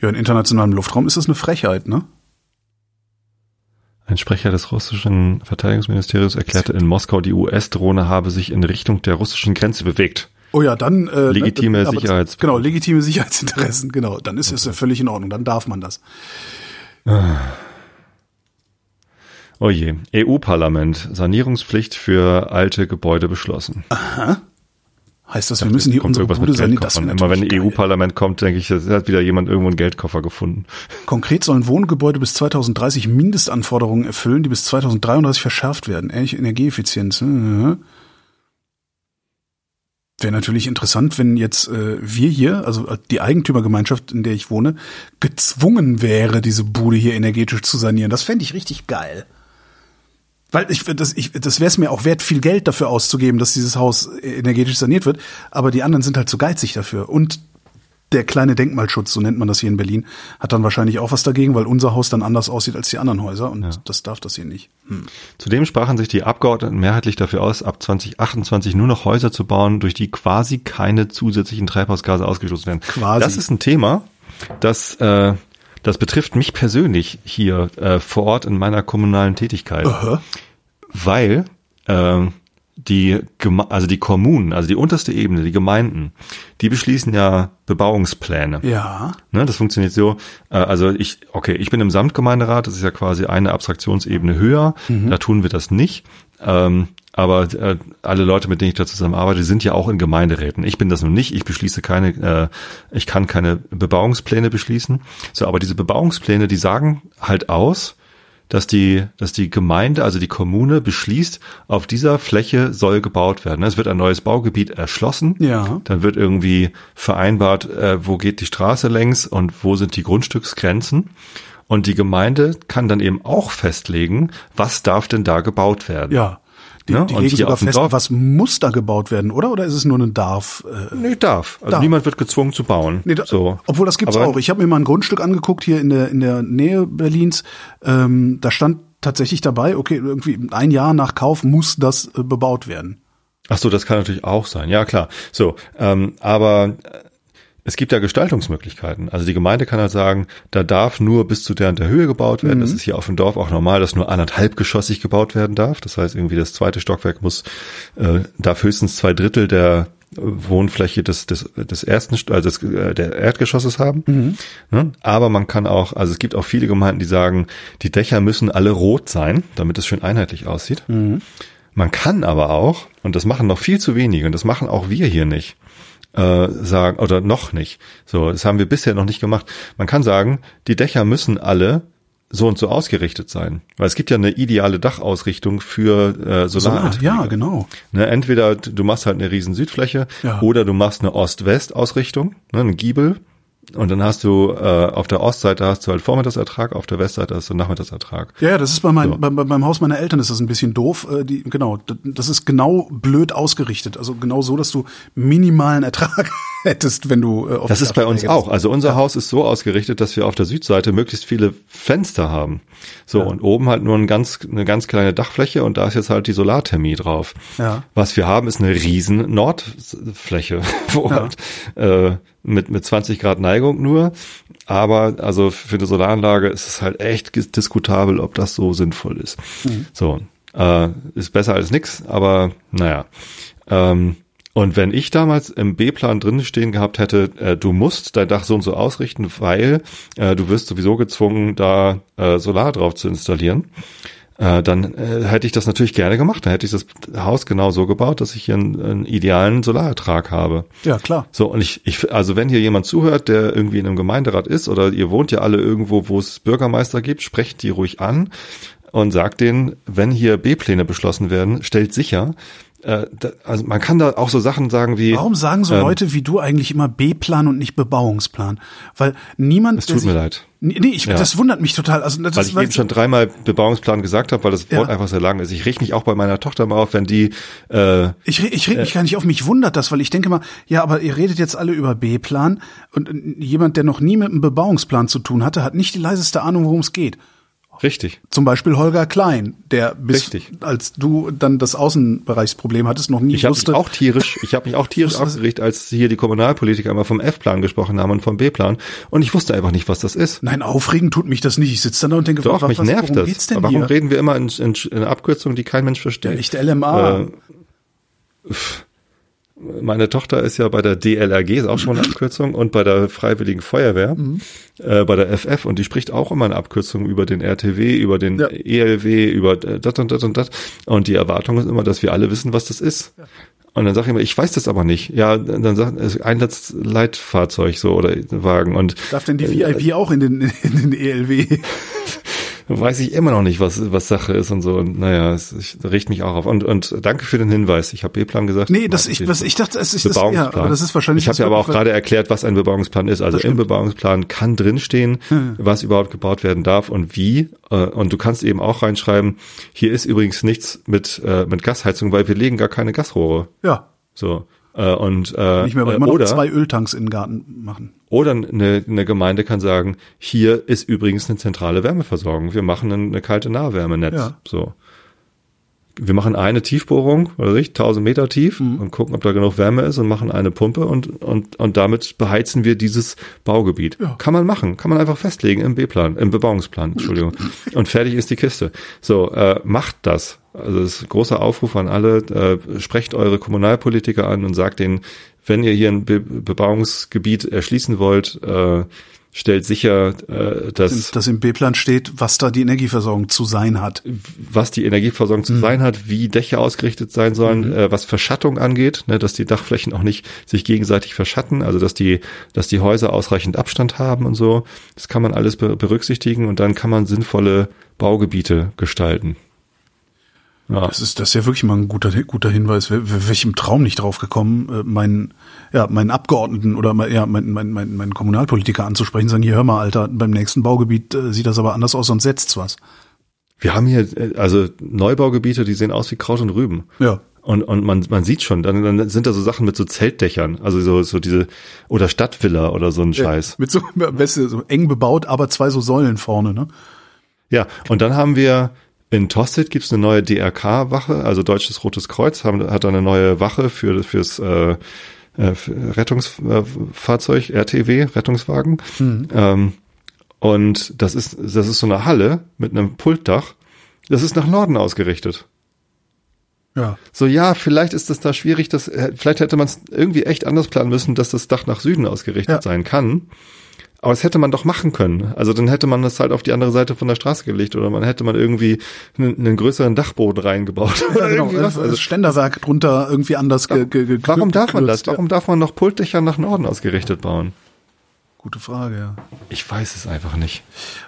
Ja, in internationalem Luftraum ist das eine Frechheit, ne? Ein Sprecher des russischen Verteidigungsministeriums erklärte in Moskau, die US-Drohne habe sich in Richtung der russischen Grenze bewegt. Oh ja, dann äh, Legitime aber- Sicherheits- Genau, legitime Sicherheitsinteressen, genau. Dann ist es ja völlig in Ordnung, dann darf man das. Oh je. EU-Parlament. Sanierungspflicht für alte Gebäude beschlossen. Heißt das, wir müssen hier unsere Bude sanieren? Das Immer wenn geil. EU-Parlament kommt, denke ich, das hat wieder jemand irgendwo einen Geldkoffer gefunden. Konkret sollen Wohngebäude bis 2030 Mindestanforderungen erfüllen, die bis 2033 verschärft werden. Ähnliche Energieeffizienz. Mhm. Wäre natürlich interessant, wenn jetzt äh, wir hier, also äh, die Eigentümergemeinschaft, in der ich wohne, gezwungen wäre, diese Bude hier energetisch zu sanieren. Das fände ich richtig geil. Weil ich, das, ich, das wäre es mir auch wert, viel Geld dafür auszugeben, dass dieses Haus energetisch saniert wird. Aber die anderen sind halt zu geizig dafür. Und der kleine Denkmalschutz, so nennt man das hier in Berlin, hat dann wahrscheinlich auch was dagegen, weil unser Haus dann anders aussieht als die anderen Häuser. Und das darf das hier nicht. Hm. Zudem sprachen sich die Abgeordneten mehrheitlich dafür aus, ab 2028 nur noch Häuser zu bauen, durch die quasi keine zusätzlichen Treibhausgase ausgestoßen werden. Quasi. Das ist ein Thema, das, äh, das betrifft mich persönlich hier äh, vor Ort in meiner kommunalen Tätigkeit. Aha. weil ähm, die Geme also die Kommunen, also die unterste Ebene, die Gemeinden, die beschließen ja Bebauungspläne. Ja. Ne, das funktioniert so. Äh, also ich, okay, ich bin im Samtgemeinderat, das ist ja quasi eine Abstraktionsebene höher. Da tun wir das nicht. Ähm, aber äh, alle Leute, mit denen ich da zusammen arbeite, sind ja auch in Gemeinderäten. Ich bin das nun nicht. Ich beschließe keine, äh, ich kann keine Bebauungspläne beschließen. So, aber diese Bebauungspläne, die sagen halt aus, dass die, dass die Gemeinde, also die Kommune beschließt, auf dieser Fläche soll gebaut werden. Es wird ein neues Baugebiet erschlossen. Ja. Dann wird irgendwie vereinbart, äh, wo geht die Straße längs und wo sind die Grundstücksgrenzen. Und die Gemeinde kann dann eben auch festlegen, was darf denn da gebaut werden. Ja. Die, Ja, die und legen sogar fest, Dorf- was muss da gebaut werden, oder? Oder ist es nur ein Darf? Äh, Nee, darf. Also Darf. niemand wird gezwungen zu bauen. Nee, da, so. Obwohl das gibt's Aber auch. Ich habe mir mal ein Grundstück angeguckt hier in der in der Nähe Berlins. Ähm, da stand tatsächlich dabei, okay, irgendwie ein Jahr nach Kauf muss das äh, bebaut werden. Ach so, das kann natürlich auch sein. Ja, klar. So, ähm, aber äh, es gibt ja Gestaltungsmöglichkeiten. Also die Gemeinde kann halt sagen, da darf nur bis zu der und der Höhe gebaut werden. Das ist hier auf dem Dorf auch normal, dass nur anderthalbgeschossig gebaut werden darf. Das heißt, irgendwie das zweite Stockwerk muss, äh, darf höchstens zwei Drittel der äh, Wohnfläche des, des, des ersten, St- also des, äh, der Erdgeschosses haben. Ne? Aber man kann auch, also es gibt auch viele Gemeinden, die sagen, die Dächer müssen alle rot sein, damit es schön einheitlich aussieht. Man kann aber auch, und das machen noch viel zu wenige, und das machen auch wir hier nicht, äh, sagen, oder noch nicht. So, das haben wir bisher noch nicht gemacht. Man kann sagen, die Dächer müssen alle so und so ausgerichtet sein. Weil es gibt ja eine ideale Dachausrichtung für äh, Solarantriebe. ja, genau. Ne, entweder du machst halt eine riesen Südfläche Ja. oder du machst eine Ost-West-Ausrichtung, ne, einen Giebel. Und dann hast du äh, auf der Ostseite hast du halt Vormittagsertrag, auf der Westseite hast du Nachmittagsertrag. Ja, ja, das ist bei mein, So. bei, bei, beim Haus meiner Eltern ist das ein bisschen doof. Äh, die, genau, das ist genau blöd ausgerichtet. Also genau so, dass du minimalen Ertrag hättest, wenn du äh, auf Das ist bei uns auch. Also unser Haus ist so ausgerichtet, dass wir auf der Südseite möglichst viele Fenster haben. So, und oben halt nur ein ganz, eine ganz kleine Dachfläche und da ist jetzt halt die Solarthermie drauf. Ja. Was wir haben, ist eine riesen Nordfläche, wo Ja. halt, äh, mit, mit 20 Grad Neigung nur. Aber also für eine Solaranlage ist es halt echt diskutabel, ob das so sinnvoll ist. So, äh, ist besser als nix, aber naja. Ähm, und wenn ich damals im B-Plan drin stehen gehabt hätte, äh, du musst dein Dach so und so ausrichten, weil äh, du wirst sowieso gezwungen, da äh, Solar drauf zu installieren, äh, dann äh, hätte ich das natürlich gerne gemacht. Dann hätte ich das Haus genau so gebaut, dass ich hier einen, einen idealen Solarertrag habe. Ja, klar. So, und ich, ich, also wenn hier jemand zuhört, der irgendwie in einem Gemeinderat ist oder ihr wohnt ja alle irgendwo, wo es Bürgermeister gibt, sprecht die ruhig an und sagt denen, wenn hier B-Pläne beschlossen werden, stellt sicher, äh, da, also man kann da auch so Sachen sagen wie. Warum sagen so ähm, Leute wie du eigentlich immer B-Plan und nicht Bebauungsplan? Weil niemand. Es tut sich- mir leid. Nee, ich, Ja. das wundert mich total. Also das Weil ich weil- eben schon dreimal Bebauungsplan gesagt habe, weil das Wort Ja. einfach sehr lang ist. Ich rieche mich auch bei meiner Tochter mal auf, wenn die äh, Ich, ich reg mich gar nicht auf, mich wundert das, weil ich denke mal, ja, aber ihr redet jetzt alle über B-Plan und äh, jemand, der noch nie mit einem Bebauungsplan zu tun hatte, hat nicht die leiseste Ahnung, worum es geht. Richtig. Zum Beispiel Holger Klein, der bis, Richtig. als du dann das Außenbereichsproblem hattest, noch nie Ich habe mich wusste. auch tierisch, ich habe mich auch tierisch Wusste- aufgeregt, als hier die Kommunalpolitiker immer vom F-Plan gesprochen haben und vom B-Plan und ich wusste einfach nicht, was das ist. Nein, aufregen tut mich das nicht. Ich sitze dann da und denke, Doch, was, mich was, nervt worum das. geht's denn Warum hier? reden wir immer in, in, in Abkürzungen, die kein Mensch versteht? Der echte LMA. Äh. Meine Tochter ist ja bei der DLRG, ist auch schon eine Abkürzung, und bei der Freiwilligen Feuerwehr, Mhm. äh, bei der FF, und die spricht auch immer eine Abkürzung über den RTW, über den Ja. ELW, über äh, dat und dat und dat. Und die Erwartung ist immer, dass wir alle wissen, was das ist. Und dann sage ich immer, ich weiß das aber nicht. Ja, dann sagt es Einsatzleitfahrzeug so oder Wagen und Darf denn die VIP auch in den, in den ELW? weiß ich immer noch nicht, was was Sache ist und so. Und naja, es, ich, regt mich auch auf. Und und danke für den Hinweis. Ich habe B-Plan gesagt. Nee, das ich, was ich dachte, es ist das, Bebauungsplan. ja, aber das ist wahrscheinlich. Ich habe das ja aber auch gerade erklärt, was ein Bebauungsplan ist. Also Das im. Bebauungsplan kann drinstehen, was überhaupt gebaut werden darf und wie. Äh, Und du kannst eben auch reinschreiben, hier ist übrigens nichts mit, äh, mit Gasheizung, weil wir legen gar keine Gasrohre. Ja, So. Äh, Und, äh, nicht mehr, aber äh, immer noch oder, zwei Öltanks in den Garten machen. oder eine, eine Gemeinde kann sagen, hier ist übrigens eine zentrale Wärmeversorgung. Wir machen eine, eine kalte Nahwärmenetz. Ja. So. Wir machen eine Tiefbohrung, oder nicht, 1000 Meter tief Mhm. und gucken, ob da genug Wärme ist und machen eine Pumpe und, und, und damit beheizen wir dieses Baugebiet. Ja. Kann man machen, kann man einfach festlegen im B-Plan, im Bebauungsplan, Entschuldigung. und fertig ist die Kiste. So, äh, macht das. Also das ist ein großer Aufruf an alle, äh, sprecht eure Kommunalpolitiker an und sagt denen, wenn ihr hier ein Be Bebauungsgebiet erschließen wollt, äh, stellt sicher, äh, dass Dass im B-Plan steht, was da die Energieversorgung zu sein hat. was die Energieversorgung Mhm. zu sein hat, wie Dächer ausgerichtet sein sollen, äh, was Verschattung angeht, ne, dass die Dachflächen auch nicht sich gegenseitig verschatten, also dass die, dass die Häuser ausreichend Abstand haben und so. Das kann man alles be berücksichtigen und dann kann man sinnvolle Baugebiete gestalten. Ja. Das ist, das ist ja wirklich mal ein guter, guter Hinweis. Wäre wär ich im Traum nicht drauf gekommen, äh, meinen, ja, meinen Abgeordneten oder mein, ja, meinen, meinen, meinen, meinen Kommunalpolitiker anzusprechen, sagen, hier hör mal, Alter, beim nächsten Baugebiet äh, sieht das aber anders aus, sonst setzt was. Wir haben hier äh, also Neubaugebiete, die sehen aus wie Kraut und Rüben. Ja. Und, und man, man sieht schon, dann, dann sind da so Sachen mit so Zeltdächern, also so, so diese, oder Stadtvilla oder so ein Scheiß. Mit so, besten so eng bebaut, aber zwei so Säulen vorne, ne? Ja, und dann haben wir in Tosted gibt's eine neue DRK-Wache, also Deutsches Rotes Kreuz haben, hat eine neue Wache für fürs äh, äh, für Rettungsfahrzeug, RTW, Rettungswagen. Ähm, und das ist, das ist so eine Halle mit einem Pultdach. Das ist nach Norden ausgerichtet. Ja. So, ja, vielleicht ist das da schwierig, dass, äh, vielleicht hätte man es irgendwie echt anders planen müssen, dass das Dach nach Süden ausgerichtet Ja. sein kann. Aber das hätte man doch machen können. Also dann hätte man das halt auf die andere Seite von der Straße gelegt oder man hätte man irgendwie einen, einen größeren Dachboden reingebaut. Ja, genau. Irgendwie was. Das Also, Ständerwerk drunter irgendwie anders ge, ge, ge, warum darf man das? ja. Warum darf man noch Pultdächer nach Norden ausgerichtet bauen? Gute Frage, ja. Ich weiß es einfach nicht.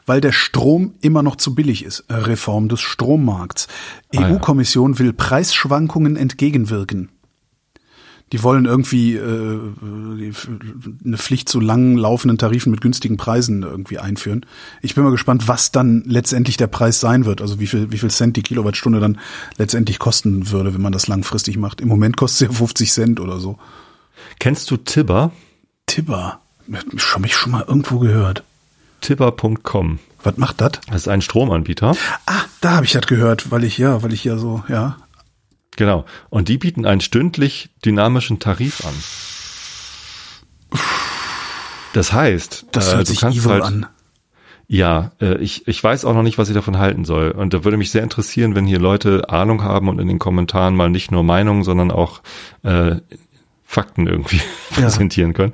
Weil der Strom immer noch zu billig ist. Reform des Strommarkts. Ah, ja. EU-Kommission will Preisschwankungen entgegenwirken. Die wollen irgendwie äh, eine Pflicht zu langen laufenden Tarifen mit günstigen Preisen irgendwie einführen. Ich bin mal gespannt, was dann letztendlich der Preis sein wird. Also wie viel, wie viel Cent die Kilowattstunde dann letztendlich kosten würde, wenn man das langfristig macht. Im Moment kostet es ja 50 Cent oder so. Kennst du Tibber? Tibber. Schon mich schon mal irgendwo gehört. Tibber.com. Was macht das? Das ist ein Stromanbieter. Ah, da habe ich das gehört, weil ich ja, weil ich ja so, ja. Genau. Und die bieten einen stündlich dynamischen Tarif an. Das heißt, Das äh, hört du sich kannst evil halt, an. Ja, äh, ich, ich weiß auch noch nicht, was ich davon halten soll. Und da würde mich sehr interessieren, wenn hier Leute Ahnung haben und in den Kommentaren mal nicht nur Meinungen, sondern auch äh, Fakten irgendwie Ja. präsentieren können.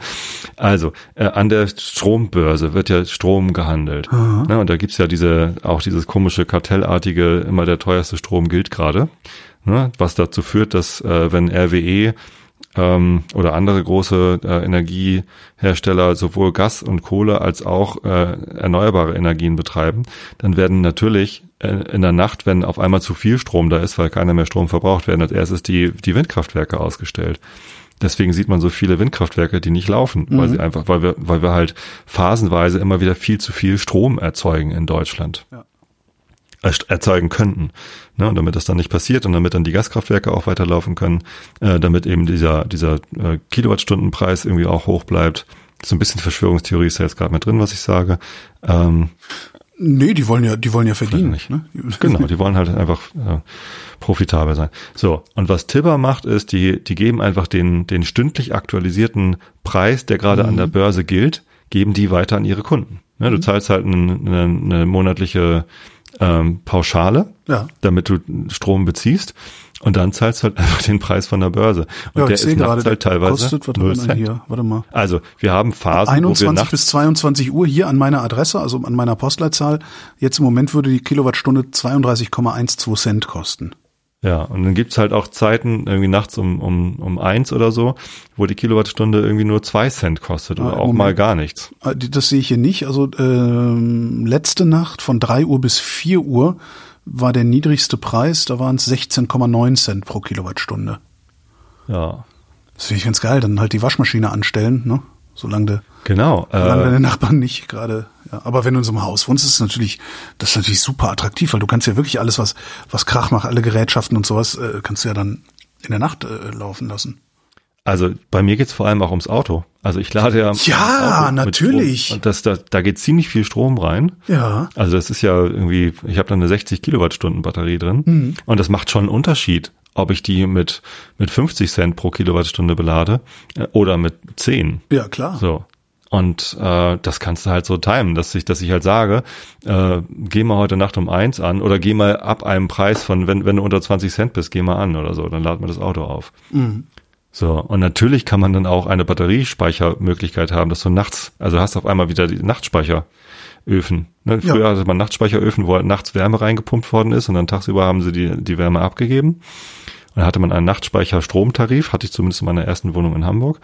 Also, äh, an der Strombörse wird ja Strom gehandelt. Ne, und da gibt's ja diese, auch dieses komische kartellartige, immer der teuerste Strom gilt gerade. Ne, was dazu führt, dass äh, wenn RWE ähm, oder andere große äh, Energiehersteller sowohl Gas und Kohle als auch äh, erneuerbare Energien betreiben, dann werden natürlich äh, in der Nacht, wenn auf einmal zu viel Strom da ist, weil keiner mehr Strom verbraucht, werden als erstes die, die Windkraftwerke ausgestellt. Deswegen sieht man so viele Windkraftwerke, die nicht laufen, mhm. weil sie einfach, weil wir, weil wir halt phasenweise immer wieder viel zu viel Strom erzeugen in Deutschland. Ja erzeugen könnten. Ne? Und damit das dann nicht passiert und damit dann die Gaskraftwerke auch weiterlaufen können, äh, damit eben dieser, dieser äh, Kilowattstundenpreis irgendwie auch hoch bleibt. So ein bisschen Verschwörungstheorie ist ja jetzt gerade mit drin, was ich sage. Ähm, nee, die wollen ja, die wollen ja verdienen. Nicht. Ne? Genau, die wollen halt einfach äh, profitabel sein. So, und was Tibber macht, ist, die, die geben einfach den, den stündlich aktualisierten Preis, der gerade mhm. an der mhm. Börse gilt, geben die weiter an ihre Kunden. Ne, du mhm. zahlst halt eine, eine, eine monatliche ähm, Pauschale, ja. damit du Strom beziehst. Und dann zahlst du halt einfach den Preis von der Börse. Und ja, der ist nachts halt teilweise kostet, warte 0 Cent. Hier, warte mal. Also wir haben Phasen, 21 wo wir nachts bis 22 Uhr hier an meiner Adresse, also an meiner Postleitzahl. Jetzt im Moment würde die Kilowattstunde 32,12 Cent kosten. Ja, und dann gibt's halt auch Zeiten, irgendwie nachts um, um, um eins oder so, wo die Kilowattstunde irgendwie nur zwei Cent kostet oder ah, auch mal gar nichts. Ah, das sehe ich hier nicht. Also ähm, letzte Nacht von drei Uhr bis vier Uhr war der niedrigste Preis, da waren es 16,9 Cent pro Kilowattstunde. Ja. Das finde ich ganz geil. Dann halt die Waschmaschine anstellen, ne? Solange der, genau, solange äh, deine Nachbarn nicht gerade. Ja. Aber wenn du in so einem Haus wohnst, ist es natürlich, das ist natürlich super attraktiv, weil du kannst ja wirklich alles, was, was Krach macht, alle Gerätschaften und sowas, äh, kannst du ja dann in der Nacht äh, laufen lassen. Also bei mir geht's vor allem auch ums Auto. Also ich lade ja. Ja, natürlich. Und das, da, da geht ziemlich viel Strom rein. Ja. Also das ist ja irgendwie, ich habe da eine 60 Kilowattstunden Batterie drin. Mhm. Und das macht schon einen Unterschied, ob ich die mit, mit 50 Cent pro Kilowattstunde belade äh, oder mit 10. Ja, klar. So. Und äh, das kannst du halt so timen, dass ich, dass ich halt sage, äh, geh mal heute Nacht um eins an oder geh mal ab einem Preis von, wenn, wenn du unter 20 Cent bist, geh mal an oder so, dann laden wir das Auto auf. Mhm. So, und natürlich kann man dann auch eine Batteriespeichermöglichkeit haben, dass du nachts, also hast auf einmal wieder die Nachtspeicheröfen. Ne? Früher ja. hatte man Nachtspeicheröfen, wo halt nachts Wärme reingepumpt worden ist und dann tagsüber haben sie die, die Wärme abgegeben. Und dann hatte man einen Nachtspeicher-Stromtarif, hatte ich zumindest in meiner ersten Wohnung in Hamburg.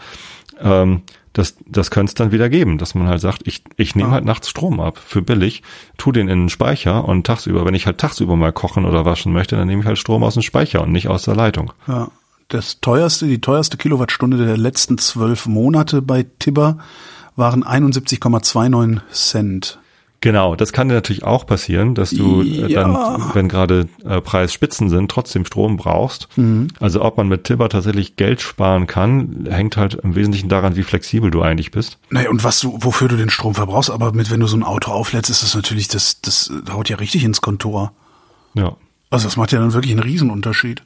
Ähm, das, das könnte es dann wieder geben, dass man halt sagt, ich, ich nehme halt nachts Strom ab für billig, tu den in den Speicher und tagsüber, wenn ich halt tagsüber mal kochen oder waschen möchte, dann nehme ich halt Strom aus dem Speicher und nicht aus der Leitung. Ja, das teuerste, die teuerste Kilowattstunde der letzten zwölf Monate bei Tibber waren 71,29 Cent. Genau, das kann dir natürlich auch passieren, dass du äh, ja. dann, wenn gerade äh, Preisspitzen sind, trotzdem Strom brauchst. Mhm. Also ob man mit Tibber tatsächlich Geld sparen kann, hängt halt im Wesentlichen daran, wie flexibel du eigentlich bist. Naja, und was du, wofür du den Strom verbrauchst, aber mit, wenn du so ein Auto auflädst, ist das natürlich, das, das haut ja richtig ins Kontor. Ja. Also das macht ja dann wirklich einen Riesenunterschied.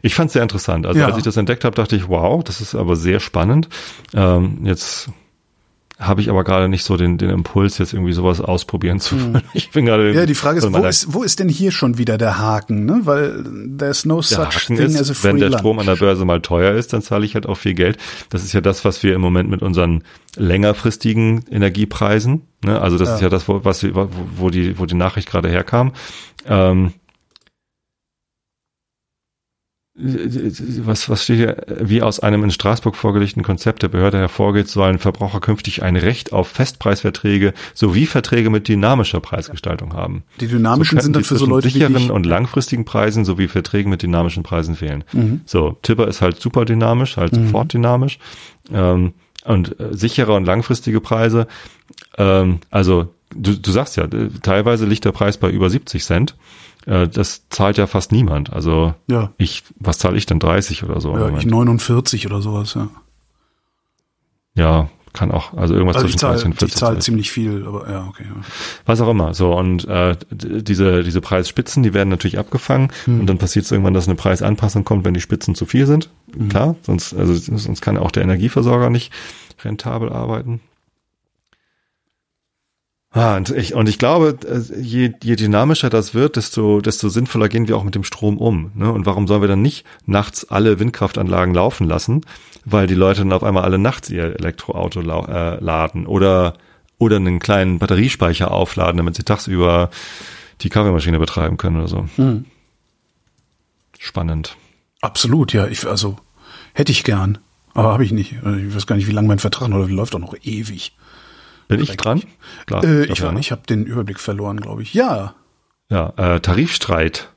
Ich fand es sehr interessant. Also ja. als ich das entdeckt habe, dachte ich, wow, das ist aber sehr spannend. Ähm, jetzt habe ich aber gerade nicht so den, den Impuls, jetzt irgendwie sowas ausprobieren zu wollen. Hm. Ich bin gerade. Ja, die Frage ist, wo ist, wo ist denn hier schon wieder der Haken? Ne? Weil there's no such Haken thing ist, as a free Wenn der lunch. Strom an der Börse mal teuer ist, dann zahle ich halt auch viel Geld. Das ist ja das, was wir im Moment mit unseren längerfristigen Energiepreisen, ne? also das ja. ist ja das, wo, was, wo, wo die, wo die Nachricht gerade herkam. Ähm, was, was steht hier, wie aus einem in Straßburg vorgelegten Konzept der Behörde hervorgeht, sollen Verbraucher künftig ein Recht auf Festpreisverträge sowie Verträge mit dynamischer Preisgestaltung haben. Die dynamischen so sind dann für so Leute sicheren wie und langfristigen Preisen sowie Verträgen mit dynamischen Preisen fehlen. Mhm. So, Tipper ist halt super dynamisch, halt mhm. sofort dynamisch. Ähm, und äh, sichere und langfristige Preise, ähm, also du, du sagst ja, teilweise liegt der Preis bei über 70 Cent. Äh, das zahlt ja fast niemand. Also ja. ich, was zahle ich denn 30 oder so? Ja, ich 49 oder sowas, ja. Ja, kann auch, also irgendwas also zwischen 30 und 40. Ich zahle ziemlich viel, aber ja, okay. Ja. Was auch immer. So, und äh, diese, diese Preisspitzen, die werden natürlich abgefangen hm. und dann passiert es irgendwann, dass eine Preisanpassung kommt, wenn die Spitzen zu viel sind. Hm. Klar, sonst, also sonst kann auch der Energieversorger nicht rentabel arbeiten. Ah, und ich, und ich glaube, äh, je, je dynamischer das wird, desto, desto sinnvoller gehen wir auch mit dem Strom um. Ne? Und warum sollen wir dann nicht nachts alle Windkraftanlagen laufen lassen, weil die Leute dann auf einmal alle nachts ihr Elektroauto äh, laden oder, oder einen kleinen Batteriespeicher aufladen, damit sie tagsüber die Kaffeemaschine betreiben können oder so. Hm. Spannend. Absolut, ja. Ich, also Hätte ich gern, aber habe ich nicht. Ich weiß gar nicht, wie lange mein Vertrag noch läuft. Läuft doch noch ewig. Bin ich dran? Klar, äh, ich war, ich habe den Überblick verloren, glaube ich. Ja. Ja, äh, Tarifstreit.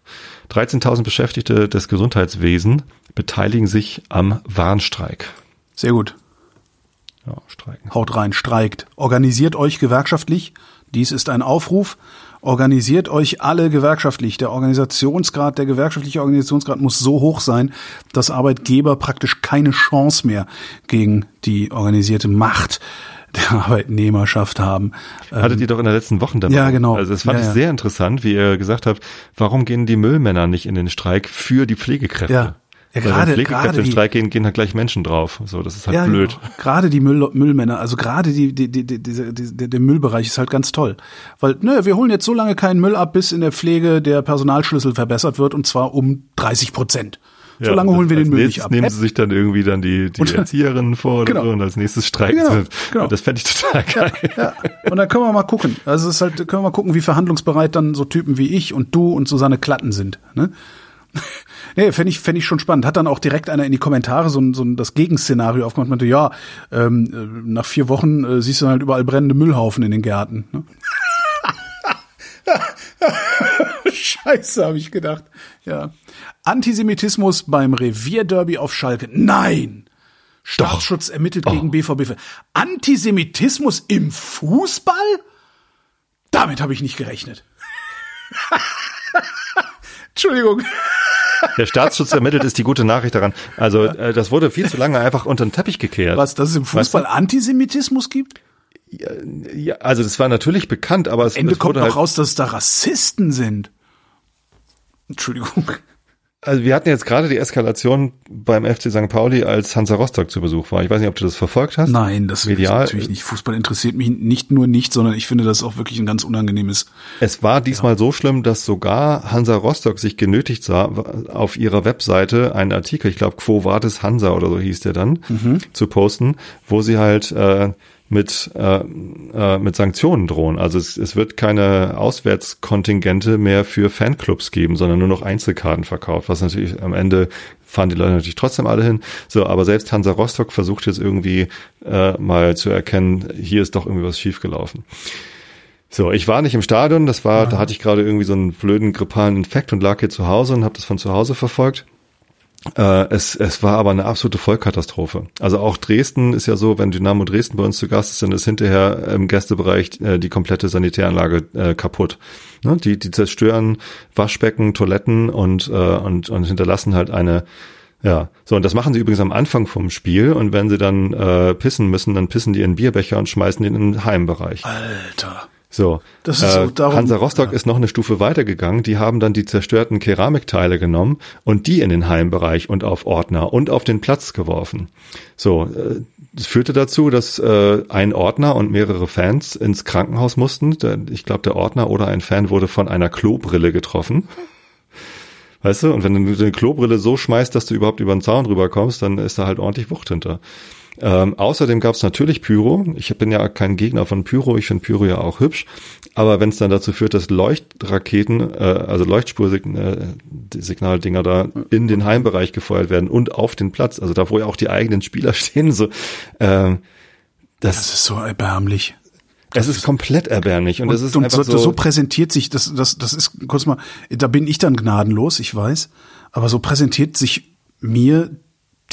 13.000 Beschäftigte des Gesundheitswesens beteiligen sich am Warnstreik. Sehr gut. Ja, streiken. Haut rein, streikt. Organisiert euch gewerkschaftlich. Dies ist ein Aufruf. Organisiert euch alle gewerkschaftlich. Der Organisationsgrad, der gewerkschaftliche Organisationsgrad muss so hoch sein, dass Arbeitgeber praktisch keine Chance mehr gegen die organisierte Macht der Arbeitnehmerschaft haben. Hattet ihr doch in der letzten Woche dabei. Ja, genau. Also das fand ja, ich ja. sehr interessant, wie ihr gesagt habt, warum gehen die Müllmänner nicht in den Streik für die Pflegekräfte? Ja. Ja, Weil gerade- wenn Pflegekräfte gerade in den die- Streik gehen, gehen halt gleich Menschen drauf. So, das ist halt ja, blöd. Genau. Gerade die Müll Müllmänner, also gerade die, die, die, die, diese- die, der, der Müllbereich ist halt ganz toll. Weil, ne, wir holen jetzt so lange keinen Müll ab, bis in der Pflege der Personalschlüssel verbessert wird und zwar um 30 Prozent. So Ja, lange holen wir den Müll nicht ab. Nehmen sie sich dann irgendwie dann die, die Erzieherinnen vor oder Genau. so und als nächstes streiken Genau, sie. genau. Das fände ich total geil. Ja, und dann können wir mal gucken. Also es ist halt, können wir mal gucken, wie verhandlungsbereit dann so Typen wie ich und du und Susanne Klatten sind. Ne? Nee, fände ich, fänd ich schon spannend. Hat dann auch direkt einer in die Kommentare so ein, so ein das Gegenszenario aufgemacht und meinte, ja, ähm, äh, nach vier Wochen äh, siehst du halt überall brennende Müllhaufen in den Gärten. Ne? Scheiße, habe ich gedacht. Ja. Antisemitismus beim Revierderby auf Schalke. Nein! Staatsschutz ermittelt gegen BVB. Antisemitismus im Fußball? Damit habe ich nicht gerechnet. Entschuldigung. Der Staatsschutz ermittelt ist die gute Nachricht daran. Also äh, das wurde viel zu lange einfach unter den Teppich gekehrt. Was, dass es im Fußball Antisemitismus gibt? Ja, also das war natürlich bekannt, aber es, Ende es kommt noch halt, raus, dass es da Rassisten sind. Entschuldigung. Also wir hatten jetzt gerade die Eskalation beim FC St. Pauli, als Hansa Rostock zu Besuch war. Ich weiß nicht, ob du das verfolgt hast. Nein, das Medial. natürlich nicht. Fußball interessiert mich nicht nur nicht, sondern ich finde das auch wirklich ein ganz unangenehmes. Es war diesmal so schlimm, dass sogar Hansa Rostock sich genötigt sah, auf ihrer Webseite einen Artikel, ich glaube Quo Vadis Hansa oder so hieß der dann, Mhm. zu posten, wo sie halt äh, mit, äh, äh, mit Sanktionen drohen. Also es, es wird keine Auswärtskontingente mehr für Fanclubs geben, sondern nur noch Einzelkarten verkauft, was natürlich am Ende fahren die Leute natürlich trotzdem alle hin. So, aber selbst Hansa Rostock versucht jetzt irgendwie äh, mal zu erkennen, hier ist doch irgendwie was schiefgelaufen. So, ich war nicht im Stadion, das war, da hatte ich gerade irgendwie so einen blöden grippalen Infekt und lag hier zu Hause und habe das von zu Hause verfolgt. Äh, es, es war aber eine absolute Vollkatastrophe. Also auch Dresden ist ja so, wenn Dynamo Dresden bei uns zu Gast ist, dann ist hinterher im Gästebereich äh, die komplette Sanitäranlage äh, kaputt. Ne? Die, die zerstören Waschbecken, Toiletten und, äh, und, und hinterlassen halt eine ja, so und das machen sie übrigens am Anfang vom Spiel und wenn sie dann äh, pissen müssen, dann pissen die in Bierbecher und schmeißen den in den Heimbereich. Alter. So, Das ist so, äh, darum- Hansa Rostock ja. ist noch eine Stufe weitergegangen. Die haben dann die zerstörten Keramikteile genommen und die in den Heimbereich und auf Ordner und auf den Platz geworfen. So, äh, das führte dazu, dass äh, ein Ordner und mehrere Fans ins Krankenhaus mussten. Ich glaube, der Ordner oder ein Fan wurde von einer Klobrille getroffen. Weißt du, und wenn du eine Klobrille so schmeißt, dass du überhaupt über den Zaun rüberkommst, dann ist da halt ordentlich Wucht hinter. Ähm, außerdem gab es natürlich Pyro. Ich bin ja kein Gegner von Pyro. Ich finde Pyro ja auch hübsch. Aber wenn es dann dazu führt, dass Leuchtraketen, äh, also Leuchtspursignaldinger da in den Heimbereich gefeuert werden und auf den Platz, also da, wo ja auch die eigenen Spieler stehen, so, ähm, das, Das ist so erbärmlich. es ist komplett erbärmlich und, Und, es ist und einfach so, so, so präsentiert sich, das, das, das ist, kurz mal, da bin ich dann gnadenlos, ich weiß, aber so präsentiert sich mir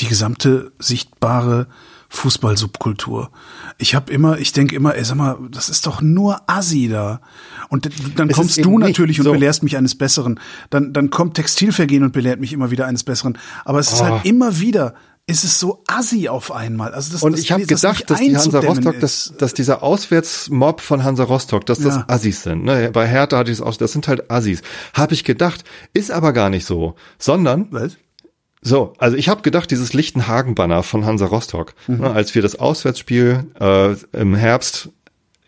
die gesamte sichtbare Fußballsubkultur. Ich habe immer, ich denke immer, ey, sag mal, das ist doch nur Assi da. Und dann Es kommst ist du natürlich und so. belehrst mich eines Besseren. Dann, dann kommt Textilvergehen und belehrt mich immer wieder eines Besseren. Aber es ist Oh. halt immer wieder, ist es so Assi auf einmal. Also das, Und das, ich habe gedacht, dass die Hansa Rostock, ist. dass, dass dieser Auswärtsmob von Hansa Rostock, dass das Ja. Assis sind. Ne? Bei Hertha hatte ich es auch, das sind halt Assis. Habe ich gedacht, ist aber gar nicht so. Sondern, Was? So, also ich habe gedacht, dieses Lichtenhagen-Banner von Hansa Rostock, ne, als wir das Auswärtsspiel äh, im Herbst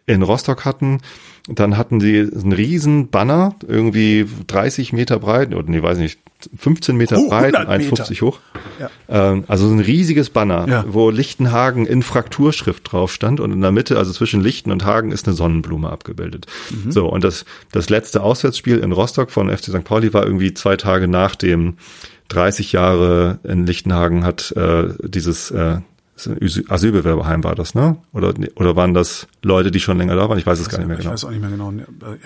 in Rostock hatten, dann hatten sie einen riesen Banner, irgendwie 30 Meter breit, oder nee, weiß nicht, 15 Meter Oh, breit, 100 Meter. 1,50 hoch. Ja. Ähm, also so ein riesiges Banner, Ja. wo Lichtenhagen in Frakturschrift drauf stand und in der Mitte, also zwischen Lichten und Hagen, ist eine Sonnenblume abgebildet. Mhm. So, und das, das letzte Auswärtsspiel in Rostock von FC St. Pauli war irgendwie zwei Tage nach dem 30 Jahre in Lichtenhagen hat äh, dieses äh, Asylbewerberheim war das, ne? Oder, oder waren das Leute, die schon länger da waren? Ich weiß es gar nicht mehr genau. Ich weiß auch nicht mehr genau.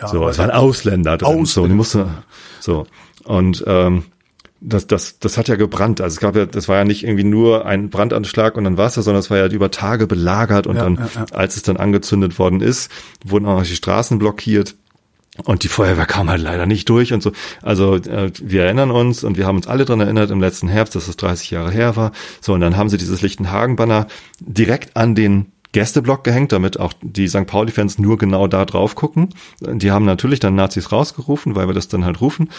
Ja, so, es waren Ausländer drin. Ausländer. So, die mussten, so. Und ähm, das, das, das hat ja gebrannt. Also es gab ja, das war ja nicht irgendwie nur ein Brandanschlag und dann war es das, sondern es war ja über Tage belagert und ja, dann, ja, ja. als es dann angezündet worden ist, wurden auch noch die Straßen blockiert. Und die Feuerwehr kam halt leider nicht durch und so. Also äh, wir erinnern uns und wir haben uns alle dran erinnert im letzten Herbst, dass es 30 Jahre her war. So, und dann haben sie dieses Lichtenhagen-Banner direkt an den Gästeblock gehängt, damit auch die St. Pauli-Fans nur genau da drauf gucken. Die haben natürlich dann Nazis rausgerufen, weil wir das dann halt rufen.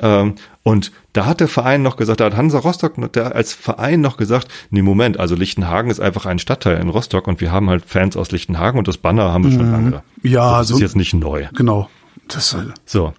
Ähm, und da hat der Verein noch gesagt, da hat Hansa Rostock der als Verein noch gesagt, nee, Moment, also Lichtenhagen ist einfach ein Stadtteil in Rostock und wir haben halt Fans aus Lichtenhagen und das Banner haben wir schon mhm. lange. Ja, das so, ist jetzt nicht neu. Genau. Das soll. So.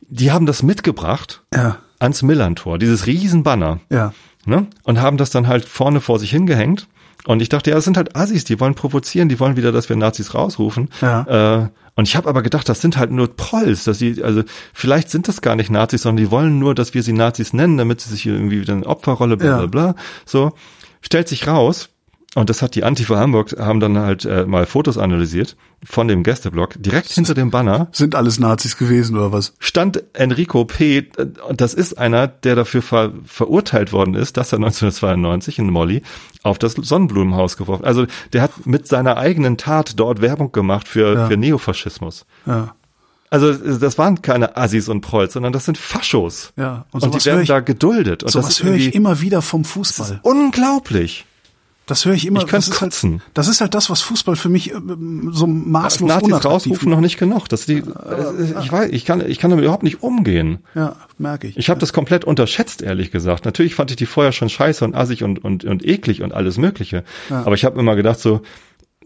Die haben das mitgebracht ja. ans Millantor, dieses Riesenbanner. Ja. Ne? Und haben das dann halt vorne vor sich hingehängt und ich dachte, ja, das sind halt Assis, die wollen provozieren, die wollen wieder, dass wir Nazis rausrufen. Ja. Äh, und ich habe aber gedacht, das sind halt nur Prolls, dass sie, also vielleicht sind das gar nicht Nazis, sondern die wollen nur, dass wir sie Nazis nennen, damit sie sich irgendwie wieder eine Opferrolle, bla bla bla. So. Stellt sich raus, und das hat die Antifa Hamburg, haben dann halt äh, mal Fotos analysiert von dem Gästeblock. Direkt hinter dem Banner. Sind alles Nazis gewesen oder was? Stand Enrico P. Und das ist einer, der dafür ver verurteilt worden ist, dass er 1992 in Molly auf das Sonnenblumenhaus geworfen. Also der hat mit seiner eigenen Tat dort Werbung gemacht für, ja. für Neofaschismus. Ja. Also das waren keine Assis und Prolls, sondern das sind Faschos. Ja, und, und die werden ich, da geduldet. Und sowas höre ich immer wieder vom Fußball. Das ist unglaublich. Das höre ich immer. Ich könnte das kotzen. Halt, das ist halt das, was Fußball für mich äh, so maßlos Nazis rausrufen noch nicht genug. Das die, äh, ich weiß, ich kann, ich kann damit überhaupt nicht umgehen. Ja, merke ich. Ich habe das komplett unterschätzt, ehrlich gesagt. Natürlich fand ich die vorher schon scheiße und assig und und und eklig und alles Mögliche. Ja. Aber ich habe immer gedacht so,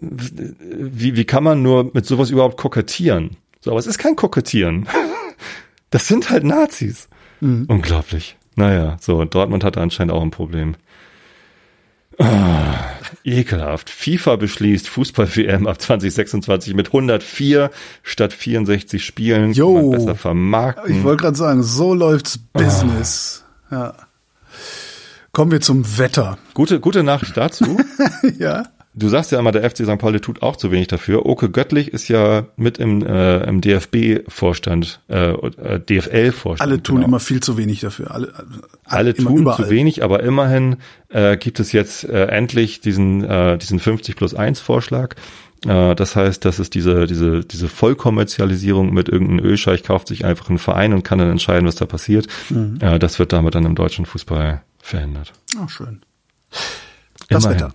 wie wie kann man nur mit sowas überhaupt kokettieren? So, aber es ist kein Kokettieren. Das sind halt Nazis. Mhm. Unglaublich. Naja, so Dortmund hatte anscheinend auch ein Problem. Ah, ekelhaft. FIFA beschließt Fußball-WM ab 2026 mit 104 statt 64 Spielen. Jo, kann man besser vermarkten. Ich wollte gerade sagen, so läuft's Business. Ah. Ja. Kommen wir zum Wetter. Gute, gute Nachricht dazu. ja. Du sagst ja immer, der FC St. Pauli tut auch zu wenig dafür. Oke Göttlich ist ja mit im, äh, im DFB-Vorstand, äh, äh DFL-Vorstand. Alle tun genau. immer viel zu wenig dafür. Alle, alle, alle tun überall. zu wenig, aber immerhin äh, gibt es jetzt äh, endlich diesen, äh, diesen 50 plus 1 Vorschlag. Äh, das heißt, das ist diese, diese, diese Vollkommerzialisierung mit irgendeinem Ölscheich kauft sich einfach einen Verein und kann dann entscheiden, was da passiert. Mhm. Äh, das wird damit dann im deutschen Fußball verhindert. Ach, schön. Das Immerhin. Wetter.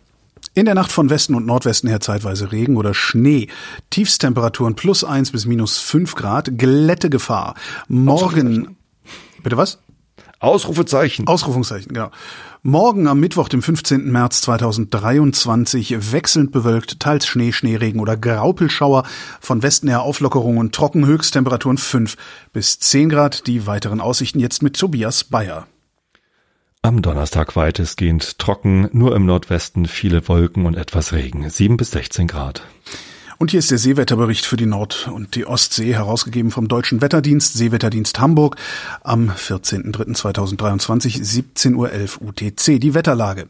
In der Nacht von Westen und Nordwesten her zeitweise Regen oder Schnee. Tiefstemperaturen plus eins bis minus fünf Grad. Glättegefahr. Morgen. Bitte was? Ausrufezeichen. Ausrufungszeichen, genau. Morgen am Mittwoch, dem 15. März 2023, wechselnd bewölkt, teils Schnee, Schneeregen oder Graupelschauer. Von Westen her Auflockerung und Trocken, Höchsttemperaturen 5 bis 10 Grad. Die weiteren Aussichten jetzt mit Tobias Bayer. Am Donnerstag weitestgehend trocken, nur im Nordwesten viele Wolken und etwas Regen, 7 bis 16 Grad. Und hier ist der Seewetterbericht für die Nord- und die Ostsee, herausgegeben vom Deutschen Wetterdienst, Seewetterdienst Hamburg, am 14.03.2023, 17.11 Uhr UTC. Die Wetterlage.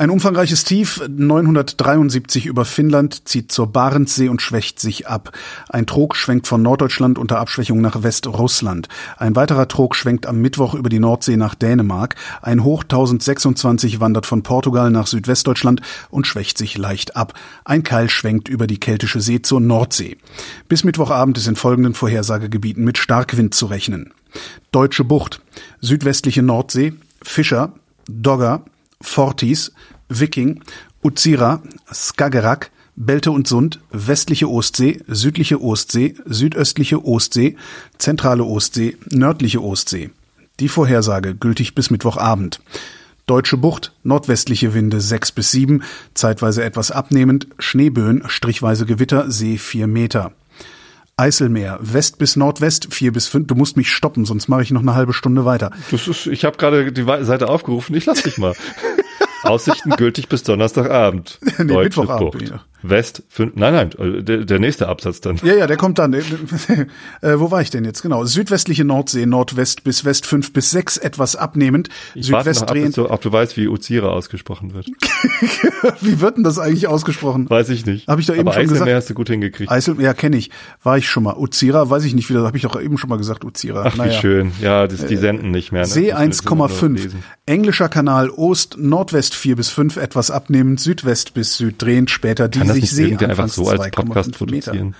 Ein umfangreiches Tief 973 über Finnland zieht zur Barentssee und schwächt sich ab. Ein Trog schwenkt von Norddeutschland unter Abschwächung nach Westrussland. Ein weiterer Trog schwenkt am Mittwoch über die Nordsee nach Dänemark. Ein Hoch 1026 wandert von Portugal nach Südwestdeutschland und schwächt sich leicht ab. Ein Keil schwenkt über die Keltische See zur Nordsee. Bis Mittwochabend ist in folgenden Vorhersagegebieten mit Starkwind zu rechnen. Deutsche Bucht, südwestliche Nordsee, Fischer, Dogger, Fortis, Viking, Uzira, Skagerrak, Belte und Sund, westliche Ostsee, südliche Ostsee, südöstliche Ostsee, zentrale Ostsee, nördliche Ostsee. Die Vorhersage gültig bis Mittwochabend. Deutsche Bucht, nordwestliche Winde 6 bis 7, zeitweise etwas abnehmend, Schneeböen, strichweise Gewitter, See 4 Meter. Eiselmeer, West bis Nordwest, 4 bis 5. Du musst mich stoppen, sonst mache ich noch eine halbe Stunde weiter. Das ist, ich habe gerade die Seite aufgerufen, ich lass dich mal. Aussichten gültig bis Donnerstagabend. nee, Mittwochabend. West, fünf, nein, nein, der, der nächste Absatz dann. Ja, ja, der kommt dann. äh, wo war ich denn jetzt? Genau. Südwestliche Nordsee, Nordwest bis West 5 bis 6 etwas abnehmend. Ich warte noch Südwest ab, drehend. du, ob du weißt, wie Uzira ausgesprochen wird. Wie wird denn das eigentlich ausgesprochen? Weiß ich nicht. Hab ich doch eben Aber schon Eiselmeer gesagt. hast du gut hingekriegt. Eisel, ja, kenne ich. War ich schon mal. Uzira, weiß ich nicht wieder. Habe ich doch eben schon mal gesagt, Uzira. Ach, wie schön. Ja, das, die senden nicht mehr. Ne? See Das müssen wir nur 1,5. lesen. Englischer Kanal Ost, Nordwest 4 bis 5, etwas abnehmend, Südwest bis Süd drehend, später die das nicht irgendwer einfach so als 2,5 Podcast produzieren?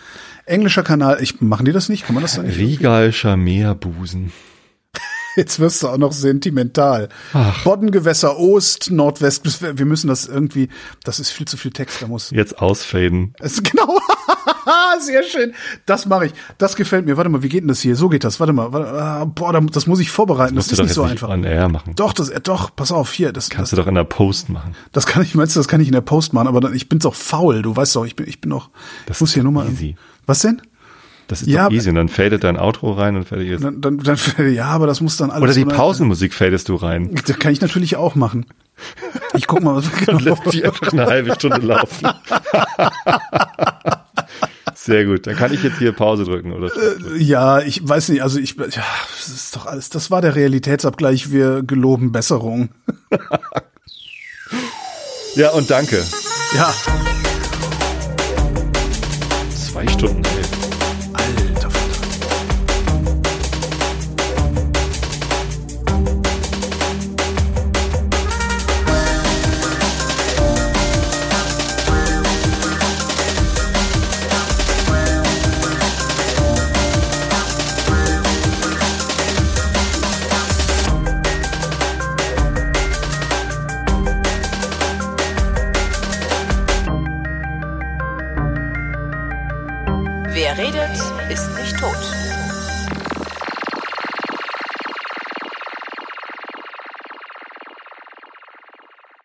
Englischer Kanal, ich, machen die das nicht? Kann man das dann nicht? Riegalscher Meerbusen. Jetzt wirst du auch noch sentimental. Boddengewässer Ost, Nordwest wir müssen das irgendwie, das ist viel zu viel Text, da muss. Jetzt ausfaden. Es, genau. Sehr schön. Das mache ich. Das gefällt mir. Warte mal, wie geht denn das hier? So geht das. Warte mal. Warte, ah, boah, da- das muss ich vorbereiten. Das, du ist doch nicht so einfach. on air machen. Doch, das, äh, doch, pass auf, hier, das, Kannst das, du doch in der Post machen. das kann ich, meinst du, das kann ich in der Post machen, aber dann, ich bin's auch faul, du weißt doch, ich bin, ich bin auch, Das ich muss hier doch nur mal, easy. was denn? Das ist Ja, doch easy. Und dann fadet dein Outro rein und fertig ist. Dann, dann, dann, ja, aber das muss dann alles. Oder die Pausenmusik fadest du rein. Das kann ich natürlich auch machen. Ich guck mal, was Und genau. lässt die einfach eine halbe Stunde laufen. Sehr gut. Dann kann ich jetzt hier Pause drücken, oder? Ja, ich weiß nicht, also ich, ja, das ist doch alles, das war der Realitätsabgleich, wir geloben Besserung. Ja, und danke. Ja. Zwei Stunden.